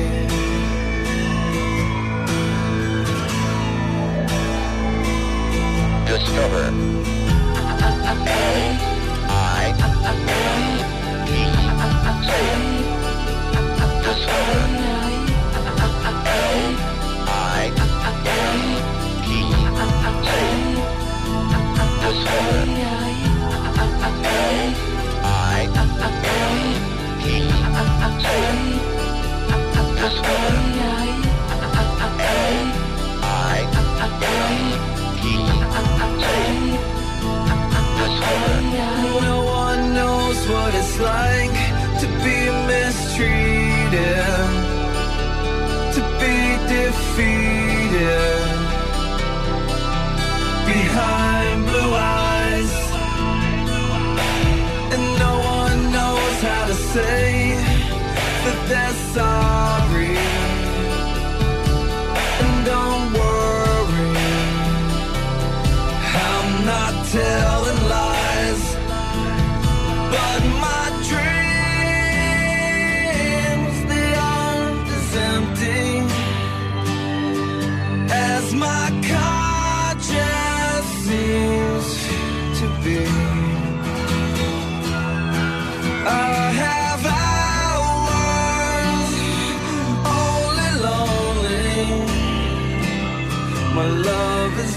Discover. A I E. Say. Discover. Discover. Discover. No one knows what it's like to be mistreated, to be defeated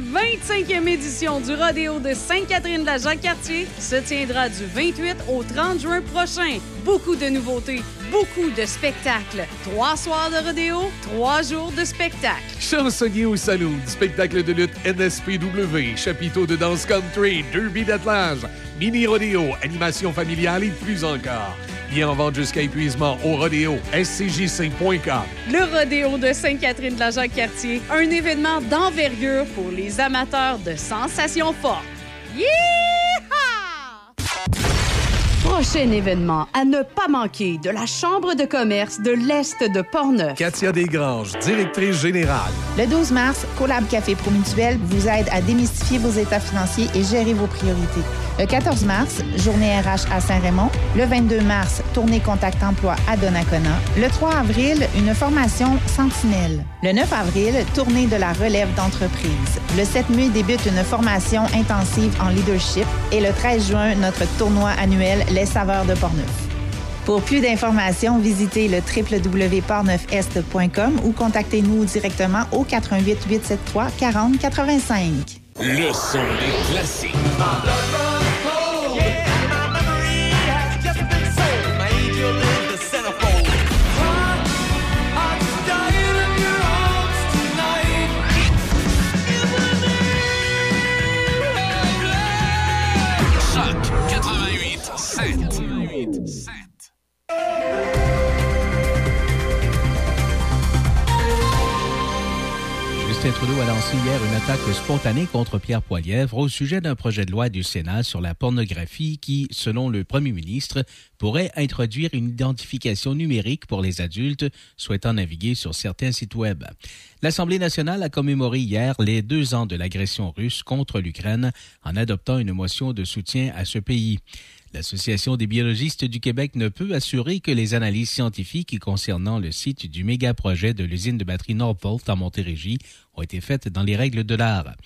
25e édition du rodéo de Sainte-Catherine de la Jacques-Cartier se tiendra du 28 au 30 juin prochain. Beaucoup de nouveautés, beaucoup de spectacles. Trois soirs de rodéo, trois jours de spectacle. Chansonnier au Saloon, spectacle de lutte NSPW, chapiteau de danse country, derby d'attelage, mini rodéo, animation familiale et plus encore. Bien en vente jusqu'à épuisement au rodéo, scjc.com. Le rodéo de Sainte-Catherine de la Jacques-Cartier, un événement d'envergure pour les amateurs de sensations fortes. Prochain événement à ne pas manquer de la Chambre de commerce de l'Est de Portneuf. Katia Desgranges, directrice générale. Le 12 mars, Collab Café Promutuel vous aide à démystifier vos états financiers et gérer vos priorités. Le 14 mars, journée RH à Saint-Raymond. Le 22 mars, tournée Contact Emploi à Donnacona. Le 3 avril, une formation Sentinelle. Le 9 avril, tournée de la relève d'entreprise. Le 7 mai débute une formation intensive en leadership. Et le 13 juin, notre tournoi annuel Les Saveurs de Portneuf. Pour plus d'informations, visitez le www.portneufest.com ou contactez-nous directement au 88 873 40 85. Le son des classiques. Justin Trudeau a lancé hier une attaque spontanée contre Pierre Poilièvre au sujet d'un projet de loi du Sénat sur la pornographie qui, selon le premier ministre, pourrait introduire une identification numérique pour les adultes souhaitant naviguer sur certains sites Web. L'Assemblée nationale a commémoré hier les deux ans de l'agression russe contre l'Ukraine en adoptant une motion de soutien à ce pays. L'Association des biologistes du Québec ne peut assurer que les analyses scientifiques concernant le site du méga-projet de l'usine de batterie Northvolt en Montérégie ont été faites dans les règles de l'art.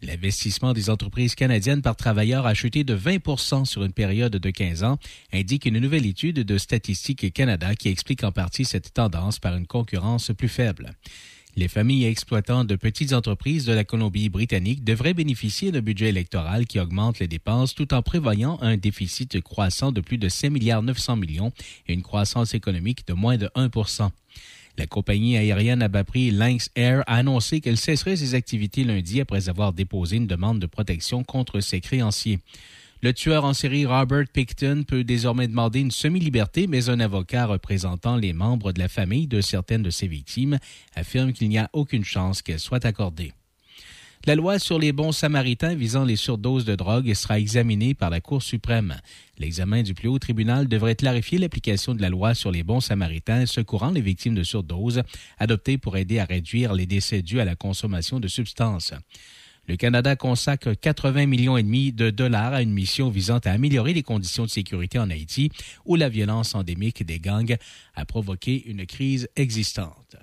L'investissement des entreprises canadiennes par travailleur a chuté de 20 sur une période de 15 ans, indique une nouvelle étude de Statistique Canada qui explique en partie cette tendance par une concurrence plus faible. Les familles exploitant de petites entreprises de la Colombie-Britannique devraient bénéficier d'un budget électoral qui augmente les dépenses tout en prévoyant un déficit croissant de plus de 5 milliards 900 millions et une croissance économique de moins de 1% la compagnie aérienne à bas prix Lynx Air a annoncé qu'elle cesserait ses activités lundi après avoir déposé une demande de protection contre ses créanciers. Le tueur en série Robert Picton peut désormais demander une semi-liberté, mais un avocat représentant les membres de la famille de certaines de ses victimes affirme qu'il n'y a aucune chance qu'elle soit accordée. La loi sur les bons samaritains visant les surdoses de drogue sera examinée par la Cour suprême. L'examen du plus haut tribunal devrait clarifier l'application de la loi sur les bons samaritains secourant les victimes de surdoses, adoptée pour aider à réduire les décès dus à la consommation de substances. Le Canada consacre 80 millions et demi de dollars à une mission visant à améliorer les conditions de sécurité en Haïti, où la violence endémique des gangs a provoqué une crise existante.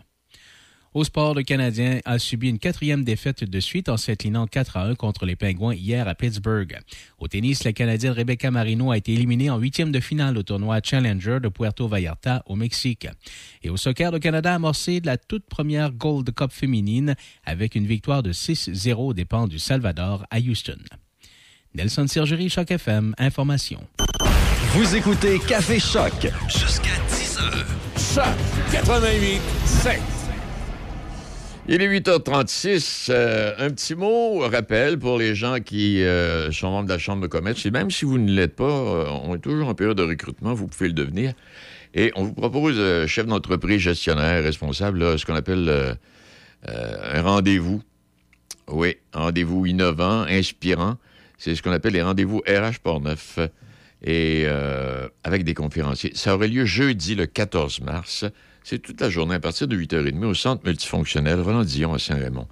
Au sport, le Canadien a subi une quatrième défaite de suite en s'inclinant 4 à 1 contre les Pingouins hier à Pittsburgh. Au tennis, la Canadienne Rebecca Marino a été éliminée en huitième de finale au tournoi Challenger de Puerto Vallarta au Mexique. Et au soccer, le Canada a amorcé la toute première Gold Cup féminine avec une victoire de 6-0 aux dépens du Salvador à Houston. Nelson Sergerie, Choc FM, information. Vous écoutez Café Choc jusqu'à 10 heures. Choc 88 7. Il est 8h36. Euh, un petit mot, rappel pour les gens qui euh, sont membres de la Chambre de commerce. Et même si vous ne l'êtes pas, euh, on est toujours en période de recrutement, vous pouvez le devenir. Et on vous propose, chef d'entreprise, gestionnaire, responsable, ce qu'on appelle un rendez-vous. Oui, rendez-vous innovant, inspirant. C'est ce qu'on appelle les rendez-vous RH Portneuf. Et avec des conférenciers. Ça aurait lieu jeudi le 14 mars. C'est toute la journée à partir de 8h30 au centre multifonctionnel Roland Dion à Saint-Raymond.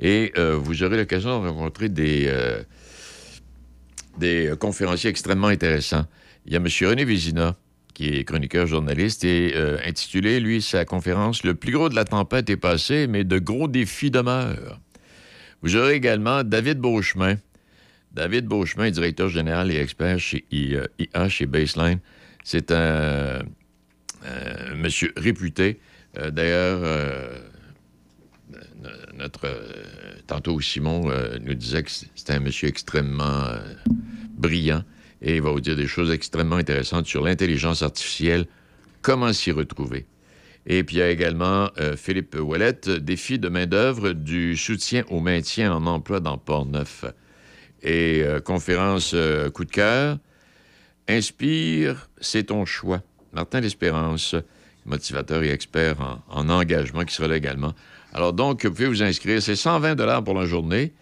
Et euh, vous aurez l'occasion de rencontrer des, euh, des conférenciers extrêmement intéressants. Il y a M. René Vézina, qui est chroniqueur journaliste, et euh, intitulé, lui, sa conférence Le plus gros de la tempête est passé, mais de gros défis demeurent. Vous aurez également David Beauchemin. David Beauchemin, directeur général et expert chez IA, chez Baseline. C'est un euh, monsieur réputé. Euh, d'ailleurs, euh, notre tantôt Simon nous disait que c'était un monsieur extrêmement brillant et il va vous dire des choses extrêmement intéressantes sur l'intelligence artificielle, comment s'y retrouver? Et puis il y a également Philippe Ouellette, défi de main-d'œuvre du soutien au maintien en emploi dans Port-Neuf. Et conférence coup de cœur, Inspire, c'est ton choix. Martin L'Espérance, motivateur et expert en, engagement, qui sera là également. Alors donc, vous pouvez vous inscrire. C'est 120 pour la journée.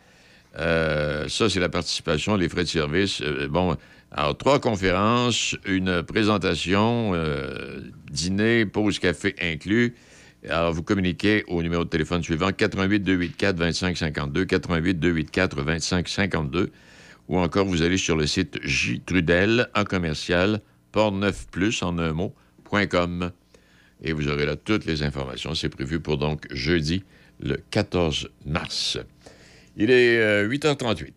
Euh, ça, c'est la participation, les frais de service. Euh, bon, alors, trois conférences, une présentation, euh, dîner, pause café inclus. Alors, vous communiquez au numéro de téléphone suivant 88 284 2552, 88 284 2552, ou encore vous allez sur le site J Trudel en commercial portneufplus en un mot.com. Et vous aurez là toutes les informations. C'est prévu pour donc jeudi, le 14 mars. Il est euh, 8h38.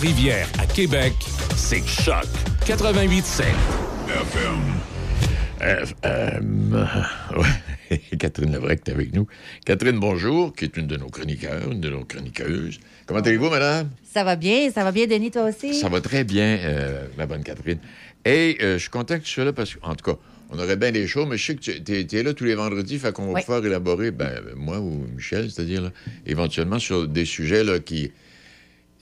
Trois-Rivières à Québec, c'est Choc 88.7. FM. Euh, euh, ouais. Catherine Lebrec est avec nous. Catherine, bonjour, qui est une de nos chroniqueurs, une de nos chroniqueuses. Comment allez-vous, madame? Ça va bien, ça va bien, Denis, toi aussi? Ça va très bien, euh, ma bonne Catherine. Et euh, je suis content que tu sois là parce qu'en tout cas, on aurait bien des choses, mais je sais que tu es, là tous les vendredis, fait qu'on va Oui. pouvoir élaborer, ben, moi ou Michel, c'est-à-dire, là, éventuellement sur des sujets là, qui.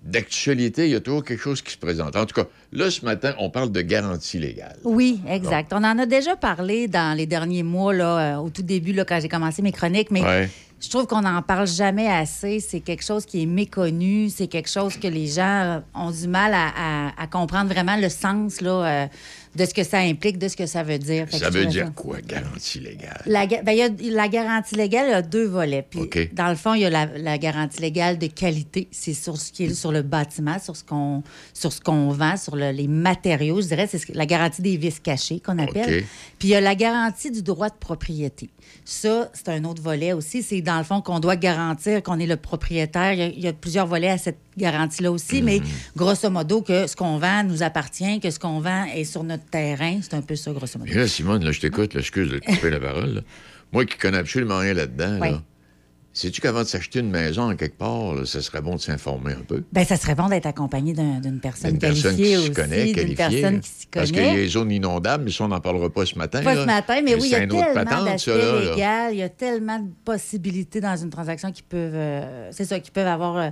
D'actualité, il y a toujours quelque chose qui se présente. En tout cas, là, ce matin, on parle de garantie légale. Oui, exact. On en a déjà parlé dans les derniers mois, là, euh, au tout début, là, quand j'ai commencé mes chroniques, mais Ouais. je trouve qu'on n'en parle jamais assez. C'est quelque chose qui est méconnu. C'est quelque chose que les gens ont du mal à, à- à comprendre vraiment le sens là, euh, de ce que ça implique, de ce que ça veut dire. Fait Ça veut dire quoi, garantie légale? La, ben, y a, la garantie légale, il y a deux volets. Puis, dans le fond, il y a la, la garantie légale de qualité. C'est sur ce qui est sur le bâtiment, sur ce qu'on, sur ce qu'on vend, sur le- les matériaux. Je dirais, c'est la garantie des vices cachés qu'on appelle. Puis, il y a la garantie du droit de propriété. Ça, c'est un autre volet aussi. C'est dans le fond qu'on doit garantir qu'on est le propriétaire. Il y a, il y a plusieurs volets à cette garantie-là aussi, mais grosso modo, que ce qu'on vend nous appartient, que ce qu'on vend est sur notre terrain. C'est un peu ça, grosso modo. Mais là, Simone, là, je t'écoute, excuse de te couper la parole. là. Moi qui connais absolument rien là-dedans, Oui. là, sais-tu qu'avant de s'acheter une maison en quelque part, là, ça serait bon de s'informer un peu? Ben, ça serait bon d'être accompagné d'un- d'une personne personne qualifiée qui s'y connaît, d'une qualifiée. personne qui s'y Parce qu'il y a connaît. les zones inondables, mais ça, on n'en parlera pas ce matin. Pas là. ce matin, mais oui, il y a tellement d'aspects légaux, il y a tellement de possibilités dans une transaction qui peuvent, euh, c'est ça, qui peuvent avoir euh,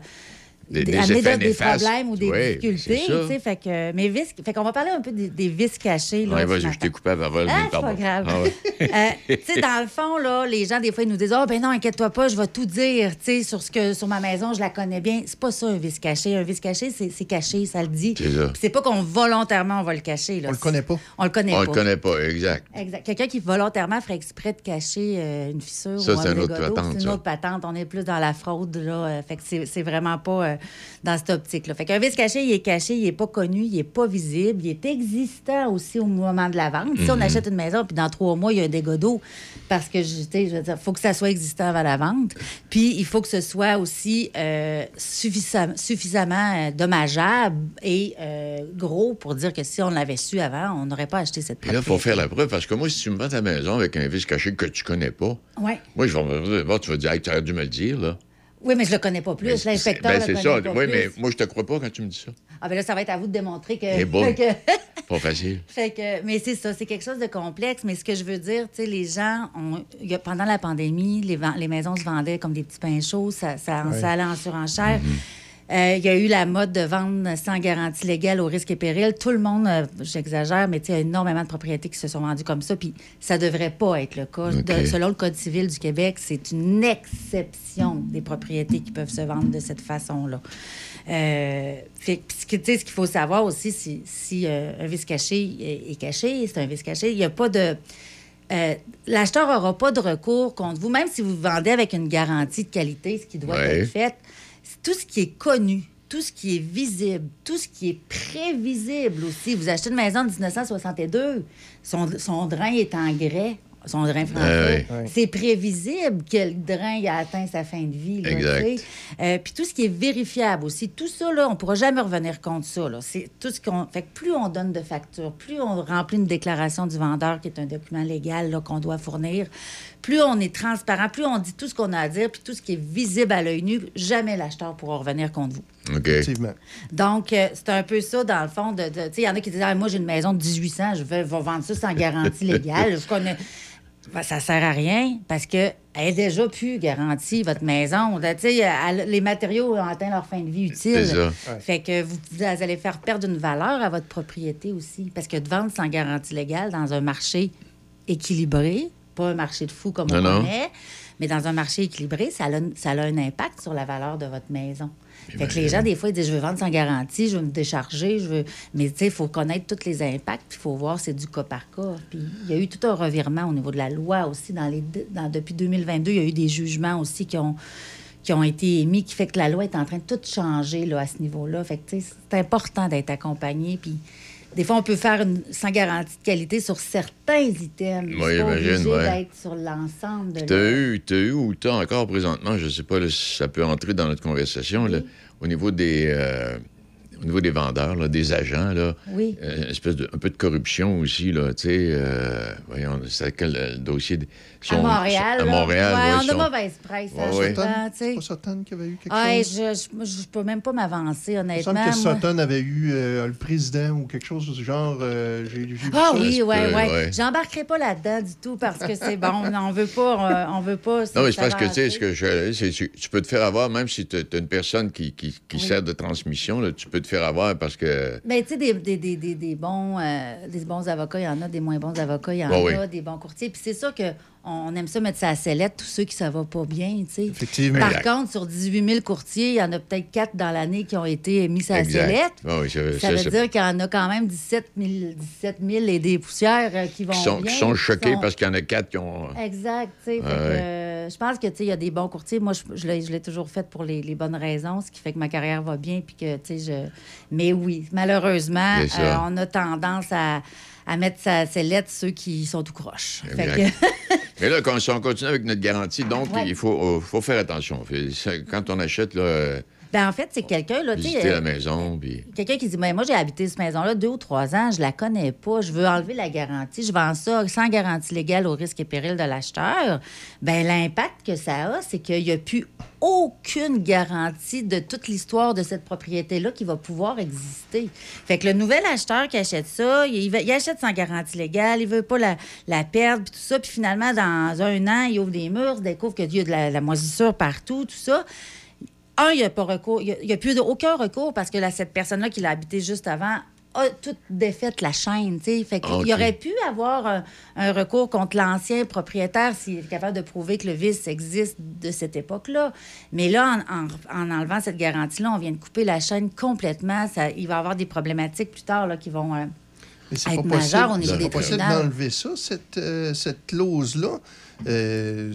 Des- des- des amener problèmes ou des Oui, difficultés, c'est ça. tu sais, fait que, mais vices, fait qu'on va parler un peu des, des vices cachés. Là, Ouais, ce vas-y, je t'ai coupé parole, Ah, c'est pas grave. Ah ouais. Euh, tu sais, dans le fond, là, les gens, des fois, ils nous disent Ah, ben non, inquiète-toi pas, je vais tout dire, tu sais, sur, ce que, sur ma maison, je la connais bien. C'est pas ça, un vice caché. Un vice caché, c'est c'est caché, ça le dit. C'est c'est pas qu'on volontairement, on va le cacher. Là. On le connaît pas. On le connaît On pas. le connaît pas, exact. Exact. Quelqu'un qui volontairement ferait exprès de cacher euh, une fissure Ça, ou c'est un une autre patente, C'est une autre patente. On est plus dans la fraude, là. euh, fait que c'est c'est vraiment pas dans cette optique-là. Fait qu'un vice caché, il est caché, il est pas connu, il est pas visible, il est existant aussi au moment de la vente. Si on Mhm. achète une maison, puis dans trois mois, il y a un dégât d'eau, parce que, je tu sais, je veux dire, faut que ça soit existant avant la vente. Puis il faut que ce soit aussi euh, suffisam- suffisamment euh, dommageable et euh, gros pour dire que si on l'avait su avant, on n'aurait pas acheté cette Puis là, il faut faire la preuve, parce que moi, si tu me vends ta maison avec un vice caché que tu connais pas, Ouais. moi, je vais me dire, Bon, tu vas dire, Hey, tu aurais dû me le dire, là. Oui, mais je le connais pas plus. L'inspecteur ben, c'est ça. pas Oui, plus. mais moi, je te crois pas quand tu me dis ça. Ah, ben là, ça va être à vous de démontrer que. Eh fait que- Pas facile. fait que- mais c'est ça, c'est quelque chose de complexe. Mais ce que je veux dire, tu sais, les gens, ont, pendant la pandémie, les, maisons se vendaient comme des petits pains chauds, ça, ça, allait en surenchère. Euh, Il y a eu la mode de vendre sans garantie légale au risque et péril. Tout le monde, euh, j'exagère, mais il y a énormément de propriétés qui se sont vendues comme ça. Puis ça devrait pas être le cas. De- selon le Code civil du Québec, c'est une exception des propriétés qui peuvent se vendre de cette façon-là. Euh, fait ce qu'il faut savoir aussi, si, si euh, un vice caché est, est caché, c'est un vice caché, il n'y a pas de. euh, L'acheteur n'aura pas de recours contre vous, même si vous vendez avec une garantie de qualité, ce qui doit Ouais. être fait. Tout ce qui est connu, tout ce qui est visible, tout ce qui est prévisible aussi. Vous achetez une maison de 1962, son, son drain est en grès, son drain français. Ah ouais. C'est prévisible que le drain il a atteint sa fin de vie. là, Exact. Euh, Puis tout ce qui est vérifiable aussi, tout ça, là, on ne pourra jamais revenir contre ça. là. C'est tout ce qu'on. Fait que plus on donne de factures, plus on remplit une déclaration du vendeur, qui est un document légal là, qu'on doit fournir, plus on est transparent, plus on dit tout ce qu'on a à dire, puis tout ce qui est visible à l'œil nu, jamais l'acheteur pourra revenir contre vous. OK. Effectivement. Donc, euh, c'est un peu ça, dans le fond. De, de- tu sais, il y en a qui disent Ah, Moi, j'ai une maison de 1800, je vais, vais vendre ça sans garantie légale. Je connais. Ben, ça sert à rien parce que elle est déjà plus garantie, votre maison. Elle- les matériaux ont atteint leur fin de vie utile. Ouais. Fait que vous, vous allez faire perdre une valeur à votre propriété aussi. Parce que de vendre sans garantie légale dans un marché équilibré, pas un marché de fou comme on Non, connaît, mais dans un marché équilibré, ça a, ça a un impact sur la valeur de votre maison. Fait que les gens, des fois, ils disent Je veux vendre sans garantie, je veux me décharger, je veux. Mais tu sais, il faut connaître tous les impacts, puis il faut voir, c'est du cas par cas. Puis il y a eu tout un revirement au niveau de la loi aussi. Dans les, dans- depuis 2022, il y a eu des jugements aussi qui ont, qui ont été émis, qui fait que la loi est en train de tout changer là, à ce niveau-là. Fait que tu sais, c'est important d'être accompagné. Puis des fois, on peut faire une, sans garantie de qualité sur certains items. Oui, obligé ouais. d'être sur l'ensemble de Tu as eu, t'as eu ou tu as encore présentement, je ne sais pas là, si ça peut entrer dans notre conversation, là, au niveau des. euh, au niveau des vendeurs, là, des agents, là, Oui. euh, espèce de, un peu de corruption aussi, là, tu sais, euh, voyons, c'est quel le dossier? de- À Montréal. À. Montréal, Ouais, ouais, on a sont- mauvaise presse, Ouais, ouais. souvent, tu sais. pas Sutton qui avait eu quelque Ah, chose? je, je, je peux même pas m'avancer, Il me honnêtement. semble que. Sutton avait eu euh, le président ou quelque chose du genre. euh, j'ai j'ai vu Ah ça. oui, ouais. ouais. J'embarquerai pas là-dedans du tout parce que c'est bon. On veut pas, euh, on veut pas. Non, mais c'est parce que, tu sais, ce que je, c'est- tu, tu peux te faire avoir, même si tu as une personne qui, qui, qui sert de transmission, là, tu peux te faire avoir parce que. Mais tu sais, des, des, des, des, des bons, euh, des bons avocats, il y en a, des moins bons avocats, il y en a, oui. des bons courtiers. Puis c'est sûr que on aime ça mettre ça à sellette, tous ceux qui ça va pas bien, tu sais. Effectivement. Par Exact. contre, sur 18 000 courtiers, il y en a peut-être 4 dans l'année qui ont été mis à la sellette. Ah oui, ça- veut dire qu'il y en a quand même 17 000, 17 000 et des poussières euh, qui vont qui sont, bien. qui sont qui choqués sont- parce qu'il y en a quatre qui ont. Exact, tu sais. Ouais, ouais. euh, je pense que, tu sais, il y a des bons courtiers. Moi, je, je l'ai toujours fait pour les, les bonnes raisons, ce qui fait que ma carrière va bien, puis que, tu sais, je... Mais oui, malheureusement, euh, on a tendance à, à mettre sa sellette ceux qui sont tout croches. Fait Exact. que- Mais là, quand, si on continue avec notre garantie, donc, Ouais. il faut, euh, faut faire attention. Quand on achète, là, ben, en fait, c'est quelqu'un, là, visiter euh, la maison, puis. Quelqu'un qui dit ben, Moi, j'ai habité cette maison-là deux ou trois ans, je la connais pas, je veux enlever la garantie, je vends ça sans garantie légale au risque et péril de l'acheteur. Ben l'impact que ça a, c'est qu'il n'y a plus aucune garantie de toute l'histoire de cette propriété-là qui va pouvoir exister. Fait que le nouvel acheteur qui achète ça, il, il achète sans garantie légale, il veut pas la, la perdre, puis tout ça, puis finalement, dans un an, il ouvre des murs, il découvre qu'il y a de la, la moisissure partout, tout ça un, il n'y a pas recours. Il n'y a, plus de- aucun recours parce que là, cette personne-là qui l'a habité juste avant a toute défaite la chaîne. Fait OK. y aurait pu avoir un, un recours contre l'ancien propriétaire s'il est capable de prouver que le vice existe de cette époque-là. Mais là, en, en- en enlevant cette garantie-là, on vient de couper la chaîne complètement. Ça, il va y avoir des problématiques plus tard là, qui vont euh, Mais c'est être pas possible, pas d'enlever ça, cette, euh, cette clause-là, euh,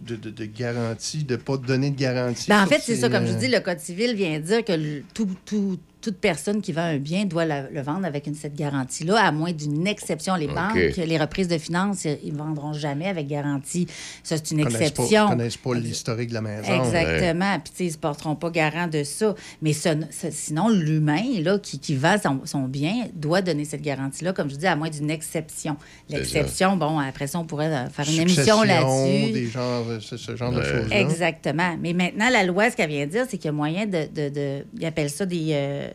de, de- de garantie, de ne pas donner de garantie. Ben, en fait, c'est ces, ça. Comme je euh, dis, le Code civil vient dire que le- tout, tout- toute personne qui vend un bien doit la- le vendre avec une, cette garantie-là, à moins d'une exception. Les banques, les reprises de finances, ils ne vendront jamais avec garantie. Ça, c'est une connaissent exception. Pas, connaissent pas l'historique de la maison. Exactement. Puis, ils ne se porteront pas garant de ça. Mais ce- ce- sinon, l'humain, là, qui, qui vend son, son bien, doit donner cette garantie-là, comme je dis, à moins d'une exception. L'exception, bon, après ça, on pourrait euh, faire une Succession, émission là-dessus. Des genres, ce, ce genre de choses-là. Exactement. Mais maintenant, la loi, ce qu'elle vient dire, c'est qu'il y a moyen de. de, de- ils appellent ça des. euh,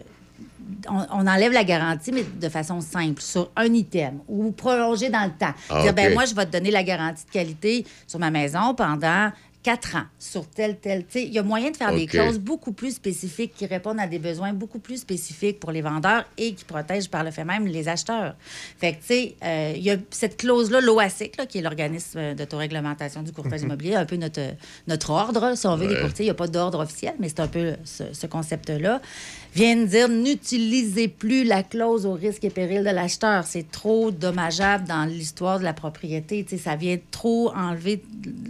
on, on enlève la garantie, mais de façon simple, sur un item ou prolonger dans le temps. Ah, dire, ben OK. moi, je vais te donner la garantie de qualité sur ma maison pendant quatre ans, sur tel, tel. Tu sais, il y a moyen de faire des clauses beaucoup plus spécifiques qui répondent à des besoins beaucoup plus spécifiques pour les vendeurs et qui protègent par le fait même les acheteurs. Fait que, tu sais, euh, il y a cette clause-là, l'OASIC, là, qui est l'organisme d'autoréglementation du courtage immobilier, un peu notre, notre ordre, si on veut, des Ouais. courtiers. Il n'y a pas d'ordre officiel, mais c'est un peu ce, ce concept-là. Viennent dire n'utilisez plus la clause au risque et péril de l'acheteur. C'est trop dommageable dans l'histoire de la propriété. Ça vient trop enlever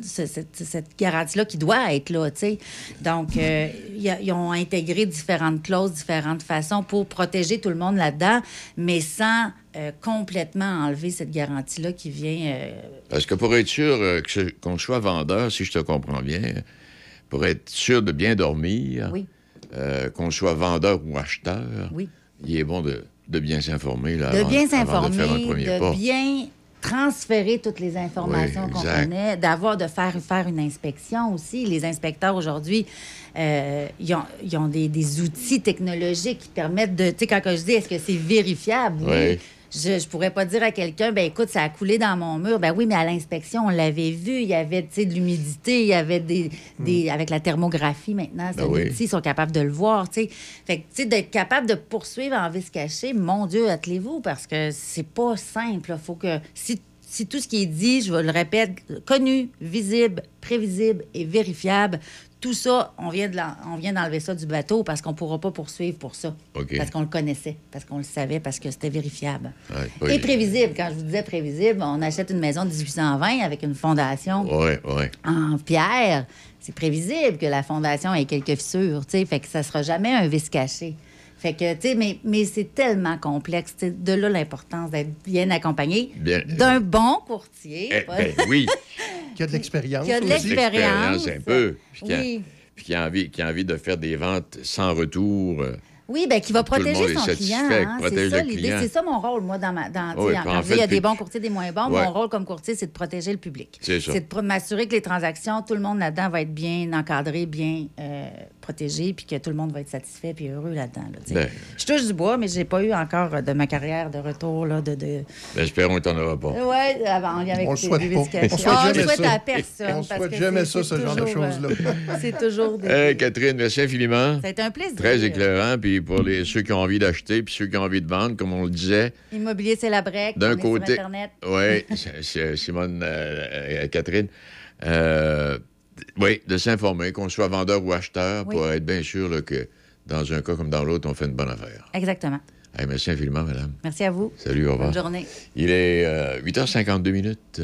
ce- cette, cette garantie-là qui doit être là. Donc, euh, ils ont intégré différentes clauses, différentes façons pour protéger tout le monde là-dedans, mais sans euh, complètement enlever cette garantie-là qui vient. euh, Parce que pour être sûr euh, qu'on soit vendeur, si je te comprends bien, pour être sûr de bien dormir, Oui. Euh, qu'on soit vendeur ou acheteur, Oui. il est bon de, de bien s'informer. Là, de bien de s'informer, de pas. bien transférer toutes les informations Oui, qu'on connaît, d'avoir de faire faire une inspection aussi. Les inspecteurs aujourd'hui, euh, ils ont, ils ont des, des outils technologiques qui permettent de, tu sais, quand je dis est-ce que c'est vérifiable, oui. Oui. Je ne pourrais pas dire à quelqu'un, ben écoute, ça a coulé dans mon mur. Ben oui, mais à l'inspection, on l'avait vu. Il y avait, tu sais, de l'humidité, il y avait des... des Avec la thermographie, maintenant, Ben oui. ils sont capables de le voir, tu sais. Fait que, tu sais, d'être capable de poursuivre en vis caché, mon Dieu, attelez-vous, parce que c'est pas simple. Faut que... Si, si tout ce qui est dit, je le répète, connu, visible, prévisible et vérifiable, tout ça, on vient de l'en- on vient d'enlever ça du bateau parce qu'on ne pourra pas poursuivre pour ça. Parce qu'on le connaissait, parce qu'on le savait, parce que c'était vérifiable. Et prévisible. Quand je vous disais prévisible, on achète une maison de 1820 avec une fondation Oui, oui. en pierre. C'est prévisible que la fondation ait quelques fissures, tu sais. Fait que ça sera jamais un vice caché. Fait que, tu sais, mais, mais c'est tellement complexe. De là l'importance d'être bien accompagné Bien. d'un bon courtier. Eh, pas- ben oui. Qui a de l'expérience. Qui a de l'expérience. un peu. Puis qui, a, Oui. puis qui a envie, qui a envie de faire des ventes sans retour. euh, Oui, ben qui va protéger son client. hein. protège C'est ça l'idée. C'est ça mon rôle, moi, dans ma. Dans, Oui, en- vrai, il y a fait, des bons courtiers, des moins bons. Ouais. Mon rôle comme courtier, c'est de protéger le public. C'est ça. C'est de m'assurer que les transactions, tout le monde là-dedans va être bien encadré, bien euh, protégé, puis que tout le monde va être satisfait puis heureux là-dedans. là. Ben. Je touche du bois, mais j'ai pas eu encore euh, de ma carrière de retour là, de. de... ben, espérons que tu n'en auras pas. Ouais, avant, on vient avec On le souhaite des pas. On souhaite Ah, jamais souhaite ça. à personne. On parce souhaite que jamais c'est- ça, ce genre de toujours, euh, choses-là. C'est toujours des. Hey, Catherine, merci infiniment. Ça a été un plaisir. Très éclairant. Puis pour les, ceux qui ont envie d'acheter, puis ceux qui ont envie de vendre, comme on le disait, Immobilier, c'est la break. d'un côté. Internet. Oui, Simone euh, euh, Catherine. Euh, oui, de s'informer, qu'on soit vendeur ou acheteur, Oui. pour être bien sûr là, que dans un cas comme dans l'autre, on fait une bonne affaire. Exactement. Hey, merci infiniment, madame. Merci à vous. Salut, au revoir. Bonne journée. Il est euh, 8h52 minutes.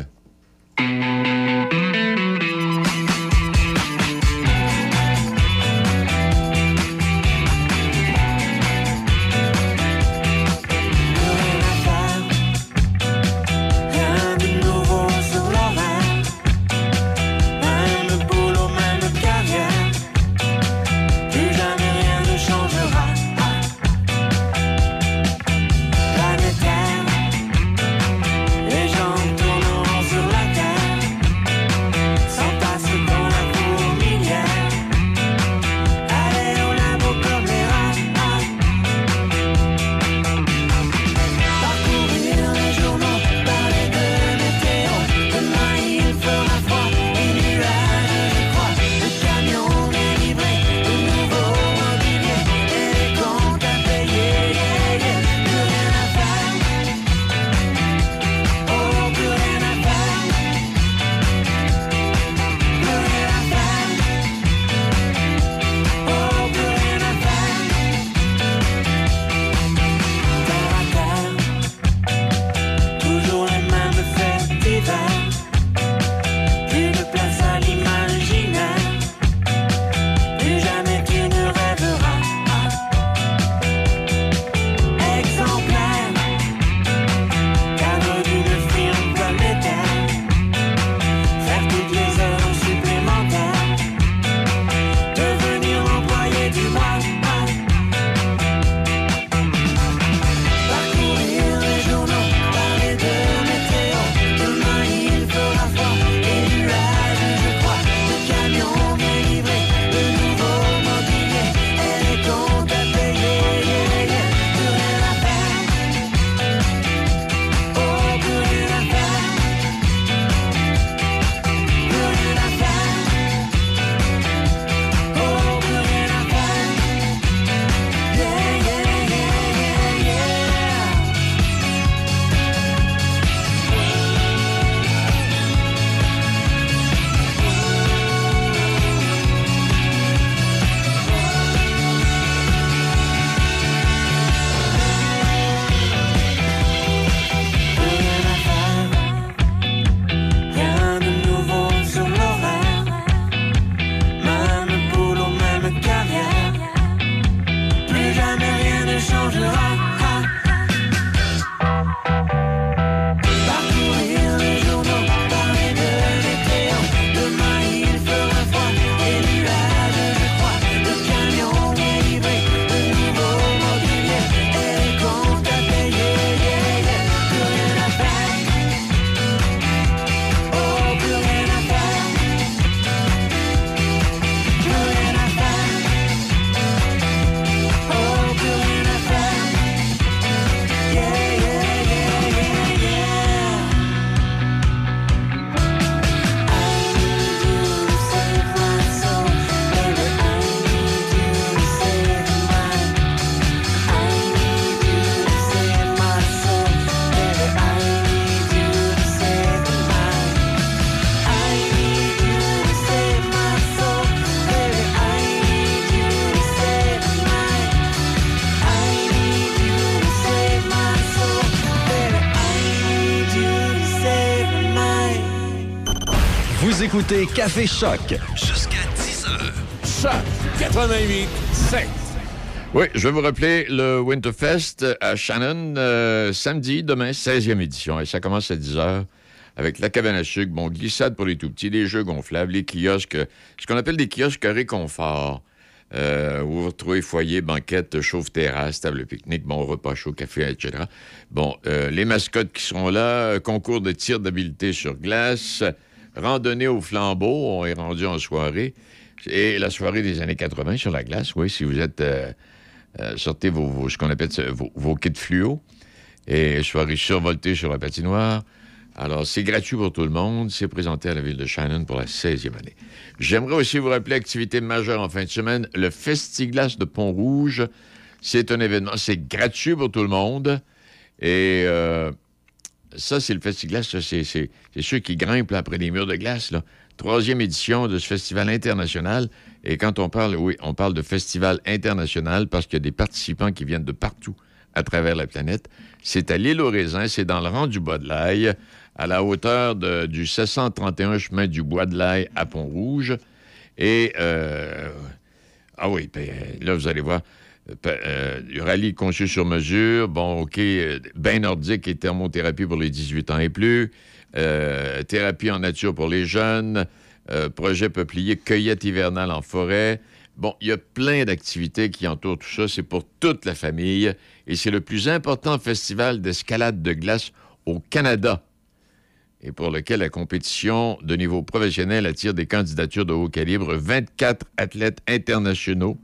Écoutez Café Choc jusqu'à 10 heures. Choc 88 7. Oui, je vais vous rappeler le Winterfest à Shannon, euh, samedi, demain, 16e édition. Et ça commence à 10 h avec la cabane à sucre, bon, glissade pour les tout-petits, les jeux gonflables, les kiosques, ce qu'on appelle des kiosques réconfort. Euh, où vous retrouvez foyer, banquette, chauffe-terrasse, table pique-nique, bon repas chaud, café, etc. Bon, euh, les mascottes qui seront là, euh, concours de tir d'habileté sur glace, randonnée au flambeau, on est rendu en soirée, et la soirée des années 80 sur la glace, oui, si vous êtes... euh, euh, sortez vos, ce qu'on appelle vos, kits fluo et soirée survoltée sur la patinoire. Alors, c'est gratuit pour tout le monde. C'est présenté à la ville de Shannon pour la 16e année. J'aimerais aussi vous rappeler, activité majeure en fin de semaine, le Festiglas de Pont-Rouge. C'est un événement, c'est gratuit pour tout le monde. Et euh, ça, c'est le Festiglas, ça, c'est ceux qui grimpent après des murs de glace. Troisième édition de ce festival international. Et quand on parle, oui, on parle de festival international parce qu'il y a des participants qui viennent de partout à travers la planète. C'est à l'île aux raisins, c'est dans le rang du Bois de l'Aille, à la hauteur du 731 chemin du Bois de l'Aille à Pont-Rouge. Et, euh, ah oui, ben, là, vous allez voir, euh, rallye conçu sur mesure, bon, OK, euh, bain nordique et thermothérapie pour les 18 ans et plus, euh, thérapie en nature pour les jeunes, euh, projet peuplier, cueillette hivernale en forêt. Bon, il y a plein d'activités qui entourent tout ça. C'est pour toute la famille et c'est le plus important festival d'escalade de glace au Canada et pour lequel la compétition de niveau professionnel attire des candidatures de haut calibre. 24 athlètes internationaux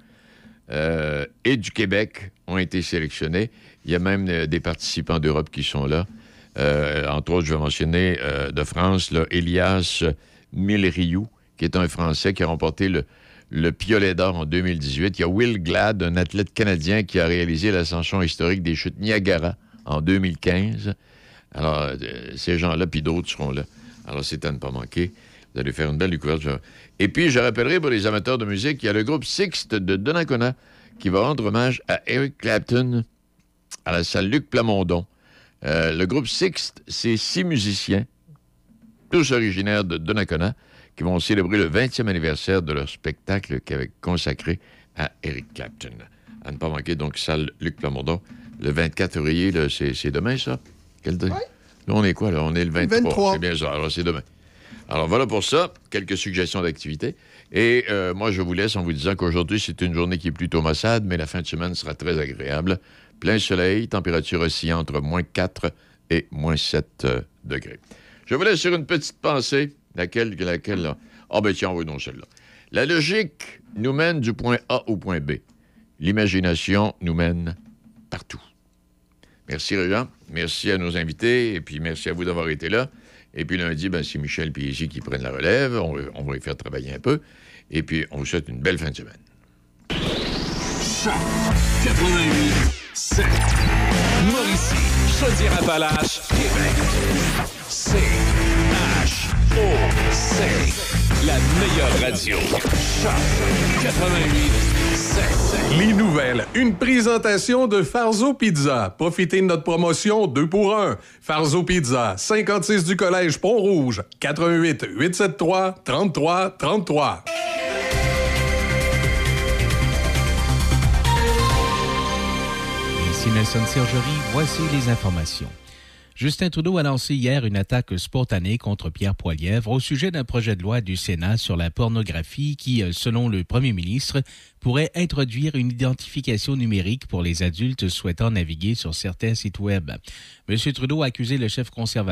euh, et du Québec ont été sélectionnés. Il y a même euh, des participants d'Europe qui sont là. Euh, entre autres, je vais mentionner de France, là, Elias Milriou, qui est un Français qui a remporté le, le Piolet d'or en 2018. Il y a Will Glad, un athlète canadien qui a réalisé l'ascension historique des chutes Niagara en 2015. Alors, ces gens-là, puis d'autres seront là. Alors, c'est à ne pas manquer. Vous allez faire une belle découverte. Et puis, je rappellerai pour les amateurs de musique, il y a le groupe Sixte de Donnacona qui va rendre hommage à Eric Clapton à la salle Luc Plamondon. Euh, le groupe Sixte, c'est six musiciens, tous originaires de Donnacona, qui vont célébrer le 20e anniversaire de leur spectacle qui avait consacré à Eric Clapton. À ne pas manquer, donc, salle Luc Plamondon, le 24 février, c'est demain, ça? Quel date? Là, on est quoi, là? On est le 23. 23. C'est bien ça. Alors, c'est demain. Alors, voilà pour ça. Quelques suggestions d'activités. Et euh, moi, je vous laisse en vous disant qu'aujourd'hui, c'est une journée qui est plutôt maussade, mais la fin de semaine sera très agréable. Plein soleil, température oscillant entre moins 4 et moins 7 euh, degrés. Je vous laisse sur une petite pensée. Laquelle, laquelle? Ah, ben tiens, oui, non, celle-là. La logique nous mène du point A au point B. L'imagination nous mène partout. Merci, Réjean. Merci à nos invités. Et puis, merci à vous d'avoir été là. Et puis, lundi, ben, c'est Michel J qui prennent la relève. On, va- on va les faire travailler un peu. Et puis, on vous souhaite une belle fin de semaine. Choc 88 7. Mauricie, Chaudière-Appalaches, Québec. H O C. La meilleure radio. Choc 88 7. Les nouvelles. Une présentation de Farzo Pizza. Profitez de notre promotion 2 pour 1. Farzo Pizza, 56 du Collège Pont-Rouge, 88 873 33 33. Ici Nelson Sergerie, voici les informations. Justin Trudeau a annoncé hier une attaque spontanée contre Pierre Poilièvre au sujet d'un projet de loi du Sénat sur la pornographie qui, euh, selon le premier ministre, pourrait introduire une identification numérique pour les adultes souhaitant naviguer sur certains sites Web. M. Trudeau a accusé le chef conservateur